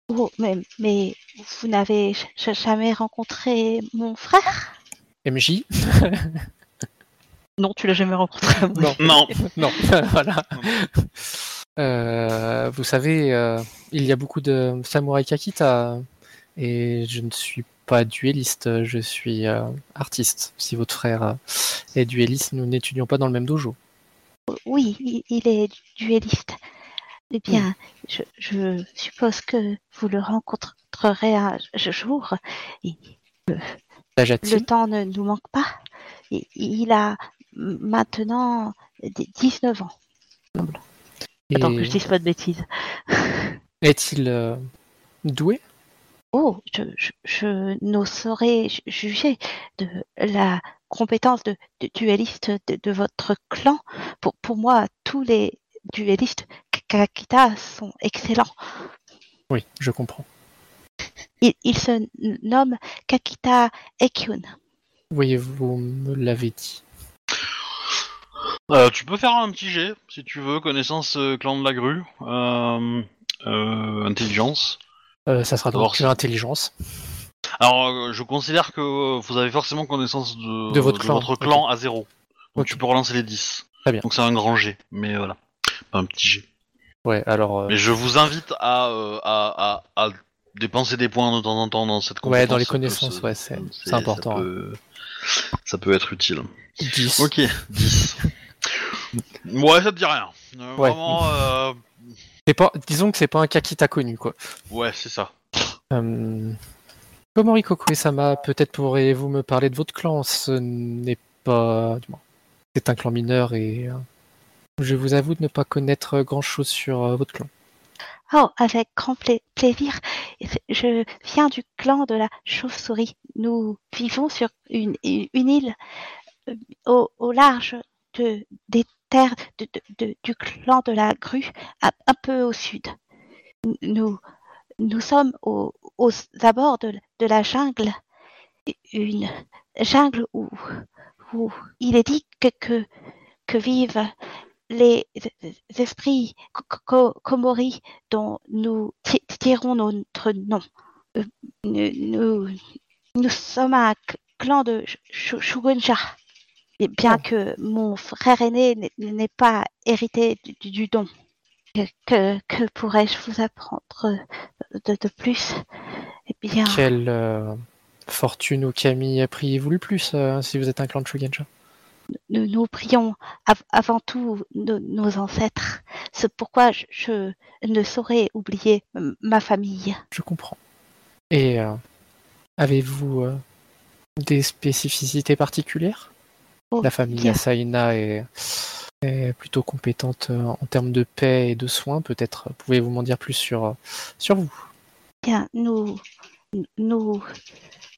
Oh, mais, mais vous n'avez jamais rencontré mon frère? MJ Non, tu l'as jamais rencontré. Non. Non. Non, voilà. Euh, vous savez, euh, il y a beaucoup de samouraï Kakita et je ne suis pas duelliste, je suis euh, artiste. Si votre frère est duelliste, nous n'étudions pas dans le même dojo. Oui, il- il est duelliste. Eh bien, je, je suppose que vous le rencontrerez un jour. L'âge le temps ne nous manque pas. Il, il a maintenant d- 19 ans. Attends que je dise pas de bêtises. Est-il euh, doué? Oh, je, je, je n'oserais ju- juger de la compétence de, de duelliste de, de votre clan. Pour, pour moi, tous les duellistes Kakita sont excellents. Oui, je comprends. Il, il se nomme Kakita Ekyun. Oui, vous me l'avez dit. Euh, tu peux faire un petit jet si tu veux. Connaissance euh, clan de la grue. Euh, euh, intelligence. Euh, ça sera donc l'intelligence. Alors, euh, je considère que vous avez forcément connaissance de, De votre clan, à zéro. Donc tu peux relancer les 10. Très bien. Donc c'est un grand jet, mais voilà. Pas un petit jet. Ouais, alors. euh, Mais je vous invite à, euh, à, à, à dépenser des points de temps en temps dans cette compétence. Ouais, dans les connaissances, ouais, c'est important. Ça peut, ça peut être utile. 10. Ok, 10. ouais, ça te dit rien. Euh, Ouais. Vraiment, euh, C'est pas, disons que c'est pas un Kakita connu, quoi. ouais, c'est ça. Euh... Komori Kokue-sama, peut-être pourriez-vous me parler de votre clan? Ce n'est pas... C'est un clan mineur et... Je vous avoue de ne pas connaître grand-chose sur euh, votre clan. Oh, avec grand pla- plaisir. Je viens du clan de la chauve-souris. Nous vivons sur une, île euh, au, large de, des terres du clan de la grue, un, peu au sud. Nous, nous sommes au- aux abords de, la jungle, une jungle où, il est dit que vivent les esprits ko- ko- Komori dont nous ti- tirons notre nom. Euh, Nous, sommes un clan de Sh- Sh- Shugenja. Et bien Oh. que mon frère aîné n'ait- pas hérité du, don. Que, pourrais-je vous apprendre de, de plus? Eh bien, Quelle euh, fortune ou Camille priez-vous le plus euh, si vous êtes un clan de Shugenja nous, nous prions av- avant tout nos, nos ancêtres. C'est pourquoi je, je ne saurais oublier ma famille. Je comprends. Et euh, avez-vous euh, des spécificités particulières? Oh, La famille bien. Asaina est, est plutôt compétente euh, en termes de paix et de soins. Peut-être pouvez-vous m'en dire plus sur, sur vous? Bien, nous, nous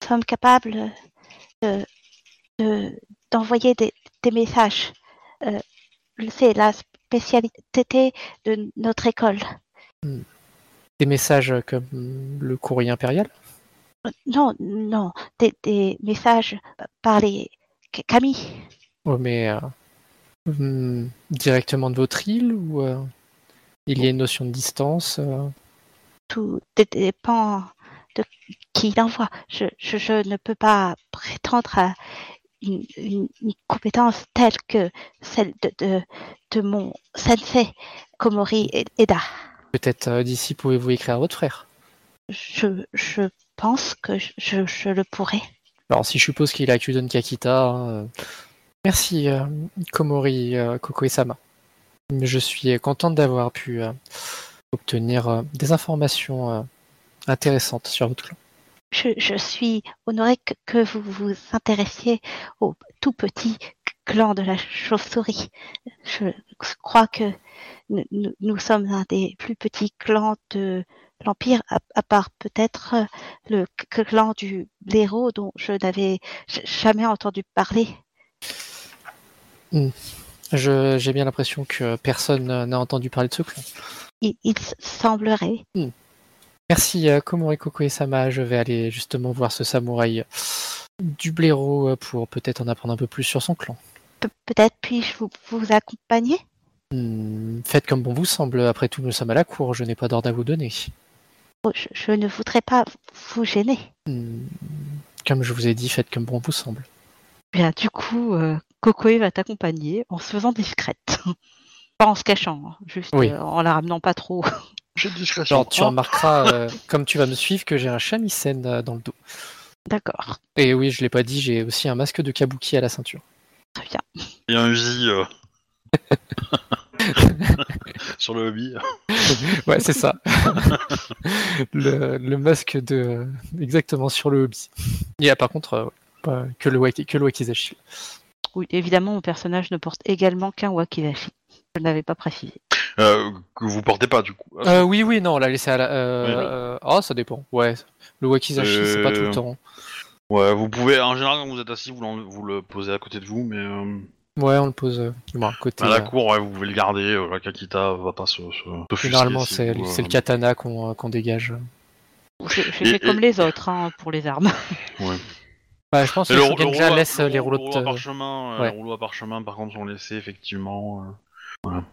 sommes capables de- de- d'envoyer des, des messages. Euh, C'est la spécialité de notre école. Des messages comme le courrier impérial? Non, non, des, des messages par les Ca- Camille. Oh, mais euh, hum, directement de votre île ou euh, il y a une notion de distance euh, Tout dé- dépend de qui l'envoie. Je, je, je ne peux pas prétendre à une, une- une compétence telle que celle de, de, de mon sensei Komori Eda. Peut-être euh, d'ici pouvez-vous écrire à votre frère Je, je pense que je, le pourrais. Alors, si je suppose qu'il a Kudon Kakita. hein, euh, Merci, euh, Komori euh, Kokoe-sama. Je suis contente d'avoir pu obtenir des informations intéressantes sur votre clan. Je, je suis honorée que, que vous vous intéressiez au tout petit clan de la chauve-souris. Je crois que nous, sommes un des plus petits clans de l'Empire, à, à part peut-être euh, le clan du blaireau dont je n'avais jamais entendu parler. Je- J'ai bien l'impression que personne n'a entendu parler de ce clan. Il, semblerait. Merci, euh, Komori Kokoe-sama. Je vais aller justement voir ce samouraï du blaireau euh, pour peut-être en apprendre un peu plus sur son clan. Pe- Peut-être puis-je vous, vous accompagner? Hmm, faites comme bon vous semble. Après tout, nous sommes à la cour. Je n'ai pas d'ordre à vous donner. Oh, je, je ne voudrais pas vous gêner. Hmm, Comme je vous ai dit, faites comme bon vous semble. Bien, du coup, euh, Cocoé va t'accompagner en se faisant discrète. pas en se cachant, hein, juste Oui. euh, en la ramenant pas trop. J'ai de discrétion. Genre, tu Ah, remarqueras, euh, comme tu vas me suivre, que j'ai un shamisen euh, dans le dos. D'accord, Et oui, je l'ai pas dit, j'ai aussi un masque de kabuki à la ceinture. très bien. Il y a un Uzi euh, sur le hobby. Ouais, c'est ça. le, le masque de. Exactement, sur le hobby. Et ah, par contre, euh, pas que le, waki- que le wakizashi. Oui, évidemment, mon personnage ne porte également qu'un wakizashi. Je ne l'avais pas précisé. Euh, que vous portez pas du coup. Euh, oui, oui, non, on l'a laissé à la. euh, Oui. oh, ça dépend. Ouais, le wakizashi, c'est pas tout le temps. Ouais, vous pouvez, en général, quand vous êtes assis, vous, l'en- vous le posez à côté de vous, mais euh, Ouais, on le pose euh, à côté. à la euh, cour, ouais, vous pouvez le garder. euh, la Kakita va pas se, se, Généralement, c'est euh, le katana qu'on euh, qu'on dégage. Je, je Et- fais et- comme les autres hein, pour les armes. Ouais, je pense que Et le le, le Shugenja rouleau à- laisse le les rouleau- rouleaux le rouleau à de. parchemin, euh, ouais. les rouleaux à parchemin, par contre, sont laissés effectivement. Voilà.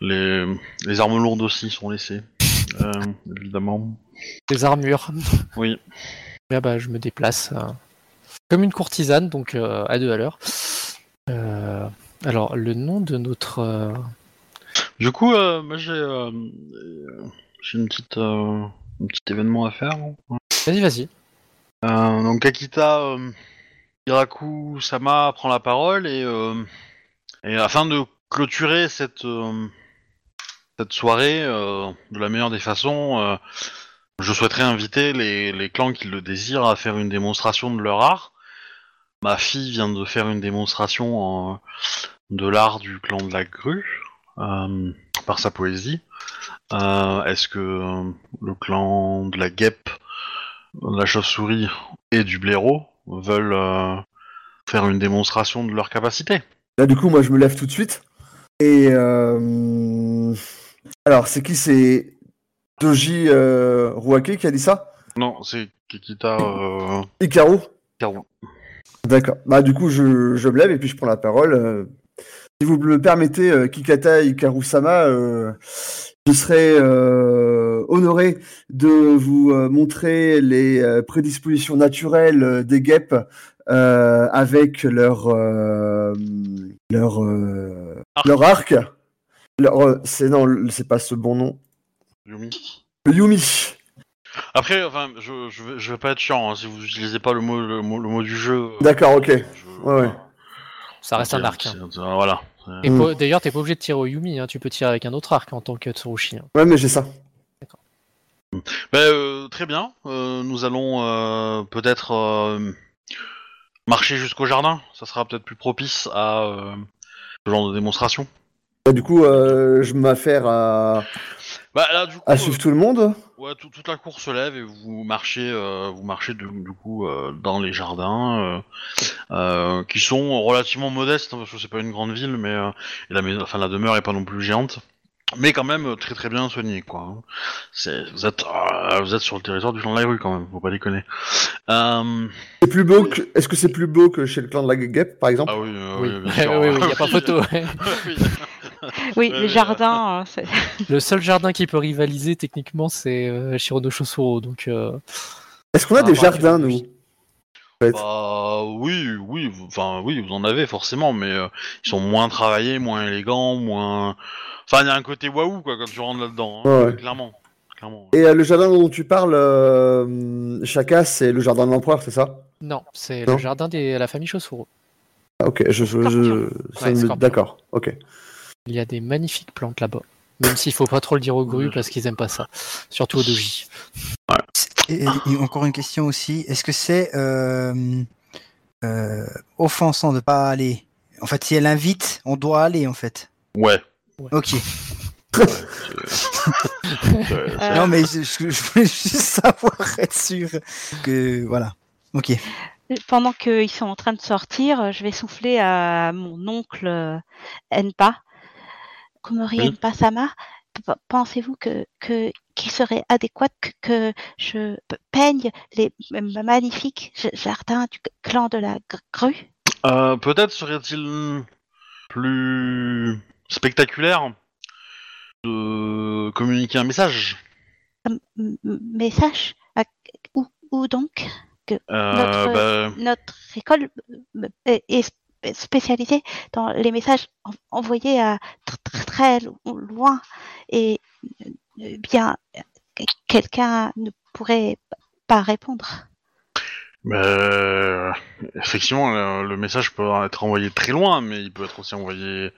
Les, les armes lourdes aussi sont laissées, euh, évidemment. des armures. Oui. Là, bah, je me déplace euh, comme une courtisane, donc euh, à deux à l'heure. Alors, le nom de notre. Du coup, moi j'ai, j'ai une petite, un petit événement à faire. Vas-y, vas-y. Euh, donc Akita Hiraku Sama prend la parole et, et afin de clôturer cette, euh, cette soirée euh, de la meilleure des façons, euh, je souhaiterais inviter les, clans qui le désirent à faire une démonstration de leur art. Ma fille vient de faire une démonstration de l'art du clan de la grue par sa poésie. Est-ce que le clan de la guêpe, de la chauve-souris et du blaireau veulent faire une démonstration de leur capacité? Là, du coup, moi, je me lève tout de suite. Et. euh, Alors, c'est qui? C'est Doji euh, Ruake qui a dit ça? Non, c'est Kikita euh, Ikaru Karu. D'accord. Bah, du coup, je, je me lève et puis je prends la parole. euh. Si vous me permettez, euh, Kikata Ikaru-sama, je serais honoré de vous montrer les prédispositions naturelles des guêpes avec leur euh, leur euh, Arc. leur arc. Leur, euh, c'est non, c'est pas ce bon nom. Yumi. Le Yumi. Après, enfin, je, je, vais, je vais pas être chiant hein, si vous utilisez pas le mot, le mot, le mot du jeu. euh, D'accord, ok. je- Ouais, ouais. Ça reste un arc. hein. Voilà. Et Mm. pas- D'ailleurs, t'es pas obligé de tirer au Yumi, hein, tu peux tirer avec un autre arc en tant que Tsurushi. hein. Ouais, mais j'ai ça. Ben, euh, très bien. Euh, nous allons euh, peut-être euh, marcher jusqu'au jardin. Ça sera peut-être plus propice à euh, ce genre de démonstration. Bah, du coup, euh, je m'affaire à, Bah là, du coup, à euh, suivre tout le monde. ouais, tout- toute la cour se lève et vous marchez, vous marchez du coup dans les jardins qui sont relativement modestes hein, parce que c'est pas une grande ville, mais et la, enfin, la demeure est pas non plus géante. Mais quand même très très bien soignée quoi. hein. C'est, vous êtes euh, vous êtes sur le territoire du clan de la rue quand même, faut pas déconner. Euh, C'est plus beau que. Est-ce que c'est plus beau que chez le clan de la guêpe, par exemple? Ah oui, euh, Oui, oui, bien oui, oui, il n'y a pas photo. Oui. Oui, Ouais, le euh, jardin, euh, c'est- Le seul jardin qui peut rivaliser techniquement, c'est euh, Shirono Shosuro. Donc, euh, Est-ce qu'on a Ah, des bah, jardins, nous? Fait Bah oui, oui, vous- enfin oui, vous en avez forcément, mais euh, ils sont moins travaillés, moins élégants, moins. Enfin, il y a un côté waouh quoi quand tu rentres là-dedans, hein, Ouais, clairement, clairement. Et euh, le jardin dont tu parles, euh, Chaka, c'est le jardin de l'empereur, c'est ça? Non, c'est le jardin de la famille Shosuro. Ah, Ok, je, je, Ouais, me- d'accord, ok. Il y a des magnifiques plantes là-bas. Même s'il faut pas trop le dire aux grues parce qu'ils aiment pas ça. Surtout aux doji. Et, et encore une question aussi. Est-ce que c'est euh, euh, offensant de pas aller? En fait, si elle invite, on doit aller en fait. Ouais. Ok. Euh, Non, mais je, je- je voulais juste savoir, être sûr que voilà. Ok. pendant qu'ils sont en train de sortir, je vais souffler à mon oncle euh, Enpa. Komori Oui. Enpa Sama, pensez-vous que que qu'il serait adéquat que, que je peigne les magnifiques jardins du clan de la gr- grue? Euh, Peut-être serait-il plus spectaculaire de communiquer un message. M- message? À- où, où donc? Euh, Notre- bah, notre école est spécialisée dans les messages en- envoyés à tr- tr- très lo- loin et euh, bien que- quelqu'un ne pourrait pas répondre. bah, effectivement, le, message peut être envoyé très loin, mais il peut être aussi envoyé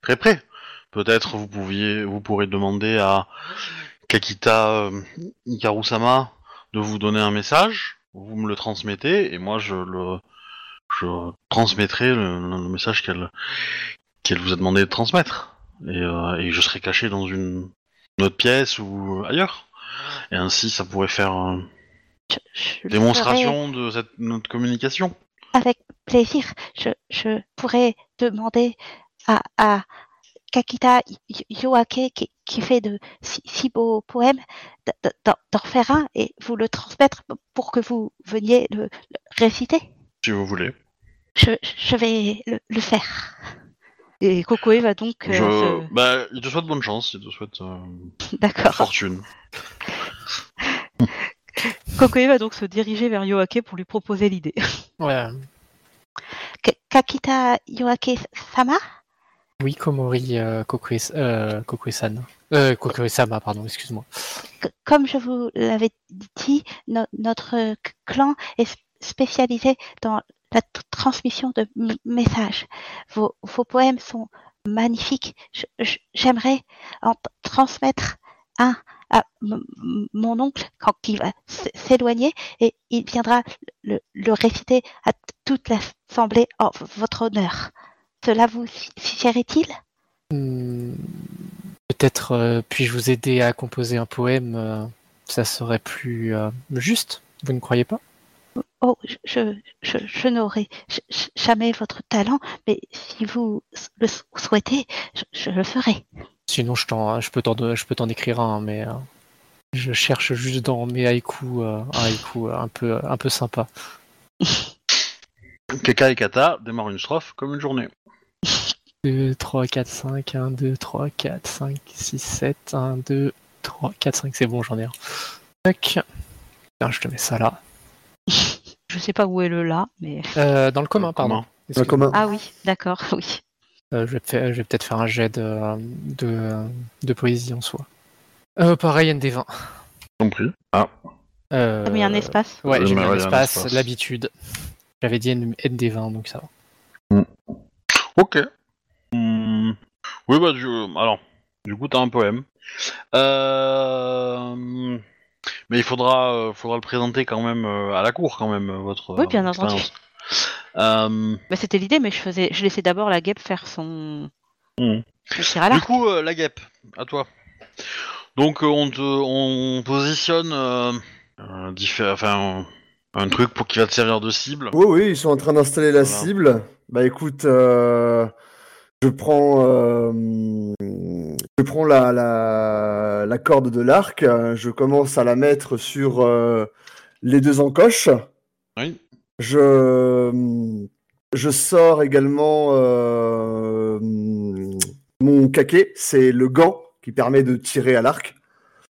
très près. Peut-être vous pouviez, vous pourrez demander à Kakita euh, de vous donner un message, vous me le transmettez et moi je le je transmettrai le, le message qu'elle qu'elle vous a demandé de transmettre et, euh, et je serai caché dans une, autre pièce ou ailleurs et ainsi ça pourrait faire euh, Je, je le démonstration de cette notre communication. avec plaisir. Je, je pourrais demander à, à Kakita Yoake qui, qui fait de si, si beaux poèmes d'en d'en faire un et vous le transmettre pour que vous veniez le- le réciter. Si vous voulez. Je, je vais le, le faire. Et Kokoe va donc. euh, Je... Bah, il te souhaite bonne chance, il te souhaite euh, D'accord. fortune. Kokoe va donc se diriger vers Yoake pour lui proposer l'idée. Ouais. Ka- Kakita Yoake Sama Oui, Komori euh, euh. Euh, Kokue-sama, pardon, excuse-moi. Comme je vous l'avais dit, no- notre clan est spécialisé dans la transmission de messages. Vos, poèmes sont magnifiques. J'aimerais en transmettre un à mon oncle quand il va s'éloigner et il viendra le, réciter à toute l'assemblée en votre honneur. Cela vous su- suffirait-il Hmm, Peut-être euh, puis-je vous aider à composer un poème? Euh, Ça serait plus euh, juste, vous ne croyez pas? Oh, je, je, je, n'aurai jamais votre talent, mais si vous le souhaitez, je, je le ferai. Sinon, je, t'en- je peux t'en je peux t'en écrire un, mais euh, je cherche juste dans mes haïkus euh, un haïku euh, un peu, un peu sympa. Keka et Kata démarrent une strophe comme une journée. 2, 3, 4, 5, 1, 2, 3, 4, 5, 6, 7, 1, 2, 3, 4, 5, c'est bon, j'en ai un. Tac. Tiens, je te mets ça là. Je sais pas où est le là, mais. Euh, dans le commun, pardon. Commun. Ah oui, d'accord, oui. Euh, je vais, peut-être faire un jet de, de, de poésie en soi. Euh, pareil, ND20. Compris. Ah. Euh, T'as mis un espace Ouais, j'ai mis mais un espace, espace. l'habitude. J'avais dit N- ND20, donc ça va. Ok. Hmm. Oui, bah, du... alors, du coup, t'as un poème. Euh... Mais il faudra, euh, faudra le présenter quand même euh, à la cour, quand même, euh, votre. Oui, bien euh, entendu. Euh, Bah, C'était l'idée, mais je faisais, je laissais d'abord la guêpe faire son, à Du coup, euh, la guêpe, à toi. Donc, euh, on te, on positionne, diffé- enfin, un, un truc pour qui va te servir de cible. Oui, oui, ils sont en train d'installer la Voilà. cible. Bah écoute, euh, je prends, euh, je prends la, la, la corde de l'arc, je commence à la mettre sur euh, les deux encoches. Oui. Je, je sors également euh, mon caquet, c'est le gant qui permet de tirer à l'arc.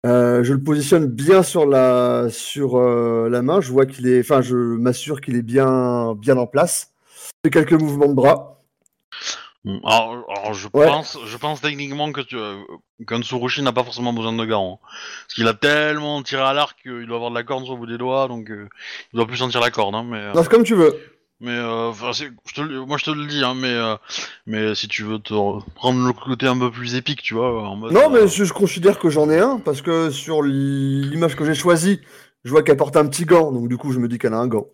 Je le positionne bien sur la sur la main. Je vois qu'il est, enfin, je m'assure qu'il est bien bien en place. Je fais quelques mouvements de bras. Hmm. Alors, alors, je Ouais. pense, je pense techniquement que tu, euh, qu'un Tsurushi n'a pas forcément besoin de gants. hein. Parce qu'il a tellement tiré à l'arc qu'il doit avoir de la corde sur le bout des doigts, donc euh, il doit plus sentir la corde. Hein, mais, euh, Non, comme tu veux. mais euh, je te, moi je te le dis, hein, mais, euh, mais si tu veux te re- prendre le côté un peu plus épique, tu vois, en mode. Non, euh, mais je, je considère que j'en ai un parce que sur l'image que j'ai choisie, je vois qu'elle porte un petit gant, donc du coup, je me dis qu'elle a un gant.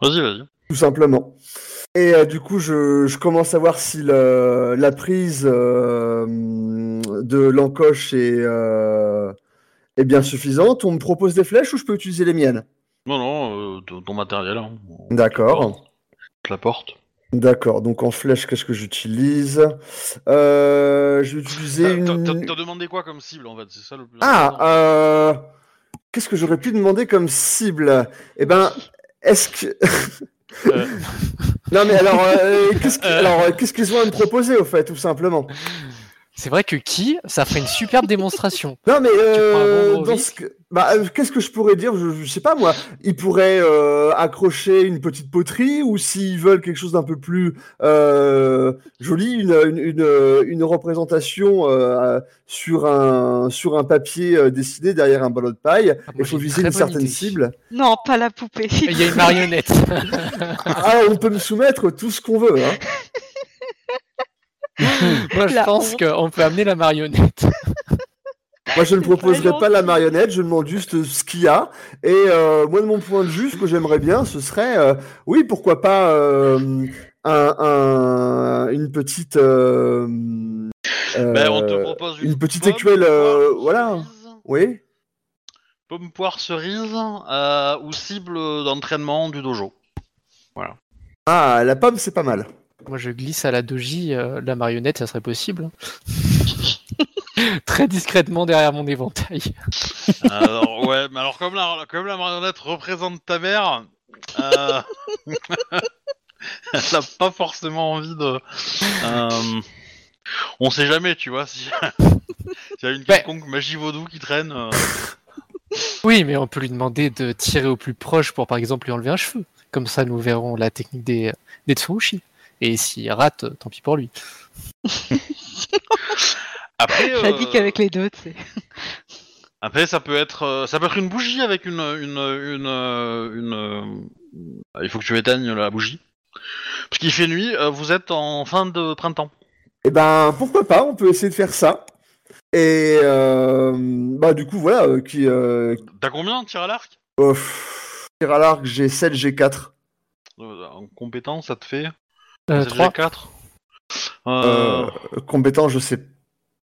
Vas-y, vas-y. tout simplement. Et euh, du coup, je, je commence à voir si le- la prise euh, de l'encoche est, euh, est bien suffisante. On me propose des flèches ou je peux utiliser les miennes? Non, non, ton matériel. Hein. D'accord. Je la porte. D'accord. Donc en flèche, qu'est-ce que j'utilise? Je vais utiliser une. t'as- demandé quoi comme cible en fait? C'est ça le plus Ah, qu'est-ce que j'aurais pu demander comme cible? Eh ben, est-ce que. Euh. non, mais alors, euh, qu'est-ce que- alors, euh, qu'est-ce qu'ils ont à me proposer, au fait, tout simplement? C'est vrai que qui, ça ferait une superbe démonstration. Non, mais euh, dans vis ce que- bah, euh, qu'est-ce que je pourrais dire? Je, je sais pas moi. Ils pourraient euh, accrocher une petite poterie ou s'ils veulent quelque chose d'un peu plus euh, joli, une, une, une, une représentation euh, sur un sur un papier euh, dessiné derrière un ballon de paille. Ah, Il faut viser une certaine idée. cible. Non, pas la poupée. Il y a une marionnette. ah, on peut me soumettre tout ce qu'on veut. Hein. Moi, je La pense qu'on peut amener la marionnette. Moi, je ne proposerai pas la marionnette, je demande juste ce qu'il y a. Et euh, moi, de mon point de vue, ce que j'aimerais bien, ce serait, euh, oui, pourquoi pas euh, un, un- une petite, euh, euh, Ben, on te propose une, une petite pomme, écuelle, poire, euh, voilà. cerise, Oui. Pomme, poire, cerise euh, ou cible d'entraînement du dojo. Ah, la pomme, c'est pas mal. Moi, je glisse à la doji euh, la marionnette, ça serait possible. Très discrètement derrière mon éventail. alors, ouais, mais alors comme la, comme la marionnette représente ta mère, euh... elle n'a pas forcément envie de. Euh... On sait jamais, tu vois, si s'il y a une Ouais. quelconque magie vaudou qui traîne. euh, Oui, mais on peut lui demander de tirer au plus proche pour, par exemple, lui enlever un cheveu. Comme ça, nous verrons la technique des, des Tsurushi. Et s'il rate, tant pis pour lui. Après, euh, qu'avec les deux, tu sais. Après, ça peut être, euh, ça peut être une bougie avec une, une, une, euh, une, il faut que tu éteignes la bougie. Parce qu'il fait nuit. euh, vous êtes en fin de printemps. Eh ben, pourquoi pas, on peut essayer de faire ça. Et euh, bah, du coup, voilà, euh, qui, euh, T'as combien en tir à l'arc? Euh, tir à l'arc, j'ai 7, j'ai 4. Euh, En compétence, ça te fait Euh, Ça te fait 3. 4 Euh, compétence, je sais.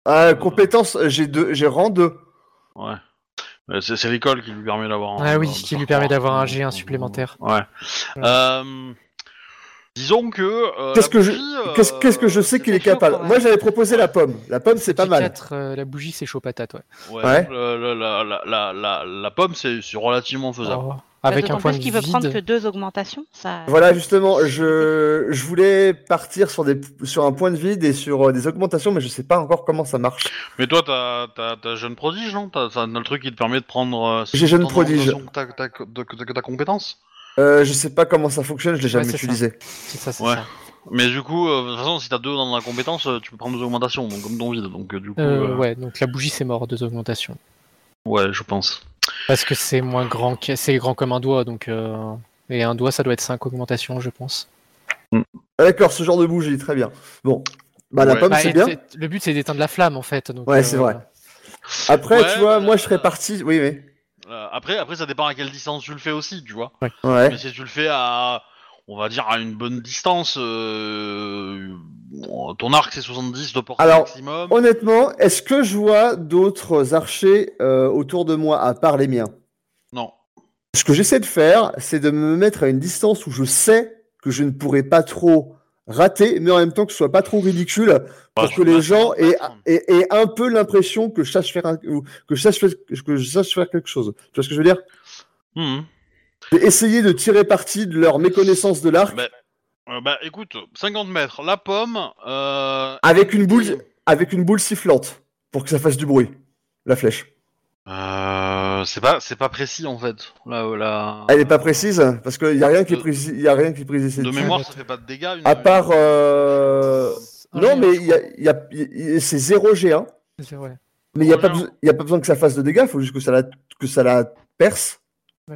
Ah, compétence, j'ai deux, j'ai rang 2. Ouais. C'est c'est l'école qui lui permet d'avoir. un- Ah oui, de qui lui permet d'avoir un que- G1 supplémentaire. Ouais. Euh, disons que. euh, Qu'est-ce que je, bougie, euh, qu'est-ce, qu'est-ce que je sais qu'il est capable? Moi, j'avais proposé la pomme. La pomme, c'est pas mal. 4, euh, la bougie, c'est chaud patate, ouais. Ouais. Ouais. le- le- la, la, la, la, la pomme, c'est c'est relativement faisable. Oh. Avec D'autant un point plus de qu'il veut prendre que deux augmentations. Ça... Voilà, justement, je, je voulais partir sur, des, sur un point de vide et sur euh, des augmentations, mais je sais pas encore comment ça marche. Mais toi, t'as t'as- t'as jeune prodige, non? T'as t'as le truc qui te permet de prendre. euh, J'ai jeune prodige. ta- ta- ta compétence? Euh, je sais pas comment ça fonctionne, je l'ai jamais c'est ça. utilisé. C'est ça, c'est Ouais. ça. Mais du coup, euh, de toute façon, si t'as deux dans la compétence, tu peux prendre deux augmentations, donc comme ton vide. Donc du coup, Euh, euh, ouais, donc la bougie c'est mort, deux augmentations. ouais, je pense. Parce que c'est moins grand, que- c'est grand comme un doigt, donc euh, et un doigt ça doit être 5 augmentations, je pense. Ah, D'accord, ce genre de bougie, très bien. Bon, bah la Ouais. pomme, Bah, c'est bien. Le but c'est d'éteindre la flamme en fait. Donc, Ouais, euh, c'est vrai. Après, Ouais, tu vois, mais, moi, je serais euh, parti. Oui, oui. Euh, après, après, ça dépend à quelle distance tu le fais aussi, tu vois. Ouais. Mais si tu le fais à, on va dire à une bonne distance, euh, ton arc c'est 70 de portée Alors, maximum. Honnêtement, est-ce que je vois d'autres archers euh, autour de moi à part les miens? Non. Ce que j'essaie de faire, c'est de me mettre à une distance où je sais que je ne pourrai pas trop rater, mais en même temps que ce soit pas trop ridicule, pour Bah, que je les gens aient, attendre. aient- aient un peu l'impression que je sache faire un- que je sache, faire- que je sache faire quelque chose. Tu vois ce que je veux dire? Mhm. Et Essayer de tirer parti de leur méconnaissance de l'arc Bah, Euh, bah écoute, 50 mètres, la pomme. Euh, avec une boule, avec une boule sifflante pour que ça fasse du bruit. La flèche. Euh, c'est pas, c'est pas précis en fait. Là, là... Elle est pas précise parce qu'il y a rien qui est De- précis. Il y a rien qui est précis. De mémoire, ça fait pas de dégâts. Une... À part. euh, Un Non, géant, mais il y a, il y a- c'est 0 G1. C'est vrai. Mais il n'y a, pas il y a pas besoin que ça fasse de dégâts. Il faut juste que ça la, que ça la perce.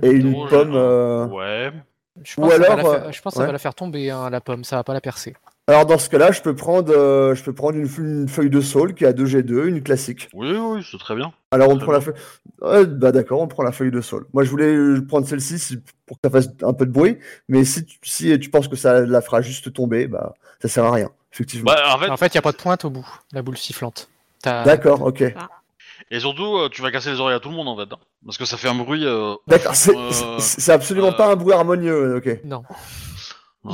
Et une pomme. G1. euh, Ouais. Je Ou pense, que ça va alors, la faire- euh, je pense que ça ouais. va la faire tomber, hein, la pomme, ça va pas la percer. Alors dans ce cas-là, je peux prendre, euh, je peux prendre une, une feuille de saule qui a 2 G2, une classique. Oui, oui, c'est très bien. Alors on prend la feuille. Ouais, bah d'accord, on prend la feuille de saule. Moi je voulais euh, prendre celle-ci pour que ça fasse un peu de bruit, mais si tu, si tu penses que ça la fera juste tomber, bah ça sert à rien, effectivement. Bah, en fait, En fait, il n'y a pas de pointe au bout, la boule sifflante. D'accord, ok. Et surtout, euh, tu vas casser les oreilles à tout le monde en fait, hein. parce que ça fait un bruit. euh, D'accord, c'est Euh, c'est- c'est absolument euh, pas un bruit harmonieux, ok. Non. non.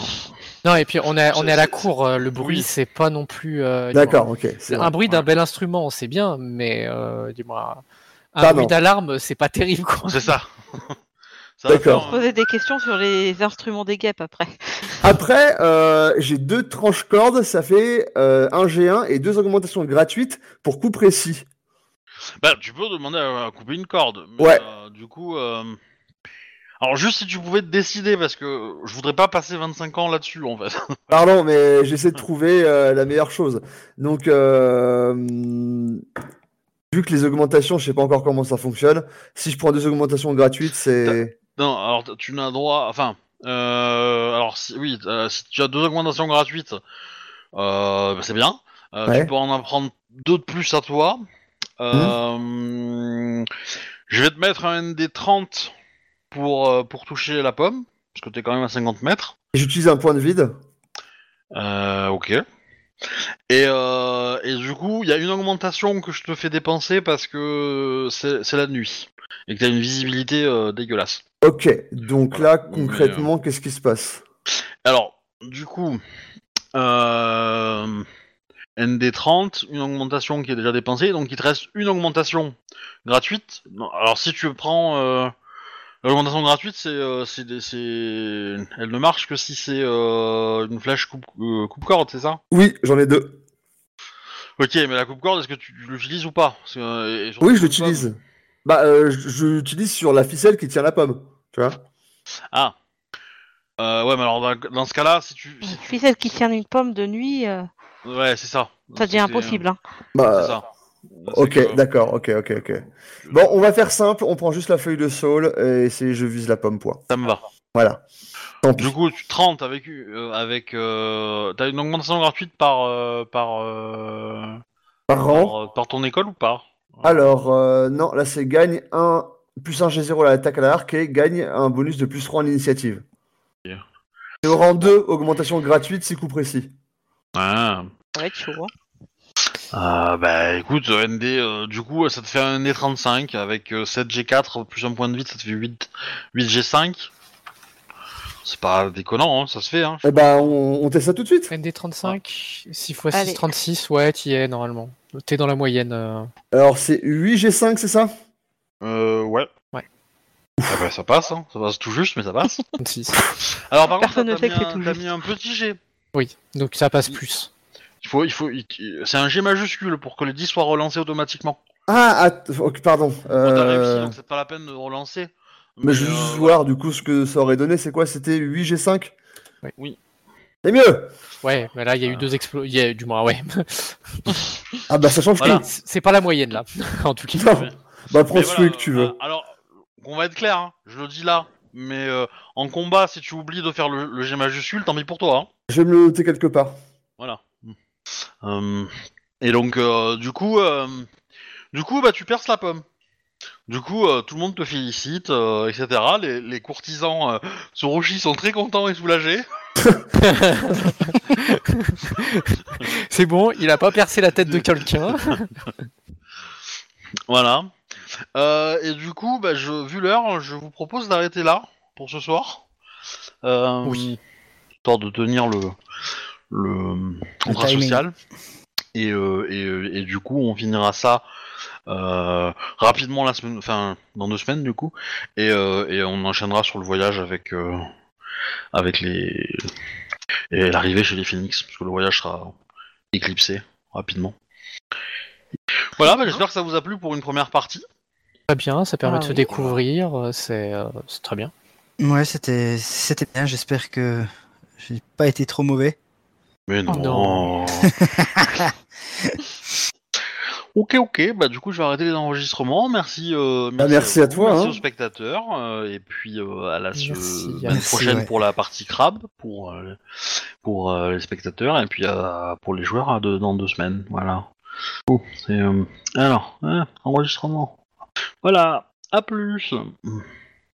Non, et puis on est, on est à la c'est- cour, euh, le bruit Oui. c'est pas non plus. euh, D'accord, ok. c'est. Un bruit d'un Ouais. bel instrument, c'est bien, mais euh, dis-moi. Un Pardon. bruit d'alarme, c'est pas terrible quoi. C'est ça. Ça va D'accord. faire, Poser des questions sur les instruments des guêpes après. Après, euh, j'ai deux tranches cordes, ça fait euh, un G1 et deux augmentations gratuites pour coup précis. Bah, tu peux demander à, à couper une corde. Mais, Ouais. euh, du coup. euh, Alors, juste si tu pouvais te décider, parce que je voudrais pas passer 25 ans là-dessus en fait. Pardon, mais j'essaie de trouver euh, la meilleure chose. Donc, vu que les augmentations, je sais pas encore comment ça fonctionne. Si je prends deux augmentations gratuites, c'est Non, alors tu n'as droit. Enfin. Alors, si... oui, si tu as deux augmentations gratuites, bah, c'est bien. Ouais. Tu peux en prendre deux de plus à toi. Euh, Je vais te mettre un ND 30 pour, euh, pour toucher la pomme, parce que t'es quand même à 50 mètres. j'utilise un point de vide. Euh, ok. Et, euh, et du coup, il y a une augmentation que je te fais dépenser parce que c'est la nuit et que t'as une visibilité euh, dégueulasse. Ok, donc Voilà. là, concrètement, qu'est-ce qui se passe? Alors, du coup, euh, ND30, une augmentation qui est déjà dépensée, donc il te reste une augmentation gratuite. Non, alors si tu prends euh, l'augmentation gratuite, c'est, euh, c'est, des- c'est, elle ne marche que si c'est euh, une flèche coupe, euh, coupe corde, c'est ça? Oui, j'en ai deux. Ok, mais la coupe corde, est-ce que tu, tu l'utilises ou pas? Parce que, euh, et surtout, Oui, je l'utilise. Bah, euh, je je l'utilise sur la ficelle qui tient la pomme. Tu vois Ah. Euh, ouais, mais alors dans, dans ce cas-là, si tu, si Une ficelle qui tient une pomme de nuit, euh, ouais, c'est ça. ça devient C'est- impossible. Hein. C'est Bah, ça. C'est ok, que- d'accord, ok, ok, ok. Bon, on va faire simple, on prend juste la feuille de saule et c'est je vise la pomme, point. Ça me va. Voilà. Tant pis. Du coup, tu 30 avec euh, avec euh, t'as une augmentation gratuite par euh, par, euh, Par rang. par, par ton école ou pas? Alors, euh, non, là c'est gagne un plus un G0 à l'attaque à l'arc et gagne un bonus de plus 3 en initiative. Et au rang 2, augmentation gratuite, 6 coups précis. Ah. Être chaud. Hein. Euh, bah écoute, euh, ND, euh, du coup, ça te fait un ND35 avec euh, 7 G4 plus un point de vide, ça te fait 8, 8 G5. C'est pas déconnant, hein, ça se fait. Hein. Eh ben, on, on teste ça tout de suite. ND35, 6 x 6, Allez. 36, ouais, t'y es normalement. T'es dans la moyenne. euh. Alors, c'est 8 G5, c'est ça? Euh, ouais. Ah bah, ça passe, hein. ça passe tout juste, mais ça passe. Alors par Personne contre, ne t'as mis, un- juste. mis un petit G. Oui, donc ça passe plus. Il faut, il faut, il- c'est un G majuscule pour que les 10 soient relancés automatiquement. Ah, att- pardon. T'as Euh, réussi, donc c'est pas la peine de relancer. Mais je veux euh, juste voir du coup ce que ça aurait donné. C'est quoi C'était 8G5 Oui. Oui. C'est mieux Ouais, mais là, il y a eu deux explosions. Du moins, ouais. Ah bah ça change Voilà. tout. C'est pas la moyenne, là, en tout cas. Non. Bah prends Mais celui voilà, que tu euh, veux. Alors, on va être clair, hein, je le dis là, mais euh, en combat, si tu oublies de faire le, le G majuscule, tant pis pour toi. Hein. Je vais me le noter quelque part. Voilà. Euh, et donc, euh, du coup, euh, du coup, bah, tu perces la pomme. Du coup, euh, tout le monde te félicite, euh, etc. Les, les courtisans euh, sur Roshi sont très contents et soulagés. C'est bon, il a pas percé la tête de quelqu'un. Voilà. Euh, et du coup, bah, je, vu l'heure, je vous propose d'arrêter là pour ce soir. Euh, Oui. Histoire de tenir le, le contrat timing. social. Et, euh, et, euh, et du coup, on finira ça euh, rapidement la semaine, enfin dans deux semaines du coup, et, euh, et on enchaînera sur le voyage avec euh, avec les et l'arrivée chez les Phoenix, parce que le voyage sera éclipsé rapidement. Voilà, bah, j'espère que ça vous a plu pour une première partie. Très bien, ça permet Ah de se oui. découvrir, c'est c'est très bien. Ouais, c'était c'était bien. J'espère que j'ai pas été trop mauvais. Mais non. non. ok, ok. Bah du coup, je vais arrêter les enregistrements. Merci. euh, Bah, merci à vous, toi, Merci hein. aux spectateurs. euh, et puis euh, à la semaine merci, prochaine ouais. pour la partie crabe pour euh, pour euh, les spectateurs et puis euh, pour les joueurs deux- dans deux semaines. Voilà. Oh, c'est euh, alors hein, enregistrement. Voilà. À plus.